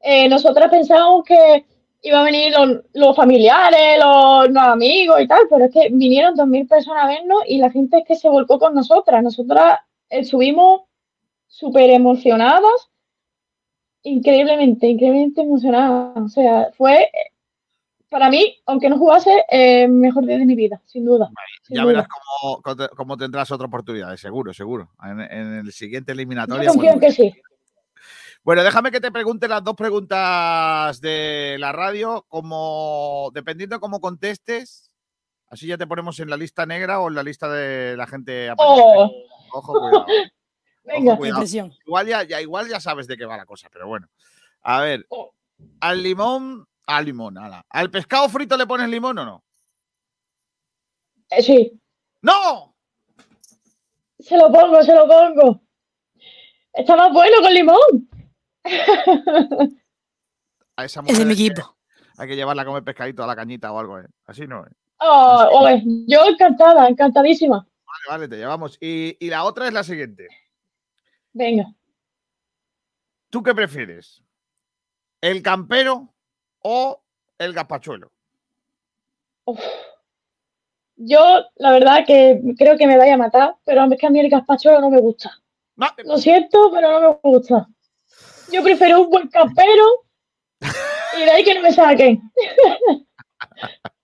Eh, nosotras pensábamos que iba a venir los, familiares, los, amigos y tal, pero es que vinieron 2.000 personas a vernos y la gente es que se volcó con nosotras. Nosotras estuvimos súper emocionadas, increíblemente, increíblemente emocionadas. O sea, fue, eh, para mí, aunque no jugase, eh, mejor día de mi vida, sin duda. sin Ya duda. verás cómo, cómo te- cómo tendrás otra oportunidad, seguro, seguro. En, en el siguiente Yo eliminatoria. confío en que sí. Bueno, déjame que te pregunte las dos preguntas de la radio, como dependiendo de cómo contestes, así ya te ponemos en la lista negra o en la lista de la gente Oh. Ojo, cuidado. Venga. cuidado. Igual ya, ya, igual ya sabes de qué va la cosa, pero bueno. A ver, al limón, al limón, ala. ¿Al pescado frito le pones limón o no? Eh, sí, ¡No! se lo pongo, se lo pongo. Está más bueno con limón. A esa Es mujer de mi hay que- equipo. Hay que llevarla a comer pescadito a la cañita o algo, ¿eh? Así no, ¿eh? Oh, yo encantada, encantadísima. Vale, vale, te llevamos. Y, y la otra es la siguiente. Venga. ¿Tú qué prefieres? ¿El campero o el gazpachuelo? Uf. Yo, la verdad, que creo que me vaya a matar, pero es que a mí el gazpacho no me gusta. Lo siento, pero no me gusta. Yo prefiero un buen campero y de ahí que no me saquen.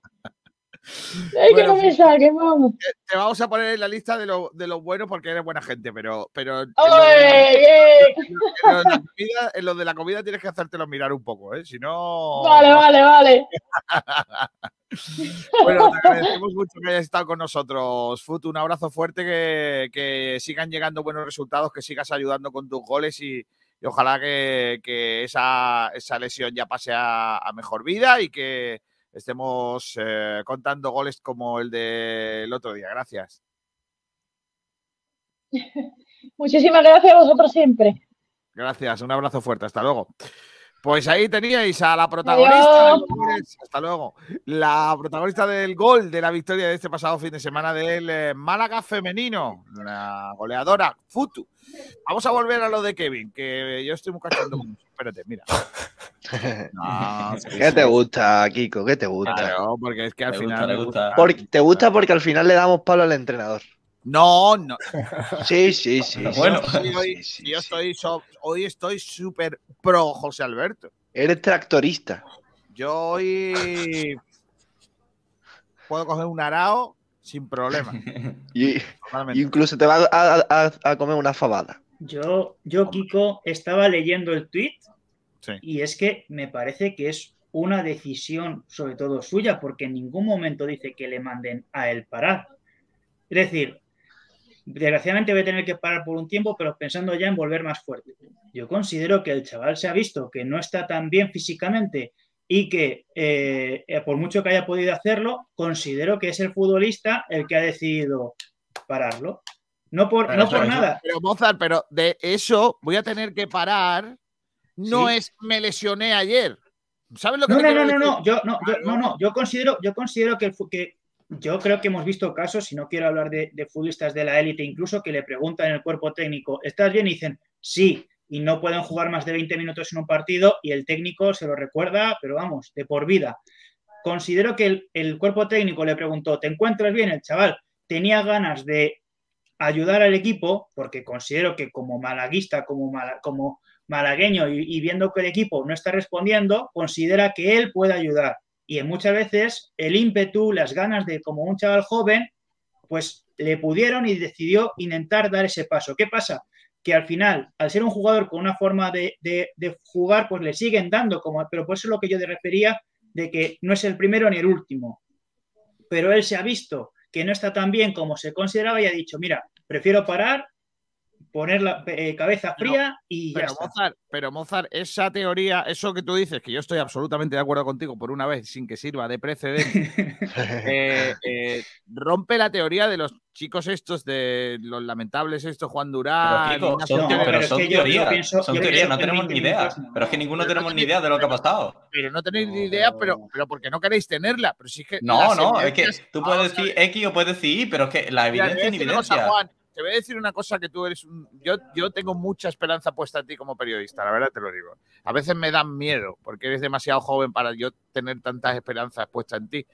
Ahí que saquen, vamos. Te vamos a poner en la lista de lo, de lo bueno porque eres buena gente, pero, pero en, lo ¡Ole, de, bien! en lo de la comida, en lo de la comida tienes que hacértelo mirar un poco, ¿eh? Si no. Vale, vale, vale. Bueno, te agradecemos mucho que hayas estado con nosotros, Fut. Un abrazo fuerte, que, que sigan llegando buenos resultados, que sigas ayudando con tus goles y, y ojalá que, que esa, esa lesión ya pase a, a mejor vida y que estemos eh, contando goles como el del otro día. Gracias. Muchísimas gracias a vosotros siempre. Gracias, un abrazo fuerte, hasta luego. Pues ahí teníais a la protagonista. Adiós. hasta luego. La protagonista del gol de la victoria de este pasado fin de semana del eh, Málaga femenino, la goleadora Futu. Vamos a volver a lo de Kevin, que yo estoy muy eso. Espérate, mira. No, ¿Qué te gusta, Kiko? ¿Qué te gusta? Claro, porque es que al final. gusta, gusta. Porque, te gusta porque al final le damos palo al entrenador. No, no. Sí, sí, sí. Yo sí. estoy hoy, yo estoy so- hoy estoy súper pro José Alberto. Eres tractorista. Yo hoy puedo coger un arao sin problema. Y, incluso te va a, a- a- a comer una fabada. Yo, yo, Kiko, estaba leyendo el tweet Sí. y es que me parece que es una decisión, sobre todo suya, porque en ningún momento dice que le manden a él parar. Es decir, desgraciadamente voy a tener que parar por un tiempo, pero pensando ya en volver más fuerte. Yo considero que el chaval se ha visto que no está tan bien físicamente y que eh, eh, por mucho que haya podido hacerlo, considero que es el futbolista el que ha decidido pararlo. No por, Pero, no por pero- nada. Pero Mozart, pero de eso voy a tener que parar. No Sí. es me lesioné ayer. ¿Sabes lo que No, no, no, no, no, yo no, yo, no, no, yo considero, yo considero que, el que yo creo que hemos visto casos, si no quiero hablar de, futbolistas de la élite, incluso que le preguntan en el cuerpo técnico, ¿estás bien? Y dicen, sí, y no pueden jugar más de 20 minutos en un partido y el técnico se lo recuerda, pero vamos, de por vida. Considero que el, cuerpo técnico le preguntó, ¿te encuentras bien? El chaval tenía ganas de ayudar al equipo, porque considero que como malaguista, como, mala- como malagueño y, y viendo que el equipo no está respondiendo, considera que él puede ayudar. Y muchas veces el ímpetu, las ganas de como un chaval joven, pues le pudieron y decidió intentar dar ese paso. ¿Qué pasa? Que al final, al ser un jugador con una forma de, de- de jugar, pues le siguen dando, como, pero por eso es lo que yo te refería de que no es el primero ni el último. Pero él se ha visto que no está tan bien como se consideraba y ha dicho, mira, prefiero parar, poner la eh, cabeza fría y ya Pero está. Mozart, pero Mozart, esa teoría, eso que tú dices, que yo estoy absolutamente de acuerdo contigo por una vez, sin que sirva de precedente, eh, eh, rompe la teoría de los chicos estos, de los lamentables estos, Juan Durán. Pero, Kiko, son, Pérez. pero son yo- teorías, pienso- son teorías, no tenemos 20 ni idea. no. Pero es que ninguno Pero no tenemos ni idea de lo que ha pasado. Pero no tenéis ni idea, pero, pero porque no queréis tenerla. Pero sí que No, no, es que tú puedes decir. X o puedes decir Y, pero es que la evidencia cosa, evidencia. Juan, te voy a decir una cosa que tú eres un. Yo, yo tengo mucha esperanza puesta en ti como periodista, la verdad te lo digo. A veces me dan miedo porque eres demasiado joven para yo tener tantas esperanzas puestas en ti.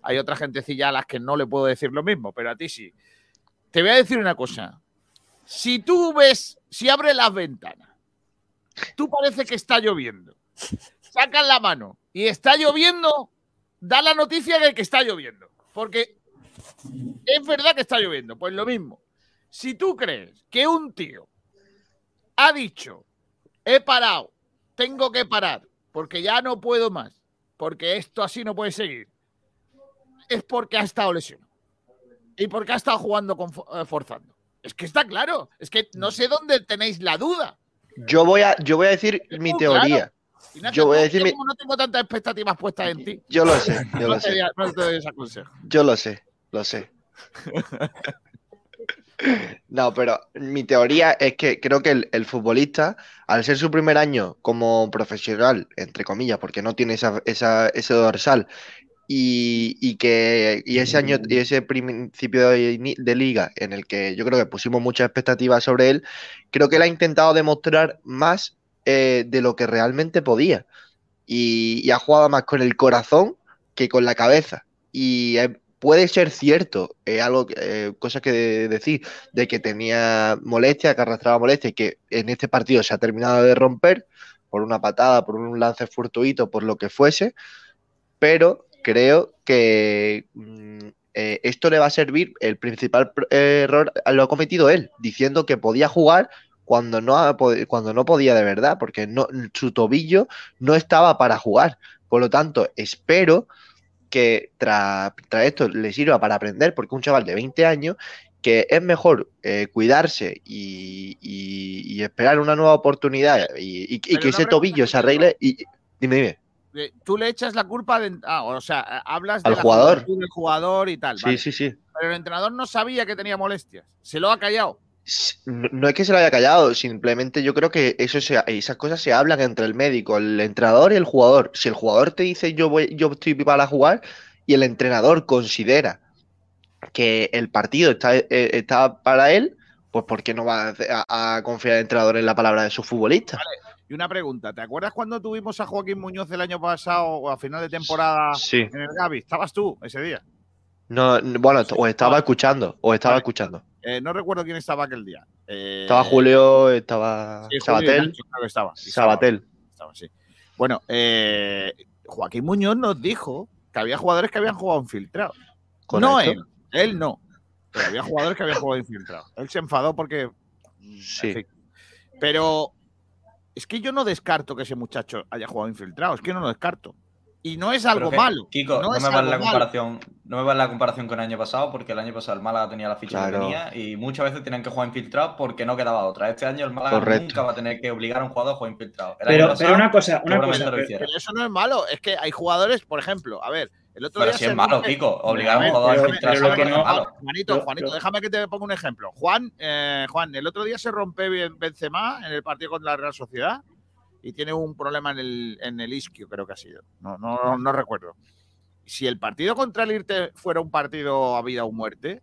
Hay otra gentecilla a las que no le puedo decir lo mismo, pero a ti sí. Te voy a decir una cosa. Si tú ves, si abres las ventanas, tú parece que está lloviendo. Sacas la mano y está lloviendo, da la noticia de que está lloviendo. Porque es verdad que está lloviendo. Pues lo mismo. Si tú crees que un tío ha dicho, he parado, tengo que parar, porque ya no puedo más, porque esto así no puede seguir, es porque ha estado lesionado. Y porque ha estado jugando con, eh, forzando. Es que está claro. Es que no sé dónde tenéis la duda. Yo voy a, yo voy a decir mi teoría. claro. Ignacio, Yo voy a decir mi- no tengo tantas expectativas puestas en ti. Yo lo sé, yo no lo sé. doy- no te doy ese consejo. Yo lo sé, lo sé. No, pero mi teoría es que creo que el, el futbolista, al ser su primer año como profesional, entre comillas, porque no tiene esa, ese dorsal, y, y que y ese año y ese principio de, liga en el que yo creo que pusimos muchas expectativas sobre él, creo que él ha intentado demostrar más eh, de lo que realmente podía. Y, y ha jugado más con el corazón que con la cabeza. Y puede ser cierto, algo, eh, cosa que de- decir, de que tenía molestia, que arrastraba molestia y que en este partido se ha terminado de romper por una patada, por un lance fortuito, por lo que fuese, pero creo que mm, eh, esto le va a servir, el principal pr- error lo ha cometido él, diciendo que podía jugar cuando no, cuando no podía de verdad, porque su tobillo no estaba para jugar. Por lo tanto, espero que tras tras esto le sirva para aprender, porque un chaval de 20 años, que es mejor eh, cuidarse y, y- y esperar una nueva oportunidad y, que ese tobillo se arregle. Y, dime, dime. Eh, Tú le echas la culpa de, ah, o sea, hablas de jugador. del jugador y tal. Sí, vale. sí, sí. Pero el entrenador no sabía que tenía molestias. Se lo ha callado. No, es que se lo haya callado, simplemente yo creo que eso se- esas cosas se hablan entre el médico, el entrenador y el jugador. Si el jugador te dice yo voy, yo estoy para jugar y el entrenador considera que el partido está, eh, está para él, pues ¿por qué no va a, a- a confiar el entrenador en la palabra de su futbolista? Y una pregunta, ¿te acuerdas cuando tuvimos a Joaquín Muñoz el año pasado o a final de temporada Sí. en el Gavi? ¿Estabas tú ese día? No, no, bueno, o estaba escuchando, o estaba escuchando. Eh, no recuerdo quién estaba aquel día. Eh, Estaba Julio, estaba sí, Julio y Sabatel. Nacho creo que estaba. Sabatel. estaba, sí. Bueno, eh, Joaquín Muñoz nos dijo que había jugadores que habían jugado infiltrados. No él, él no. Pero había jugadores que habían jugado infiltrados. Él se enfadó porque. Sí. Pero es que yo no descarto que ese muchacho haya jugado infiltrado. Es que no lo descarto. Y no es algo que, malo. Kiko, no me vale la malo. comparación, no me vale la comparación con el año pasado, porque el año pasado el Málaga tenía la ficha Claro. que tenía y muchas veces tenían que jugar infiltrado porque no quedaba otra. Este año el Málaga Correcto. nunca va a tener que obligar a un jugador a jugar infiltrado. El Pero- pero una cosa- una cosa, pero- eso no es malo. Es que hay jugadores, por ejemplo, a ver, el otro Pero día si se es malo, rompe- Kiko, obligar a un jugador a pero- infiltrarse pero no lo es que no- malo. Juanito, Juanito, pero- déjame que te ponga un ejemplo. Juan, eh, Juan, el otro día se rompe bien Benzema en el partido contra la Real Sociedad y tiene un problema en el, en el isquio, creo que ha sido. No, no, no recuerdo. Si el partido contra el Irte fuera un partido a vida o muerte,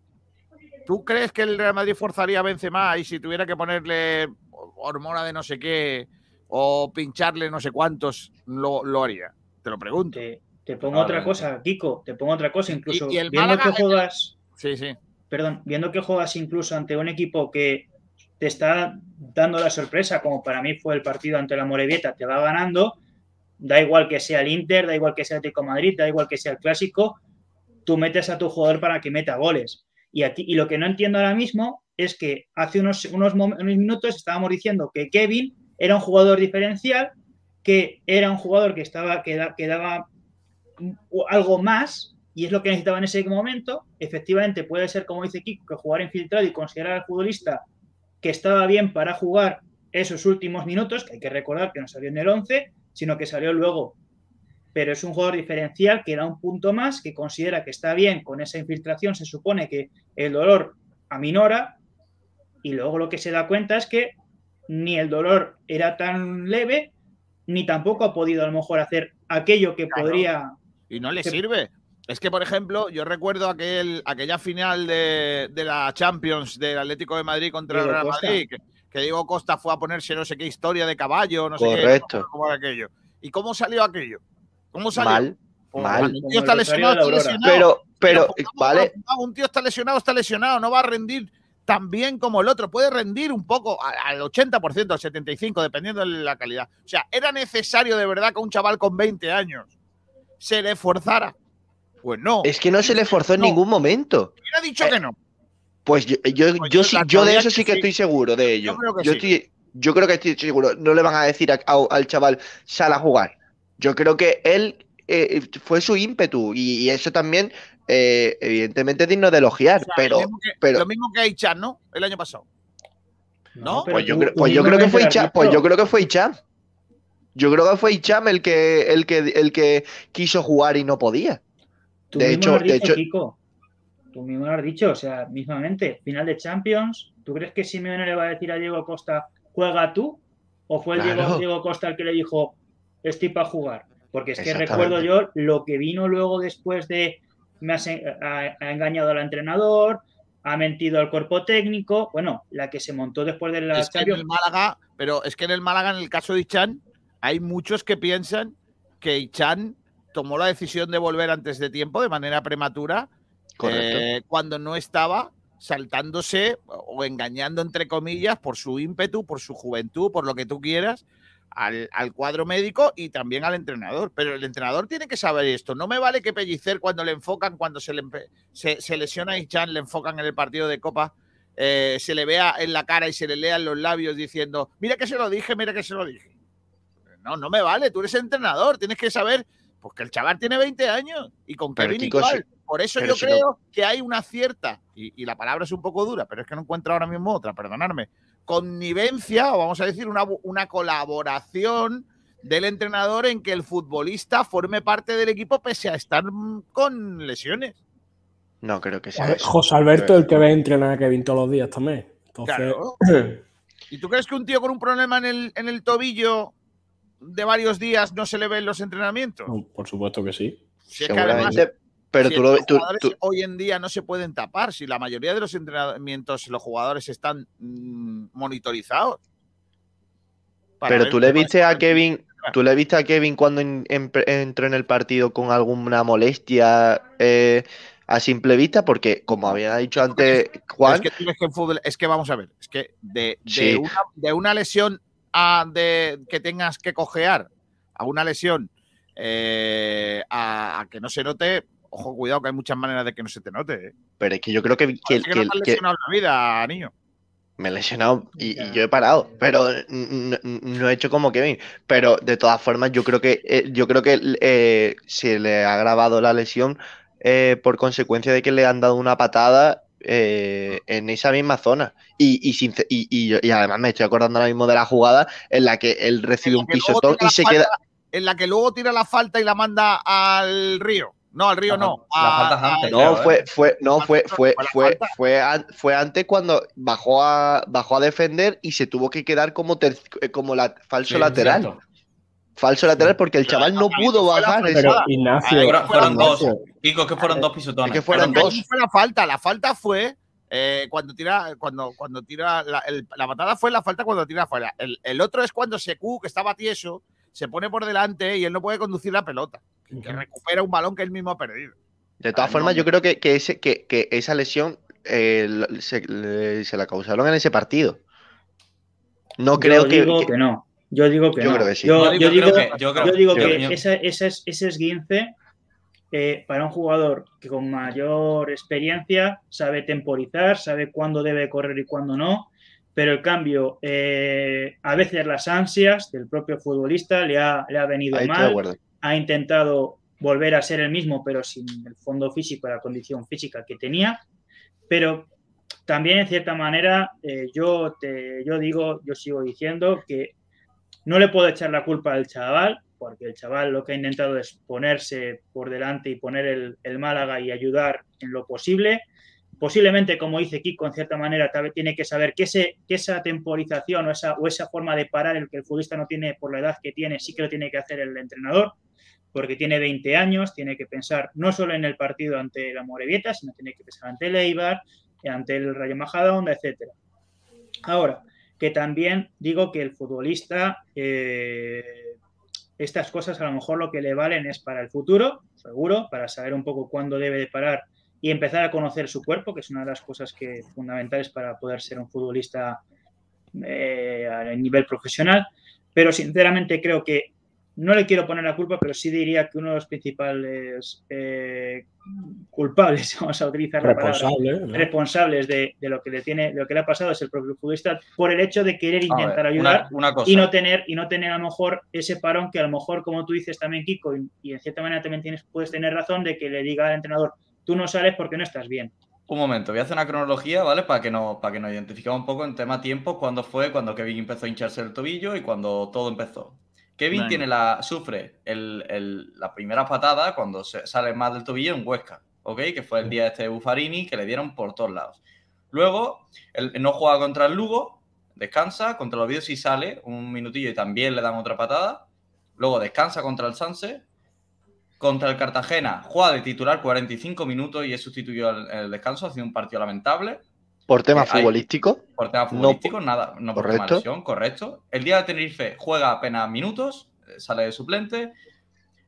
¿tú crees que el Real Madrid forzaría a Benzema y si tuviera que ponerle hormona de no sé qué o pincharle no sé cuántos, lo, lo haría? Te lo pregunto. Te, te pongo otra cosa, Kiko, te pongo otra cosa, incluso y el viendo Málaga- que juegas, Sí, sí. perdón, viendo que juegas incluso ante un equipo que te está dando la sorpresa, como para mí fue el partido ante la Morevieta, te va ganando, da igual que sea el Inter, da igual que sea el de Madrid, da igual que sea el Clásico, tú metes a tu jugador para que meta goles. Y, aquí, y lo que no entiendo ahora mismo es que hace unos, unos, unos minutos estábamos diciendo que Kevin era un jugador diferencial, que era un jugador que, estaba, que, da- que daba algo más y es lo que necesitaba en ese momento. Efectivamente, puede ser, como dice Kiko, que jugar infiltrado y considerar al futbolista que estaba bien para jugar esos últimos minutos, que hay que recordar que no salió en el 11, sino que salió luego. Pero es un jugador diferencial que da un punto más, que considera que está bien con esa infiltración, se supone que el dolor aminora y luego lo que se da cuenta es que ni el dolor era tan leve, ni tampoco ha podido a lo mejor hacer aquello que Claro. podría Y no le que- sirve. Es que, por ejemplo, yo recuerdo aquel, aquella final de, de la Champions del Atlético de Madrid contra el Real Costa. Madrid, que, que Diego Costa fue a ponerse no sé qué historia de caballo, no sé qué. cómo era aquello. ¿Y cómo salió aquello? ¿Cómo salió? Mal, Pues mal. un tío está lesionado, está lesionado. Pero, pero, pongamos vale, un tío está lesionado, está lesionado, no va a rendir tan bien como el otro. Puede rendir un poco al 80%, al 75%, dependiendo de la calidad. O sea, ¿era necesario de verdad que un chaval con 20 años se le esforzara? Pues no. es que no se le forzó en No. ningún momento. ¿Quién ha dicho Eh, que no? Pues yo, yo, Pues yo yo sí, yo de eso sí que sí. estoy seguro de ello. Yo creo que Yo sí. estoy, yo creo que estoy seguro. No le van a decir a- a- al chaval, sal a jugar. Yo creo que él eh, fue su ímpetu y, y eso también, eh, evidentemente, es digno de elogiar. O sea, pero, lo, mismo que, pero lo mismo que Ichan, ¿no? El año pasado. ¿No? pues, yo, creo- pues yo creo que fue Icham, pues yo creo que fue Icham. Yo creo que fue Icham el que, el que, el que quiso jugar y no podía. Tú De mismo hecho, lo has de dicho, hecho, Kiko. Tú mismo lo has dicho, o sea, mismamente, final de Champions, ¿tú crees que Simeone le va a decir a Diego Costa, juega tú? ¿O fue el Diego, Claro. Diego Costa el que le dijo, estoy para jugar? Porque es que recuerdo yo lo que vino luego después de, me has ha, ha engañado al entrenador, ha mentido al cuerpo técnico, bueno, la que se montó después de la es que en el Málaga, pero es que en el Málaga, en el caso de Ichan, hay muchos que piensan que Ichan tomó la decisión de volver antes de tiempo, de manera prematura, eh, cuando no estaba saltándose o engañando, entre comillas, por su ímpetu, por su juventud, por lo que tú quieras, al, al cuadro médico y también al entrenador. Pero el entrenador tiene que saber esto. No me vale que Pellicer, cuando le enfocan, cuando se, le se, se lesiona a Ichan, le enfocan en el partido de Copa, eh, se le vea en la cara y se le lean los labios diciendo, mira que se lo dije, mira que se lo dije. No, no me vale, tú eres entrenador, tienes que saber, pues que el chaval tiene 20 años y con Pero, Kevin Kiko, igual. Por eso yo si no- creo que hay una cierta, y, y la palabra es un poco dura, pero es que no encuentro ahora mismo otra, perdonadme, connivencia, o vamos a decir, una, una colaboración del entrenador en que el futbolista forme parte del equipo pese a estar mm, con lesiones. No creo que sea eso. José Alberto es el que ve entrenar a Kevin todos los días también. Entonces, Claro. ¿Y tú crees que un tío con un problema en el, en el tobillo de varios días no se le ve en los entrenamientos? por supuesto que sí. Si es que además, Seguramente, pero si tú hoy en día no se pueden tapar, si la mayoría de los entrenamientos los jugadores están mm, monitorizados. Pero tú le viste a Kevin, tú le viste a Kevin cuando en- en- entró en el partido con alguna molestia eh, a simple vista, porque como había dicho antes Juan, Es que, tú ves que en fútbol- es que vamos a ver, es que de, de Sí. una, de una lesión a de, que tengas que cojear a una lesión eh, a, a que no se note, ojo, cuidado que hay muchas maneras de que no se te note. ¿eh? pero es que yo creo que, que, Parece que que- no te has lesionado la vida, niño. me he lesionado y, y yo he parado, pero no he hecho como Kevin. Pero de todas formas, yo creo que eh, yo creo que eh, se le ha agravado la lesión eh, por consecuencia de que le han dado una patada eh, en esa misma zona. Y, y, sincer- y- y- y además me estoy acordando ahora mismo de la jugada en la que él recibe un que luego pisotón y se falta- queda. En la que luego tira la falta y la manda al río. No, al río no. la a- falta es antes, a- No, fue, fue, no, fue, fue, fue fue, fue, an- fue antes cuando bajó a, bajó a defender y se tuvo que quedar como, ter- como la, falso Sí, lateral. Falso lateral porque el chaval no pudo bajar. Pero Ignacio, Fueron, fueron dos. Kiko, que fueron dos pisotones. Es que fueron dos. Fue la falta. La falta fue eh, cuando tira, cuando, cuando tira la, el- la patada fue la falta cuando tira afuera. El, el otro es cuando Secu, que estaba tieso, se pone por delante y él no puede conducir la pelota. Que recupera un balón que él mismo ha perdido. De todas Ah, formas, no, yo creo que, que, ese, que, que esa lesión eh, se, le- se la causaron en ese partido. No creo yo que, digo que- que no. Yo digo que Yo no. creo que sí. Yo, Yo yo digo- creo que- yo creo- yo digo yo que ese, ese, es- ese esguince eh, para un jugador que con mayor experiencia sabe temporizar, sabe cuándo debe correr y cuándo no, pero el cambio, eh, a veces las ansias del propio futbolista le ha, le ha venido Ahí mal, ha intentado volver a ser el mismo, pero sin el fondo físico, la condición física que tenía, pero también en cierta manera eh, yo, te, yo digo, yo sigo diciendo que no le puedo echar la culpa al chaval, porque el chaval lo que ha intentado es ponerse por delante y poner el, el Málaga y ayudar en lo posible. Posiblemente, como dice Kiko, en cierta manera tal vez tiene que saber que, ese, que esa temporización o esa, o esa forma de parar el que el futbolista no tiene por la edad que tiene, sí que lo tiene que hacer el entrenador, porque tiene 20 años, tiene que pensar no solo en el partido ante la Morevieta, sino tiene que pensar ante el Eibar, ante el Rayo Majadahonda, etcétera. Ahora, que también digo que el futbolista, eh, estas cosas a lo mejor lo que le valen es para el futuro, seguro, para saber un poco cuándo debe de parar y empezar a conocer su cuerpo, que es una de las cosas que fundamentales para poder ser un futbolista eh, a nivel profesional. Pero sinceramente creo que no le quiero poner la culpa, pero sí diría que uno de los principales eh, culpables, vamos a utilizar la palabra, Responsable, ¿no? responsables de, de lo que le tiene, de lo que le ha pasado es el propio futbolista por el hecho de querer intentar ver, ayudar una- una cosa. y no tener y no tener a lo mejor ese parón que a lo mejor como tú dices también Kiko y, y en cierta manera también tienes puedes tener razón de que le diga al entrenador tú no sales porque no estás bien. Un momento, voy a hacer una cronología, ¿vale? Para que, nos, para que nos identifiquemos un poco en tema tiempo, cuándo fue, cuando Kevin empezó a hincharse el tobillo y cuando todo empezó. Kevin tiene la, sufre el, el- la primera patada cuando se sale más del tobillo en Huesca, ¿ok? Que fue el día este de Bufarini, que le dieron por todos lados. Luego, él no juega contra el Lugo, descansa, contra el Oviedo sí sale un minutillo y también le dan otra patada. Luego descansa contra el Sanse, contra el Cartagena juega de titular 45 minutos y es sustituido en el descanso, ha sido un partido lamentable. Por tema hay- futbolístico. Por tema No futbolístico, nada, no por tema correcto. lesión, correcto. El día de Tenerife juega apenas minutos, eh, sale de suplente.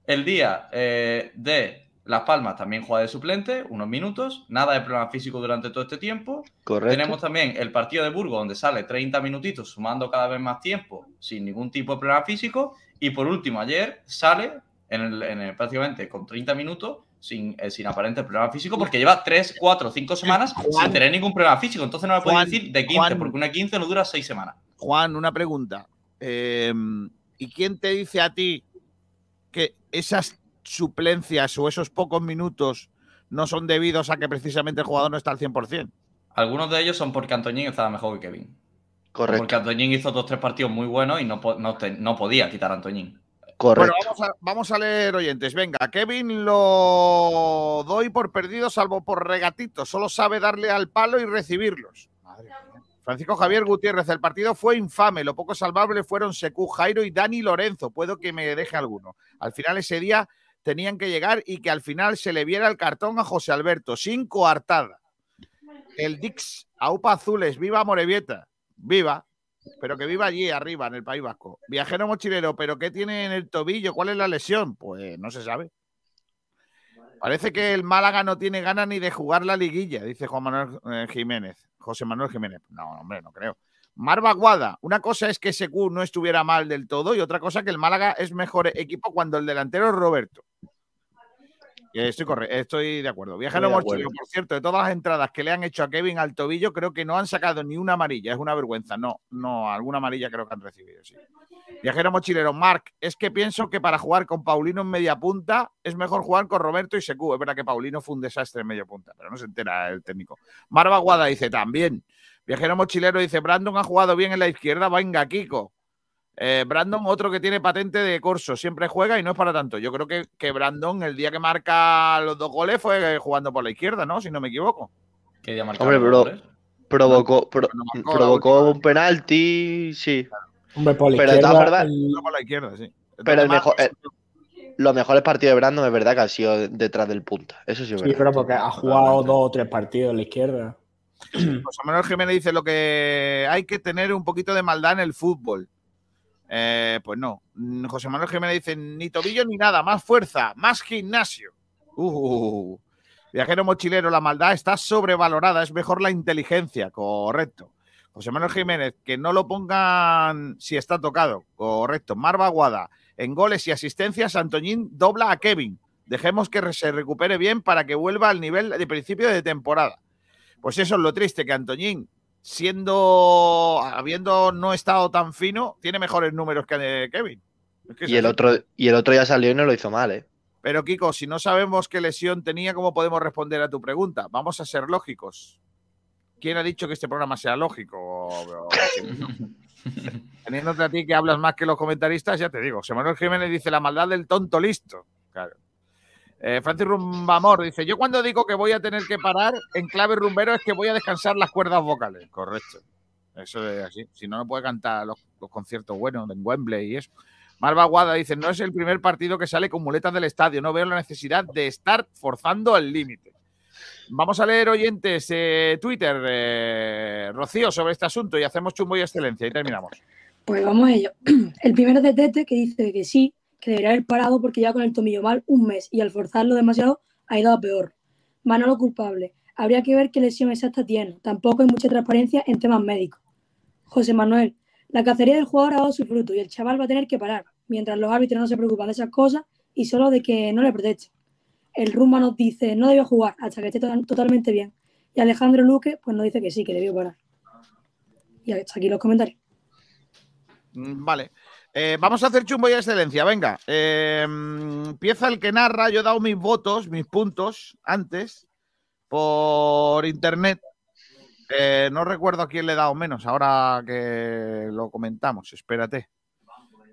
El día eh, de Las Palmas también juega de suplente, unos minutos. Nada de problema físico durante todo este tiempo. Correcto. Tenemos también el partido de Burgos, donde sale 30 minutitos, sumando cada vez más tiempo, sin ningún tipo de problema físico. Y por último, ayer sale en el, en el- prácticamente con 30 minutos, sin, eh, sin aparente problema físico, porque lleva 3, 4, 5 semanas Juan. sin tener ningún problema físico. Entonces no me puedes Juan, decir de 15, Juan. porque una 15 no dura 6 semanas. Juan, una pregunta. Eh, ¿Y quién te dice a ti que esas suplencias o esos pocos minutos no son debidos a que precisamente el jugador no está al 100%? Algunos de ellos son porque Antoñín estaba mejor que Kevin. Correcto. Porque Antoñín hizo dos tres partidos muy buenos y no, no, te- no podía quitar a Antoñín. Bueno, vamos a, leer oyentes. Venga, Kevin lo doy por perdido, salvo por regatitos. Solo sabe darle al palo y recibirlos. Francisco Javier Gutiérrez, el partido fue infame. Lo poco salvable fueron Secu, Jairo y Dani Lorenzo. Puedo que me deje alguno. Al final ese día tenían que llegar y que al final se le viera el cartón a José Alberto, sin coartada. El Dix, Aupa Azules, viva Morevieta, viva, pero que viva allí arriba, en el País Vasco. Viajero mochilero, pero ¿qué tiene en el tobillo? ¿Cuál es la lesión? Pues no se sabe. Parece que el Málaga no tiene ganas ni de jugar la liguilla, dice Juan Manuel eh, Jiménez. José Manuel Jiménez. No, hombre, no creo. Marva Guada, una cosa es que SQ no estuviera mal del todo y otra cosa que el Málaga es mejor equipo cuando el delantero es Roberto. Estoy, de acuerdo. Viajero Mochilero, por cierto, de todas las entradas que le han hecho a Kevin al tobillo, creo que no han sacado ni una amarilla. Es una vergüenza. No, no, alguna amarilla creo que han recibido, sí. Viajero Mochilero, Marc, es que pienso que para jugar con Paulino en media punta es mejor jugar con Roberto y Secu. Es verdad que Paulino fue un desastre en media punta, pero no se entera el técnico. Marva Guada dice también. Viajero Mochilero dice, Brandon ha jugado bien en la izquierda, venga, Kiko. Eh, Brandon, otro que tiene patente de corso, siempre juega y no es para tanto. Yo creo que, que Brandon, el día que marca los dos goles, fue eh, jugando por la izquierda, ¿no? Si no me equivoco. ¿Qué día Hombre, bro, provocó, pro- marcó provocó un penalti, sí. Hombre, por la Pero izquierda, formas, el- No por la izquierda, sí. pero el mejor, eh, los mejores partidos de Brandon es verdad que han sido detrás del punta. Eso sí es Sí, verdad. pero porque ha jugado dos o tres partidos en la izquierda. José Manuel Jiménez dice lo que hay que tener un poquito de maldad en el fútbol. Eh, pues no. José Manuel Jiménez dice ni tobillo ni nada, más fuerza, más gimnasio. Uh, viajero mochilero, la maldad está sobrevalorada, es mejor la inteligencia, correcto. José Manuel Jiménez, que no lo pongan si está tocado, correcto. Marva Guada, en goles y asistencias, Antoñín dobla a Kevin. Dejemos que se recupere bien para que vuelva al nivel de principio de temporada. Pues eso es lo triste, que Antoñín, siendo, habiendo no estado tan fino, tiene mejores números que eh, Kevin. Es que es Y el así. otro, y el otro ya salió y no lo hizo mal, ¿eh? Pero Kiko, si no sabemos qué lesión tenía, ¿cómo podemos responder a tu pregunta? Vamos a ser lógicos. ¿Quién ha dicho que este programa sea lógico? Teniéndote a ti que hablas más que los comentaristas, ya te digo. José Manuel Jiménez dice la maldad del tonto listo. Claro. Eh, Francis Rumbamor dice: Yo cuando digo que voy a tener que parar en clave rumbero es que voy a descansar las cuerdas vocales. Correcto. Eso es así. Si no, no puede cantar los, conciertos buenos en Wembley y eso. Marva Guada dice: No es el primer partido que sale con muletas del estadio. No veo la necesidad de estar forzando el límite. Vamos a leer oyentes eh, Twitter, eh, Rocío, sobre este asunto y hacemos chumbo y excelencia y terminamos. Pues vamos a ello. El primero de Tete, que dice que sí, que debería haber parado porque ya con el tomillo mal un mes y al forzarlo demasiado ha ido a peor. Manolo culpable. Habría que ver qué lesión exacta tiene. Tampoco hay mucha transparencia en temas médicos. José Manuel. La cacería del jugador ha dado su fruto y el chaval va a tener que parar, mientras los árbitros no se preocupan de esas cosas y solo de que no le protesten. el Rumba nos dice no debió jugar hasta que esté to- totalmente bien. Y Alejandro Luque pues nos dice que sí, que debió parar. Y hasta aquí los comentarios. Mm, Vale. Eh, vamos a hacer chumbo y excelencia. Venga. Eh, empieza el que narra. Yo he dado mis votos, mis puntos antes por internet. Eh, no recuerdo a quién le he dado menos ahora que lo comentamos. Espérate.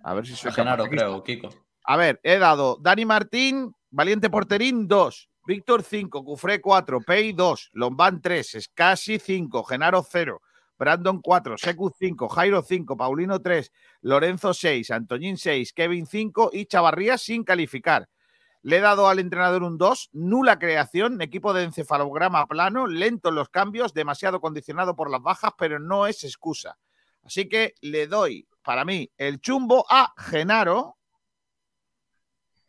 A ver si soy A Genaro, creo, Kiko. A ver, he dado Dani Martín, Valiente Porterín 2, Víctor 5, Cufré 4, Pei 2, Lombán 3, Scassi 5, Genaro 0, Brandon 4, Secu 5, Jairo 5, Paulino 3, Lorenzo 6, Antoñín 6, Kevin 5 y Chavarría sin calificar. Le he dado al entrenador un 2, nula creación, equipo de encefalograma plano, lento en los cambios, demasiado condicionado por las bajas, pero no es excusa. Así que le doy, para mí, el chumbo a Genaro,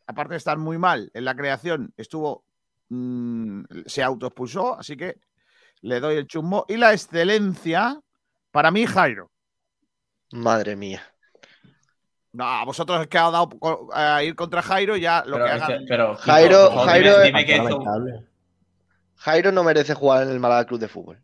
aparte de estar muy mal en la creación, estuvo. mm, se autoexpulsó, así que le doy el chumbo. Y la excelencia, para mí, Jairo. Madre mía. No, a vosotros es que ha dado a ir contra Jairo, ya lo Pero que hagan. pero, Jairo, Jairo, dime- dime que hizo- Jairo no merece jugar en el Málaga Club de Fútbol.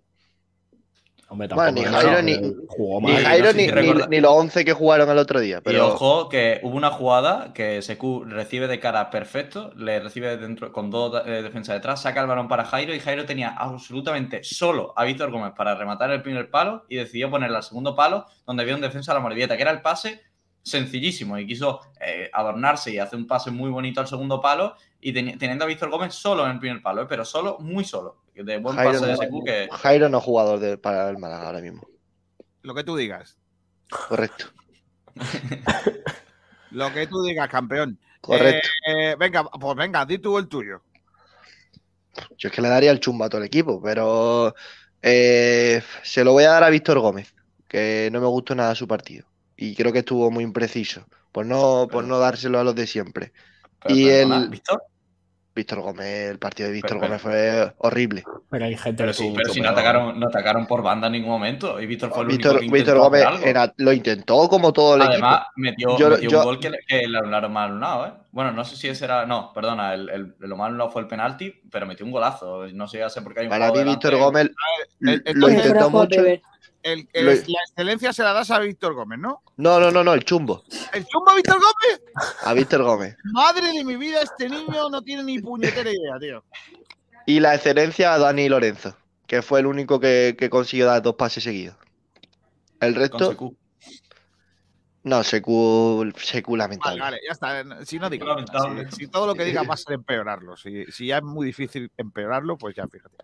Hombre, Bueno, ni tampoco Jairo, ni, jugó ni mal. Jairo no sé ni, si ni- recuerda- ni los 11 que jugaron el otro día. Y Pero ojo que hubo una jugada que Secu recibe de cara perfecto, le recibe dentro con dos eh, defensas detrás, saca el balón para Jairo y Jairo tenía absolutamente solo a Víctor Gómez para rematar el primer palo y decidió ponerle al segundo palo donde había un defensa a la Morevieta, que era el pase sencillísimo y quiso eh, adornarse y hacer un pase muy bonito al segundo palo y teni- teniendo a Víctor Gómez solo en el primer palo, eh, pero solo, muy solo. De buen Jairo pase de no, Secu que... Jairo no es jugador de- para el Málaga ahora mismo. Lo que tú digas. Correcto. Lo que tú digas, campeón. Correcto. Eh, venga, pues venga, di tú el tuyo. Yo es que le daría el chumbo a todo el equipo, pero eh, se lo voy a dar a Víctor Gómez, que no me gustó nada su partido. Y creo que estuvo muy impreciso, por no, por no dárselo a los de siempre. Pero, y el ¿Víctor? Víctor Gómez, el partido de Víctor Pero- Gómez fue horrible. Pero hay gente Pero que sí, pero si no atacaron, no atacaron por banda en ningún momento y Víctor fue el único Víctor, que Víctor Gómez era- lo intentó como todo el Además, equipo. metió, Yo- metió yo- un gol que, le- que le anularon mal anulado, ¿eh? Bueno, no sé si ese era. No, perdona, el, el, lo mal anulado fue el penalti, pero metió un golazo. No sé, ya sé por qué hay un Para mí. Víctor Gómez el- lo intentó mucho. El- el- Lo- la excelencia se la das a Víctor Gómez, ¿no? No, no, no, no, el chumbo. ¿El chumbo a Víctor Gómez? A Víctor Gómez. Madre de mi vida, este niño no tiene ni puñetera idea, tío. Y la excelencia a Dani Lorenzo, que fue el único que, que consiguió dar dos pases seguidos. El resto. No, Secu, Secu lamentable. vale, ya está. Si no digo nada, si, si todo lo que diga va a ser empeorarlo. Si, si ya es muy difícil empeorarlo, pues ya fíjate.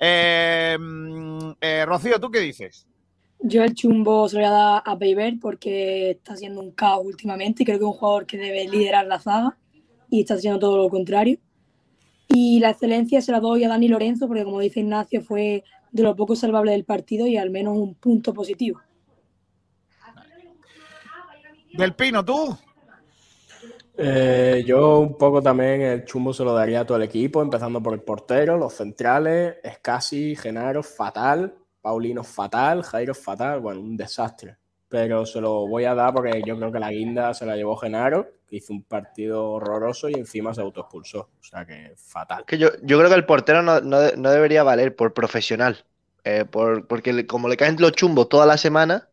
Eh, mm, eh, Rocío, ¿tú qué dices? Yo el chumbo se lo voy a dar a Peiber porque está siendo un caos últimamente y creo que es un jugador que debe liderar la zaga y está haciendo todo lo contrario. Y la excelencia se la doy a Dani Lorenzo porque como dice Ignacio fue de lo poco salvable del partido y al menos un punto positivo. Del Pino, ¿tú? Eh, yo un poco también el chumbo se lo daría a todo el equipo, empezando por el portero, los centrales, Escasi, Genaro, fatal, Paulino fatal, Jairo fatal, bueno, un desastre. Pero se lo voy a dar porque yo creo que la guinda se la llevó Genaro, que hizo un partido horroroso y encima se autoexpulsó. O sea que fatal. Que yo, yo creo que el portero no, no no debería valer por profesional. Eh, por, porque le- como le caen los chumbos toda la semana,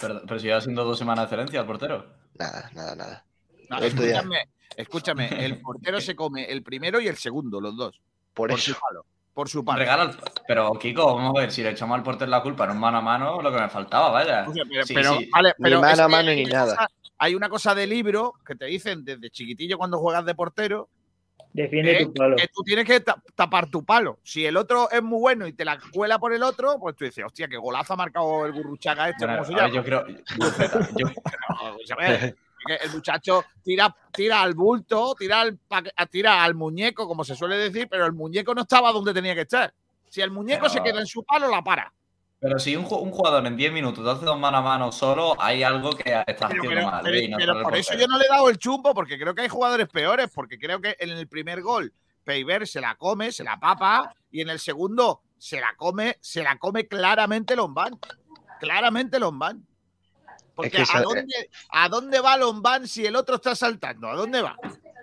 Pero, pero si lleva siendo dos semanas de excelencia al portero. nada, nada, nada. No, El escúchame, escúchame, el portero se come el primero y el segundo, los dos. Por eso. palo. Por su. Regala al- Pero, Kiko, vamos a ver, si le echamos al portero la culpa en un mano a mano, lo que me faltaba, vaya. O sea, pero, Sí, pero, sí. vale, pero mano a mano hay ni una nada. cosa- hay una cosa de libro que te dicen desde chiquitillo cuando juegas de portero Defiende ¿eh? tu palo. que tú tienes que ta- tapar tu palo. Si el otro es muy bueno y te la cuela por el otro, pues tú dices, hostia, qué golazo ha marcado el Gurruchaga este, Bueno, ¿cómo se llama? yo creo. yo- No, pues, ver, que el muchacho tira, tira al bulto, tira al, tira al muñeco, como se suele decir, pero el muñeco no estaba donde tenía que estar. Si el muñeco Pero- se queda en su palo, la para. Pero si un, ju- un jugador en 10 minutos te hace dos mano a mano solo, hay algo que Pero, haciendo pero- mal. pero- pero por eso yo no le he dado el chumbo, porque creo que hay jugadores peores, porque creo que en el primer gol Peiber se la come, se la papa, y en el segundo se la come, se la come claramente Lombán. Claramente Lombán. Porque que esa- ¿a, dónde, ¿a dónde va Lombán si el otro está saltando? ¿A dónde va?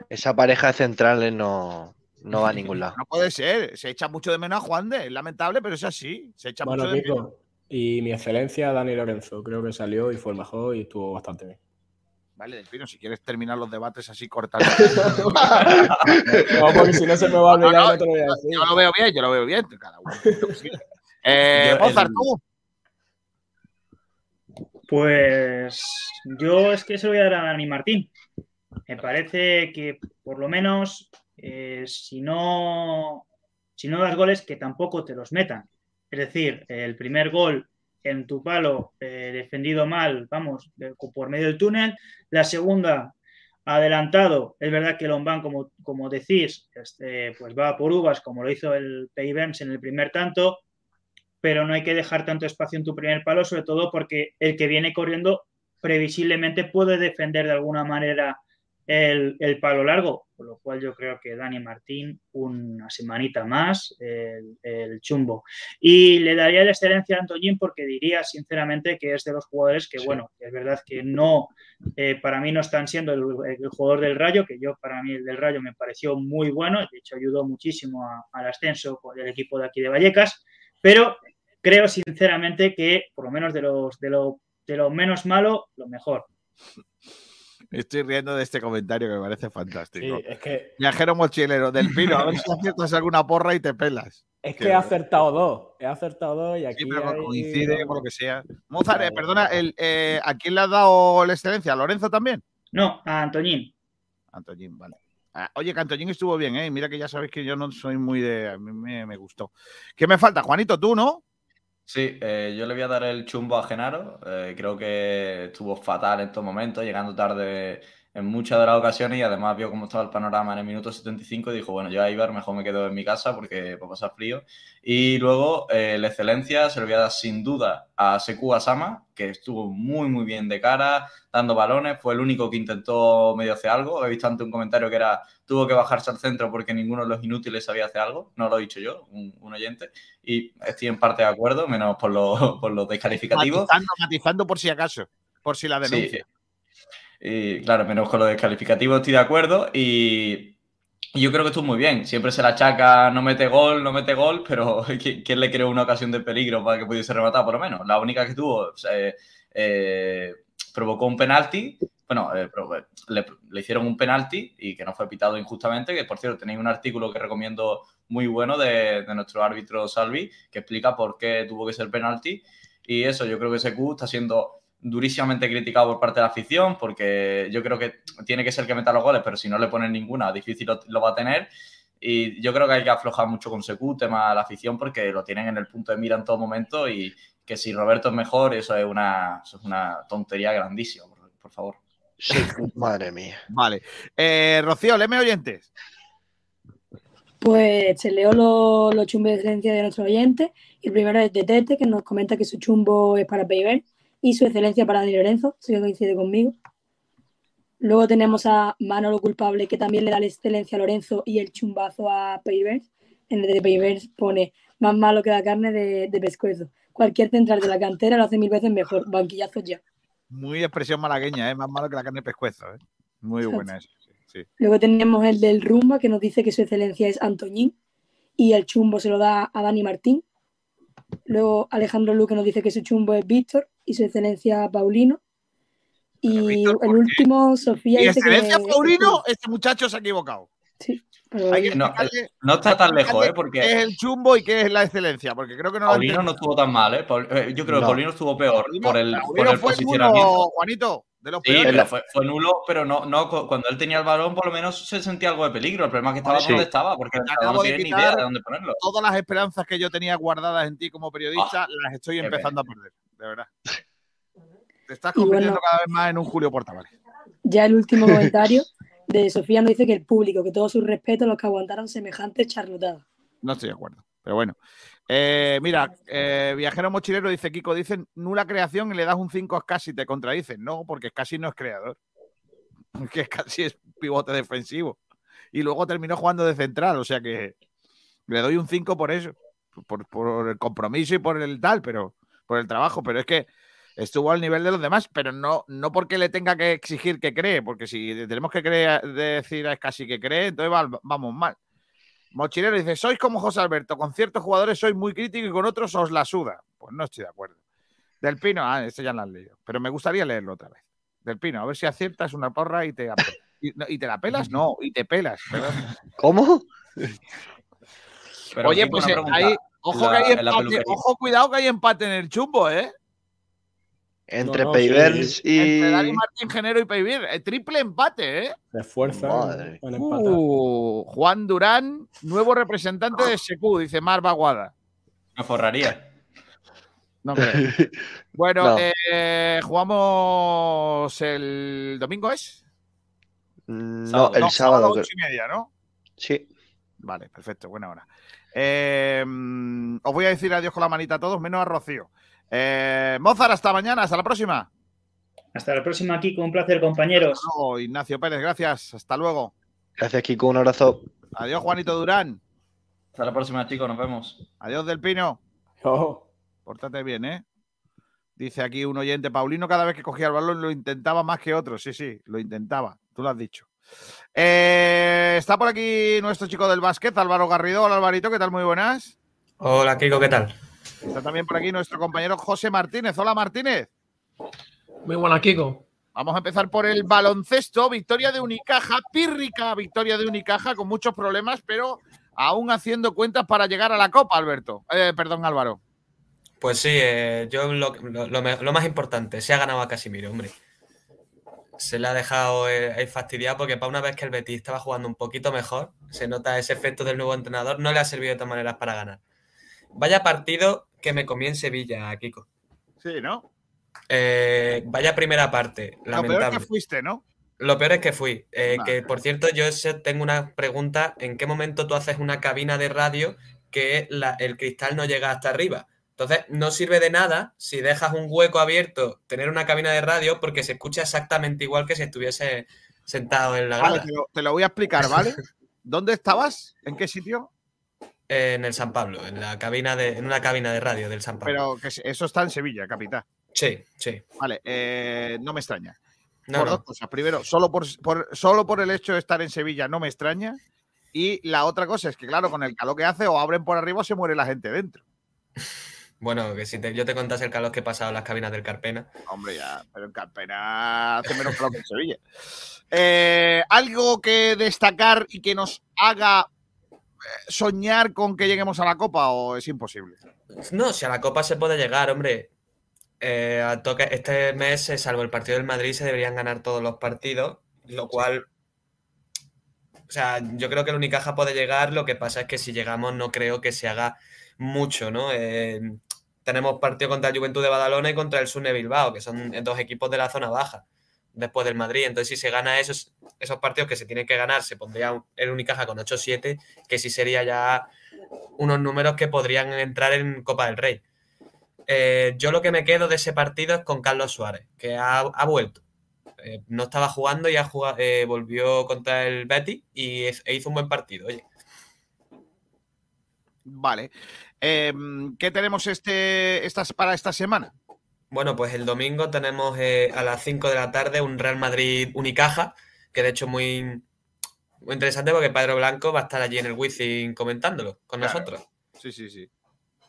Esa pareja de centrales no, no va a ningún lado. No puede ser. Se echa mucho de menos a Juan de. Es lamentable, pero es así. Se echa Bueno, mucho de menos. Y mi excelencia, Dani Lorenzo, creo que salió y fue el mejor y estuvo bastante bien. Vale, Delfino, si quieres terminar los debates así cortando. No, porque si no se me va a olvidar, No, no, no te lo voy a decir. Yo lo veo bien, yo lo veo bien. Cada uno. Eh, Yo, Mozart, el- tú. Pues yo es que se lo voy a dar a Dani Martín. Me parece que por lo menos eh, si no si no das goles que tampoco te los metan. Es decir, el primer gol en tu palo eh, defendido mal, vamos, por medio del túnel. La segunda adelantado. Es verdad que Lombán, como, como decís, este, pues va por uvas, como lo hizo el Payberns en el primer tanto pero no hay que dejar tanto espacio en tu primer palo, sobre todo porque el que viene corriendo previsiblemente puede defender de alguna manera el, el palo largo, por lo cual yo creo que Dani Martín una semanita más, el, el chumbo. Y le daría la excelencia a Antoñín porque diría sinceramente que es de los jugadores que, bueno, es verdad que no, eh, para mí no están siendo el, el jugador del Rayo, que yo para mí el del Rayo me pareció muy bueno, de hecho ayudó muchísimo a- al ascenso del equipo de aquí de Vallecas, pero creo sinceramente que por lo menos de los de lo, de lo menos malo, lo mejor. Estoy riendo de este comentario que me parece fantástico. Sí, es que, Viajero mochilero, Delfino, a ver si aciertas alguna porra y te pelas. es Que- que he acertado dos. He acertado dos y aquí. Sí, pero hay- coincide, por lo que sea. Mozart, eh, perdona, el, eh, ¿a quién le has dado la excelencia? ¿A Lorenzo también? No, a Antoñín. Antoñín, vale. Ah, oye, que Antoñín estuvo bien, ¿eh? Mira que ya sabéis que yo no soy muy de... A mí me, me gustó. ¿Qué me falta? Juanito, tú, ¿no? Sí, eh, yo le voy a dar el chumbo a Genaro. eh, creo que estuvo fatal en todo momento, llegando tarde en muchas de las ocasiones y además vio cómo estaba el panorama en el minuto 75 y dijo, bueno, yo a Ibar mejor me quedo en mi casa porque va a pasar frío. Y luego eh, la excelencia se lo voy a dar sin duda a Seku Asama, que estuvo muy, muy bien de cara, dando balones, fue el único que intentó medio hacer algo. He visto antes un comentario que era, tuvo que bajarse al centro porque ninguno de los inútiles sabía hacer algo, no lo he dicho yo, un, un oyente, y estoy en parte de acuerdo, menos por los, por los descalificativos. Matizando, matizando por si acaso, por si la Sí. Y claro, menos con lo descalificativo estoy de acuerdo y, y yo creo que estuvo muy bien. Siempre se la achaca, no mete gol, no mete gol, pero ¿qui- ¿quién le creó una ocasión de peligro para que pudiese rematar por lo menos? La única que tuvo eh, eh, provocó un penalti, bueno, eh, provo- le, le hicieron un penalti y que no fue pitado injustamente, que por cierto tenéis un artículo que recomiendo muy bueno de, de nuestro árbitro Salvi, que explica por qué tuvo que ser penalti. Y eso, yo creo que ese Q está siendo durísimamente criticado por parte de la afición, porque yo creo que tiene que ser que meta los goles, pero si no le ponen ninguna, difícil lo, lo va a tener. Y yo creo que hay que aflojar mucho con Secu, tema de la afición, porque lo tienen en el punto de mira en todo momento y que si Roberto es mejor, eso es una, eso es una tontería grandísima, por, por favor. Madre mía. Vale. Eh, Rocío, léeme oyentes. Pues te leo los, los chumbos de excelencia de nuestros oyentes. Y el primero es de Tete, que nos comenta que su chumbo es para Peiber y su excelencia para Dani Lorenzo, si coincide conmigo. Luego tenemos a Manolo Culpable, que también le da la excelencia a Lorenzo y el chumbazo a Peiber. En el de Peiber pone más malo que la carne de, de pescuezo. Cualquier central de la cantera lo hace mil veces mejor. Banquillazos ya. Muy expresión malagueña, ¿eh? más malo que la carne de pescuezo. ¿eh? Muy buena esa. sí, sí. Luego tenemos el del Rumba, que nos dice que su excelencia es Antoñín. Y el chumbo se lo da a Dani Martín. Luego Alejandro Luque nos dice que su chumbo es Víctor y su excelencia Paulino. Y el último, Sofía Y dice excelencia que. Paulino, este muchacho se ha equivocado. pero- Hay que No, explicarle- no está tan lejos, ¿eh? Porque- ¿Qué es el chumbo y qué es la excelencia? Porque creo que no Paulino no estuvo tan mal, ¿eh? Eh, Yo creo que No. Paulino estuvo peor Paulino- por el, por el fue posicionamiento. nulo, Juanito, de los Sí, peores. pero fue, fue nulo, pero no, no, cu- cuando él tenía el balón por lo menos se sentía algo de peligro. El problema es que estaba Sí. donde estaba, porque no tiene ni idea de dónde ponerlo. Todas las esperanzas que yo tenía guardadas en ti como periodista, las estoy empezando a perder, de verdad. Te estás bueno- convirtiendo cada vez más en un Julio Portavales. Ya el último comentario de Sofía nos dice que el público, que todos sus respetos los que aguantaron semejante charlotada. No estoy de acuerdo, pero bueno. Eh, mira, eh, Viajero Mochilero dice, Kiko, dicen nula creación y le das un 5 a Scassi, te contradicen. No, porque Scassi no es creador. Porque Scassi es pivote defensivo. Y luego terminó jugando de central, o sea que le doy un 5 por eso. Por, por el compromiso y por el tal, pero por el trabajo. Pero es que estuvo al nivel de los demás, pero no, no porque le tenga que exigir que cree, porque si tenemos que creer, decir es casi que cree, entonces va- vamos mal. Mochilero dice, sois como José Alberto, con ciertos jugadores sois muy crítico y con otros os la suda. Pues no estoy de acuerdo. Del Pino, ah, este ya lo has leído, pero me gustaría leerlo otra vez. Del Pino, a ver si aciertas una porra y te, y, no, ¿y te la pelas, no, y te pelas. perdón. ¿Cómo? Pero, Oye, pues eh, pregunta. ahí, ojo que hay empate, ojo, cuidado que hay empate en el chumbo, ¿eh? Entre No, no, sí. y. Entre Dani Martín Genero y Peivir. Eh, Triple empate, ¿eh? Se empatar. Uh, Juan Durán, nuevo representante de SQ, dice Mar Baguada. Me forraría. No creo. Bueno, No. eh, jugamos el domingo, ¿es? No, Sábado. el No, sábado. ocho y media, ¿no? Sí. Vale, perfecto, buena hora. Eh, mm, os voy a decir adiós con la manita a todos, menos a Rocío. Eh, Mozart, hasta mañana, hasta la próxima. Hasta la próxima, Kiko. Un placer, compañeros. Hasta luego, Ignacio Pérez, gracias. Hasta luego. Gracias, Kiko. Un abrazo. Adiós, Juanito Durán. Hasta la próxima, chicos. Nos vemos. Adiós, Del Pino. Oh, Pórtate bien, ¿eh? Dice aquí un oyente, Paulino cada vez que cogía el balón lo intentaba más que otros. Sí, sí, lo intentaba. Tú lo has dicho. Eh, está por aquí nuestro chico del básquet, Álvaro Garrido. Hola, Alvarito, ¿qué tal? Muy buenas. Hola, Kiko, ¿qué tal? Está también por aquí nuestro compañero José Martínez. Hola, Martínez. Muy buena, Kiko. Vamos a empezar por el baloncesto. Victoria de Unicaja, pírrica victoria de Unicaja con muchos problemas, pero aún haciendo cuentas para llegar a la Copa, Alberto. Eh, perdón, Álvaro. Pues sí, eh, yo lo, lo- lo me- lo más importante, se ha ganado a Casimiro, hombre. Se le ha dejado eh, fastidiado porque para una vez que el Betis estaba jugando un poquito mejor, se nota ese efecto del nuevo entrenador, no le ha servido de todas maneras para ganar. Vaya partido que me comí en Sevilla, Kiko. Sí, ¿no? Eh, vaya primera parte, Lo peor es lamentable. que fuiste, ¿no? Lo peor es que fui. Eh, Vale. Que por cierto, yo tengo una pregunta: ¿en qué momento tú haces una cabina de radio que la- el cristal no llega hasta arriba? Entonces, no sirve de nada si dejas un hueco abierto, tener una cabina de radio, porque se escucha exactamente igual que si estuviese sentado en la Vale, grada. te lo, te lo voy a explicar, ¿vale? ¿Dónde estabas? ¿En qué sitio? En el San Pablo, en la cabina de, en una cabina de radio del San Pablo. Pero que eso está en Sevilla, capitán. Sí, sí. Vale, eh, no me extraña. No, por no. dos cosas. Primero, solo por, por- solo por el hecho de estar en Sevilla no me extraña. Y la otra cosa es que, claro, con el calor que hace, o abren por arriba o se muere la gente dentro. Bueno, que si te- yo te contase el calor que he pasado en las cabinas del Carpena. Hombre, ya, pero en Carpena hace menos calor que en Sevilla. Eh, algo que destacar y que nos haga eh, soñar con que lleguemos a la Copa o es imposible. No, si a la Copa se puede llegar, hombre. Eh, a toque, este mes, eh, salvo el partido del Madrid, se deberían ganar todos los partidos, lo cual. O sea, yo creo que el Unicaja puede llegar, lo que pasa es que si llegamos no creo que se haga mucho, ¿no? Eh, tenemos partido contra el Juventud de Badalona y contra el Sune Bilbao, que son dos equipos de la zona baja, después del Madrid. Entonces, si se gana esos, esos partidos que se tienen que ganar, se pondría el Unicaja con 8-7, que sí sería ya unos números que podrían entrar en Copa del Rey. Eh, yo lo que me quedo de ese partido es con Carlos Suárez, que ha, vuelto. Eh, no estaba jugando y ha jugado- eh, volvió contra el Betis y es- e hizo un buen partido. Oye, Vale. Eh, ¿Qué tenemos este, estas, para esta semana? Bueno, pues el domingo tenemos eh, a las 5 de la tarde un Real Madrid Unicaja, que de hecho muy, muy interesante porque Pedro Blanco va a estar allí en el Wizzing comentándolo con Claro. nosotros. Sí, sí, sí.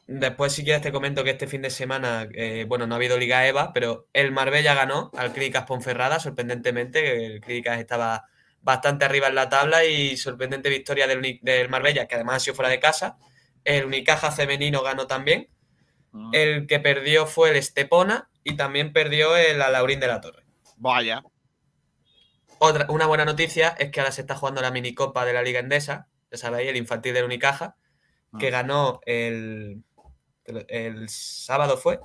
Después, si quieres, te comento que este fin de semana, eh, bueno, no ha habido Liga EVA, pero el Marbella ganó al Clínicas Ponferrada, sorprendentemente. El Clínicas estaba bastante arriba en la tabla y sorprendente victoria del Marbella, que además ha sido fuera de casa. El Unicaja femenino ganó también. El que perdió fue el Estepona y también perdió el Alaurín de la Torre. Vaya. Otra, una buena noticia es que ahora se está jugando la minicopa de la Liga Endesa, ya sabéis, el infantil del Unicaja, que ganó el, el, sábado fue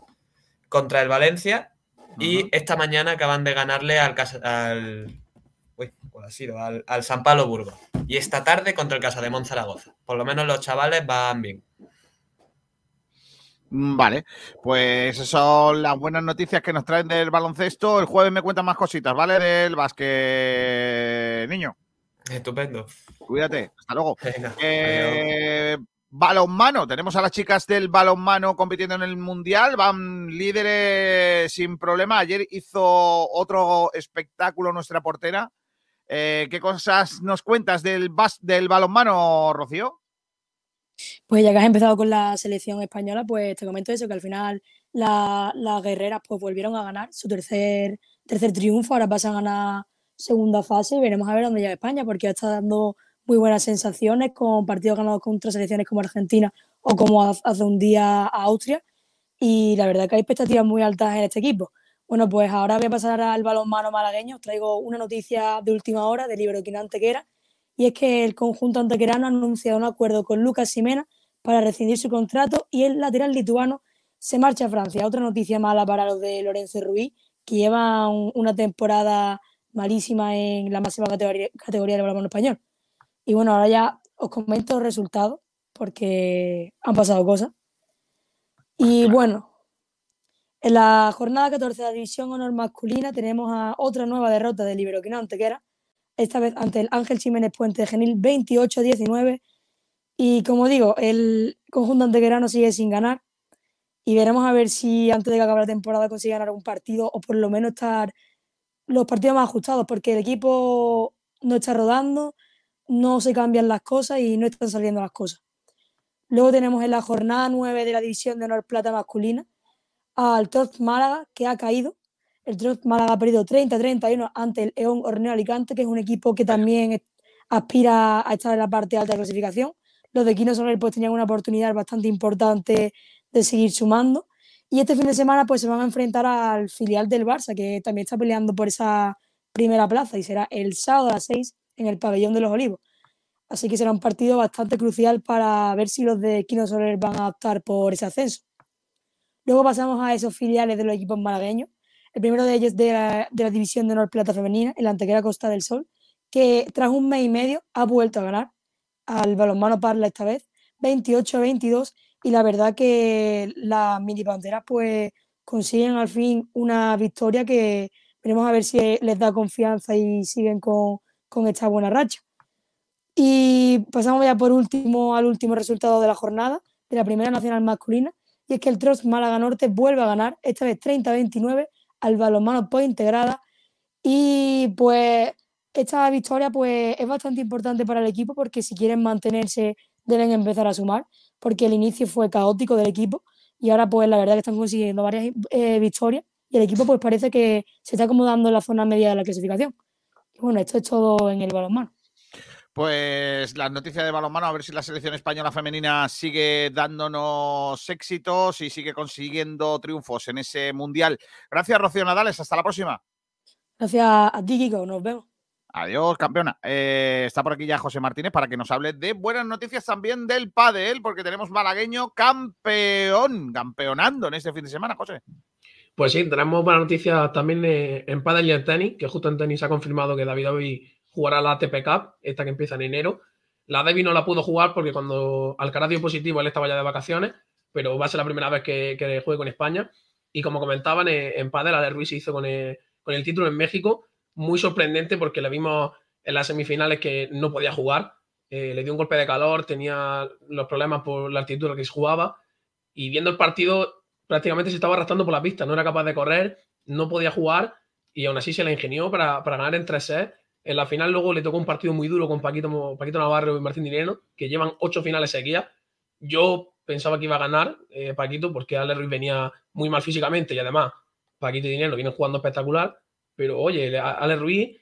contra el Valencia y esta mañana acaban de ganarle al, al, uy, ¿cuál ha sido? al, al San Pablo Burgos. Y esta tarde contra el Casa de Zaragoza. Por lo menos los chavales van bien. Mm, Vale, pues esas son las buenas noticias que nos traen del baloncesto. El jueves me cuentan más cositas, ¿vale? Del básquet, niño. Estupendo. Cuídate, hasta luego. Venga, Eh, balonmano. Tenemos a las chicas del balonmano compitiendo en el Mundial. Van líderes sin problema. Ayer hizo otro espectáculo nuestra portera. Eh, ¿Qué cosas nos cuentas del, bas- del balonmano, Rocío? Pues ya que has empezado con la selección española, pues te comento eso, que al final la- las guerreras pues volvieron a ganar su tercer, tercer triunfo, ahora pasan a ganar segunda fase y veremos a ver dónde llega España, porque ya está dando muy buenas sensaciones con partidos ganados contra selecciones como Argentina o como hace un día Austria y la verdad que hay expectativas muy altas en este equipo. Bueno, pues ahora voy a pasar al balonmano malagueño, os traigo una noticia de última hora del Iberoquina Antequera y es que el conjunto antequerano ha anunciado un acuerdo con Lucas Simena para rescindir su contrato y el lateral lituano se marcha a Francia. Otra noticia mala para los de Lorenzo Ruiz, que llevan una temporada malísima en la máxima categoría, categoría del balonmano español. Y bueno, ahora ya os comento los resultados, porque han pasado cosas. Y bueno, en la jornada 14 de la División Honor Masculina tenemos a otra nueva derrota del Iberoquina Antequera, esta vez ante el Ángel Jiménez Puente de Genil 28-19. Y como digo, el conjunto antequerano sigue sin ganar y veremos a ver si antes de que acabe la temporada consigue ganar un partido o por lo menos estar los partidos más ajustados, porque el equipo no está rodando, no se cambian las cosas y no están saliendo las cosas. Luego tenemos en la jornada 9 de la División de Honor Plata masculina al Trost Málaga, que ha caído. El Trost Málaga ha perdido 30-31 ante el Eón Horneo Alicante, que es un equipo que también aspira a estar en la parte alta de la clasificación. Los de Quino Soler pues tenían una oportunidad bastante importante de seguir sumando. Y este fin de semana pues se van a enfrentar al filial del Barça, que también está peleando por esa primera plaza y será el sábado a las 6 en el pabellón de los Olivos. Así que será un partido bastante crucial para ver si los de Quino Soler van a optar por ese ascenso. Luego pasamos a esos filiales de los equipos malagueños. El primero de ellos de la, de la División de Honor Plata Femenina, el Antequera Costa del Sol, que tras un mes y medio ha vuelto a ganar al balonmano Parla esta vez, 28-22, y la verdad que las mini panteras pues consiguen al fin una victoria que veremos a ver si les da confianza y siguen con, con esta buena racha. Y pasamos ya por último al último resultado de la jornada, de la primera nacional masculina, y es que el Trost Málaga Norte vuelve a ganar, esta vez 30-29, al balonmano Point Integrada. Y pues esta victoria pues es bastante importante para el equipo porque si quieren mantenerse deben empezar a sumar, porque el inicio fue caótico del equipo y ahora pues la verdad que están consiguiendo varias eh, victorias y el equipo pues parece que se está acomodando en la zona media de la clasificación. Y bueno, esto es todo en el balonmano. Pues las noticias de balonmano, a ver si la selección española femenina sigue dándonos éxitos y sigue consiguiendo triunfos en ese mundial. Gracias, Rocío Nadales. Hasta la próxima. Gracias a ti, Kiko. Nos vemos. Adiós, campeona. Eh, está por aquí ya José Martínez para que nos hable de buenas noticias también del pádel, porque tenemos malagueño campeón, campeonando en este fin de semana, José. Pues sí, tenemos buenas noticias también eh, en pádel y en tenis, que justo en tenis se ha confirmado que David hoy jugará la ATP Cup, esta que empieza en enero. La Debbie no la pudo jugar porque cuando Alcaraz dio positivo él estaba ya de vacaciones, pero va a ser la primera vez que, que juegue con España. Y como comentaban, eh, en pádel Ale Ruiz se hizo con el, con el título en México, muy sorprendente porque le vimos en las semifinales que no podía jugar, eh, le dio un golpe de calor, tenía los problemas por la altitud a la que se jugaba y viendo el partido prácticamente se estaba arrastrando por la pista, no era capaz de correr, no podía jugar y aún así se la ingenió para, para ganar en 3 sets. En la final luego le tocó un partido muy duro con Paquito, Navarro y Martín Dinero, que llevan ocho finales seguidas. Yo pensaba que iba a ganar eh, Paquito porque Ale Ruiz venía muy mal físicamente y además Paquito y Dinero vienen jugando espectacular. Pero oye, Ale Ruiz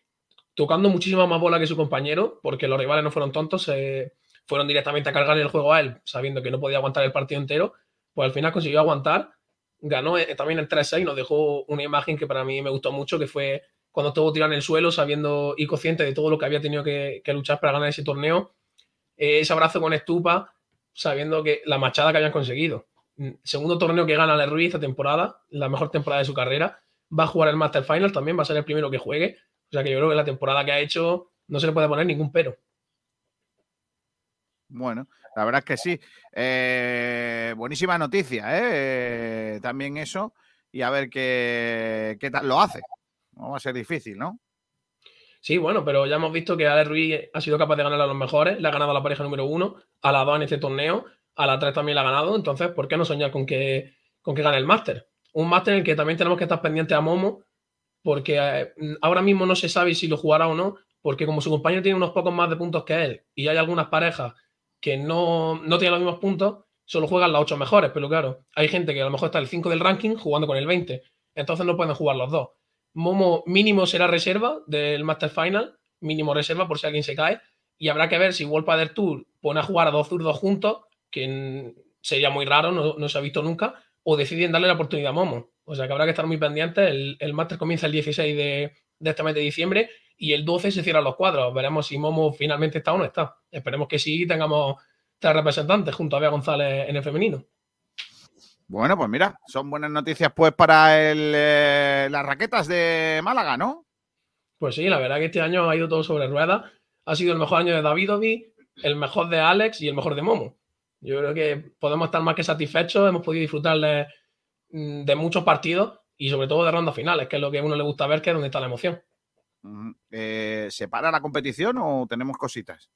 tocando muchísima más bola que su compañero, porque los rivales no fueron tontos, se fueron directamente a cargar el juego a él, sabiendo que no podía aguantar el partido entero. Pues al final consiguió aguantar, ganó eh, también el 3-6 y nos dejó una imagen que para mí me gustó mucho, que fue cuando estuvo tirado en el suelo, sabiendo y consciente de todo lo que había tenido que, luchar para ganar ese torneo. Eh, ese abrazo con Estupa, sabiendo que la machada que habían conseguido. Segundo torneo que gana Ale Ruiz esta temporada, la mejor temporada de su carrera va a jugar el Master Final también, va a ser el primero que juegue. O sea que yo creo que la temporada que ha hecho no se le puede poner ningún pero. Bueno, la verdad es que sí. Eh, buenísima noticia, ¿eh? También eso. Y a ver qué, qué tal lo hace. No va a ser difícil, ¿no? Sí, bueno, pero ya hemos visto que Ale Ruiz ha sido capaz de ganar a los mejores, le ha ganado a la pareja número uno, a la dos en este torneo, a la 3 también la ha ganado, entonces, ¿por qué no soñar con que, con que gane el máster? Un máster en el que también tenemos que estar pendientes a Momo, porque eh, ahora mismo no se sabe si lo jugará o no, porque como su compañero tiene unos pocos más de puntos que él y hay algunas parejas que no, no tienen los mismos puntos, solo juegan las 8 mejores, pero claro, hay gente que a lo mejor está el 5 del ranking jugando con el 20, entonces no pueden jugar los dos. Momo mínimo será reserva del Master Final, mínimo reserva por si alguien se cae, y habrá que ver si World Tour pone a jugar a dos zurdos juntos, que sería muy raro, no, se ha visto nunca, o deciden darle la oportunidad a Momo. O sea que habrá que estar muy pendientes. El, Master comienza el 16 de, este mes de diciembre y el 12 se cierran los cuadros. Veremos si Momo finalmente está o no está. Esperemos que sí tengamos tres representantes junto a Bea González en el femenino. Bueno, pues mira, son buenas noticias pues para eh, las raquetas de Málaga, ¿no? Pues sí, la verdad que este año ha ido todo sobre ruedas. Ha sido el mejor año de Davidovi, el mejor de Alex y el mejor de Momo. Yo creo que podemos estar más que satisfechos, hemos podido disfrutar de, mm, muchos partidos y sobre todo de rondas finales, que es lo que a uno le gusta ver, que es donde está la emoción. Eh, ¿Se para la competición o tenemos cositas?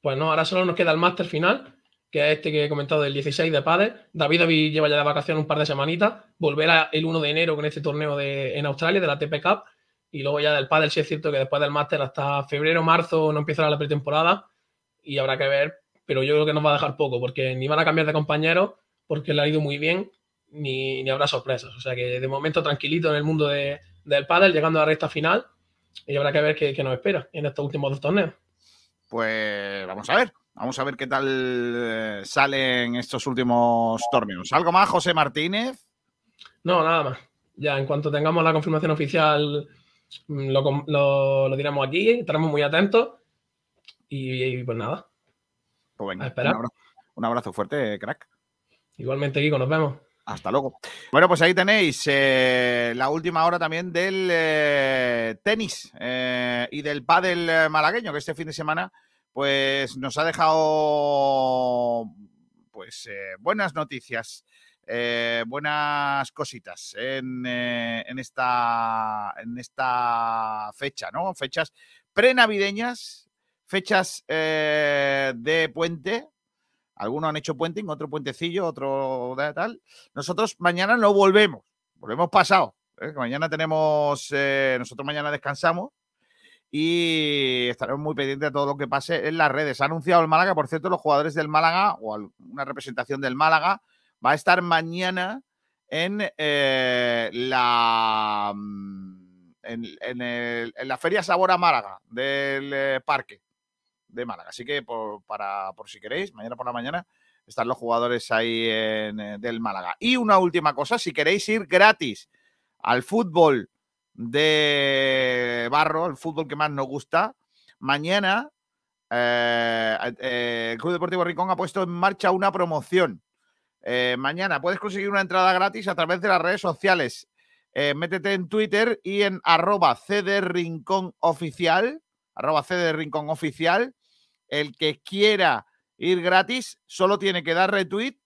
Pues no, ahora solo nos queda el máster final, que es este que he comentado del 16 de Padre. David lleva ya de vacaciones un par de semanitas. Volverá el 1 de enero con este torneo de, en Australia, de la TP Cup. Y luego ya del Padel sí es cierto que después del máster hasta febrero, marzo no empezará la pretemporada y habrá que ver, pero yo creo que nos va a dejar poco porque ni van a cambiar de compañero porque le ha ido muy bien ni, habrá sorpresas. O sea que de momento tranquilito en el mundo de, del pádel llegando a la recta final y habrá que ver qué, qué nos espera en estos últimos dos torneos. Pues vamos a ver. Vamos a ver qué tal eh, salen estos últimos torneos. ¿Algo más, José Martínez? No, nada más. Ya en cuanto tengamos la confirmación oficial, mm, lo, diremos aquí, estaremos muy atentos. Y, pues nada. Pues venga, esperar. Un, abrazo, fuerte, crack. Igualmente, Kiko, nos vemos. Hasta luego. Bueno, pues ahí tenéis eh, la última hora también del eh, tenis y del pádel malagueño, que este fin de semana pues nos ha dejado pues eh, buenas noticias, eh, buenas cositas en, eh, en, esta, en esta fecha, ¿no? Fechas prenavideñas, fechas de puente. Algunos han hecho puenting, otro puentecillo, otro tal. Nosotros mañana no volvemos, volvemos pasado. Mañana tenemos, nosotros mañana descansamos y estaremos muy pendientes de todo lo que pase en las redes. Ha anunciado el Málaga, por cierto, los jugadores del Málaga o una representación del Málaga va a estar mañana en eh, la mm, en, la Feria Sabora Málaga del eh, Parque de Málaga. Así que por, para, por si queréis, mañana por la mañana están los jugadores ahí en, eh, del Málaga. Y una última cosa, si queréis ir gratis al fútbol de barro, el fútbol que más nos gusta. Mañana eh, eh, el Club Deportivo Ricón ha puesto en marcha una promoción. Eh, mañana puedes conseguir una entrada gratis a través de las redes sociales. métete en Twitter y en arroba Rincón Oficial, arroba Rincón Oficial. El que quiera ir gratis solo tiene que dar retweet,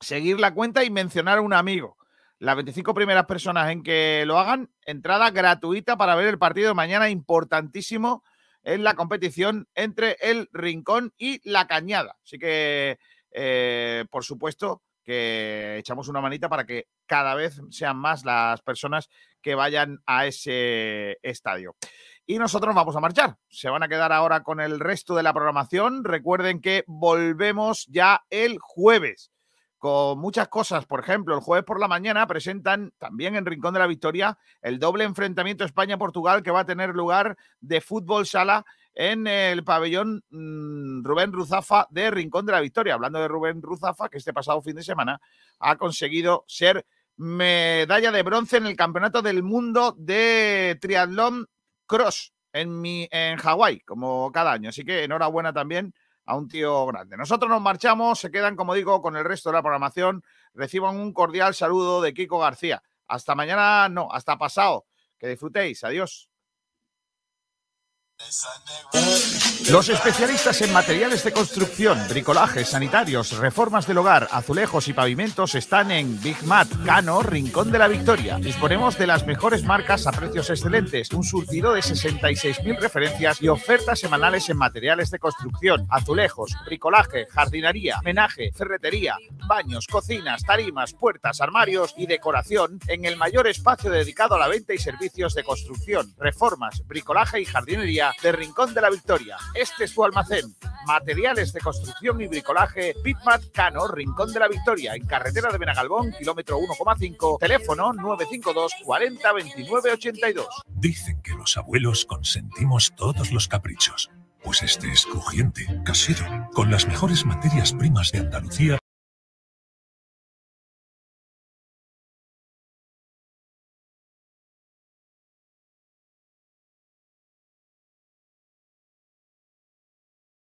seguir la cuenta y mencionar a un amigo las 25 primeras personas en que lo hagan, entrada gratuita para ver el partido de mañana, importantísimo en la competición entre el Rincón y la Cañada. Así que, eh, por supuesto, que echamos una manita para que cada vez sean más las personas que vayan a ese estadio. Y nosotros vamos a marchar. Se van a quedar ahora con el resto de la programación. Recuerden que volvemos ya el jueves con muchas cosas. Por ejemplo, el jueves por la mañana presentan también en Rincón de la Victoria el doble enfrentamiento España-Portugal que va a tener lugar de fútbol sala en el pabellón mm, Rubén Ruzafa de Rincón de la Victoria. Hablando de Rubén Ruzafa, que este pasado fin de semana ha conseguido ser medalla de bronce en el Campeonato del Mundo de Triatlón Cross en, en Hawái, como cada año. Así que enhorabuena también a un tío grande. Nosotros nos marchamos, se quedan, como digo, con el resto de la programación. Reciban un cordial saludo de Kiko García. Hasta mañana, no, hasta pasado. Que disfrutéis. Adiós. Los especialistas en materiales de construcción, bricolajes, sanitarios, reformas del hogar, azulejos y pavimentos están en Big Mat, Cano, Rincón de la Victoria. Disponemos de las mejores marcas a precios excelentes, un surtido de 66.000 referencias y ofertas semanales en materiales de construcción, azulejos, bricolaje, jardinería, menaje, ferretería, baños, cocinas, tarimas, puertas, armarios y decoración en el mayor espacio dedicado a la venta y servicios de construcción, reformas, bricolaje y jardinería de Rincón de la Victoria. Este es tu almacén. Materiales de construcción y bricolaje Bitmat Cano, Rincón de la Victoria, en carretera de Benagalbón, kilómetro 1,5, teléfono 952 40 29 82. Dicen que los abuelos consentimos todos los caprichos. Pues este es crujiente, casero, con las mejores materias primas de Andalucía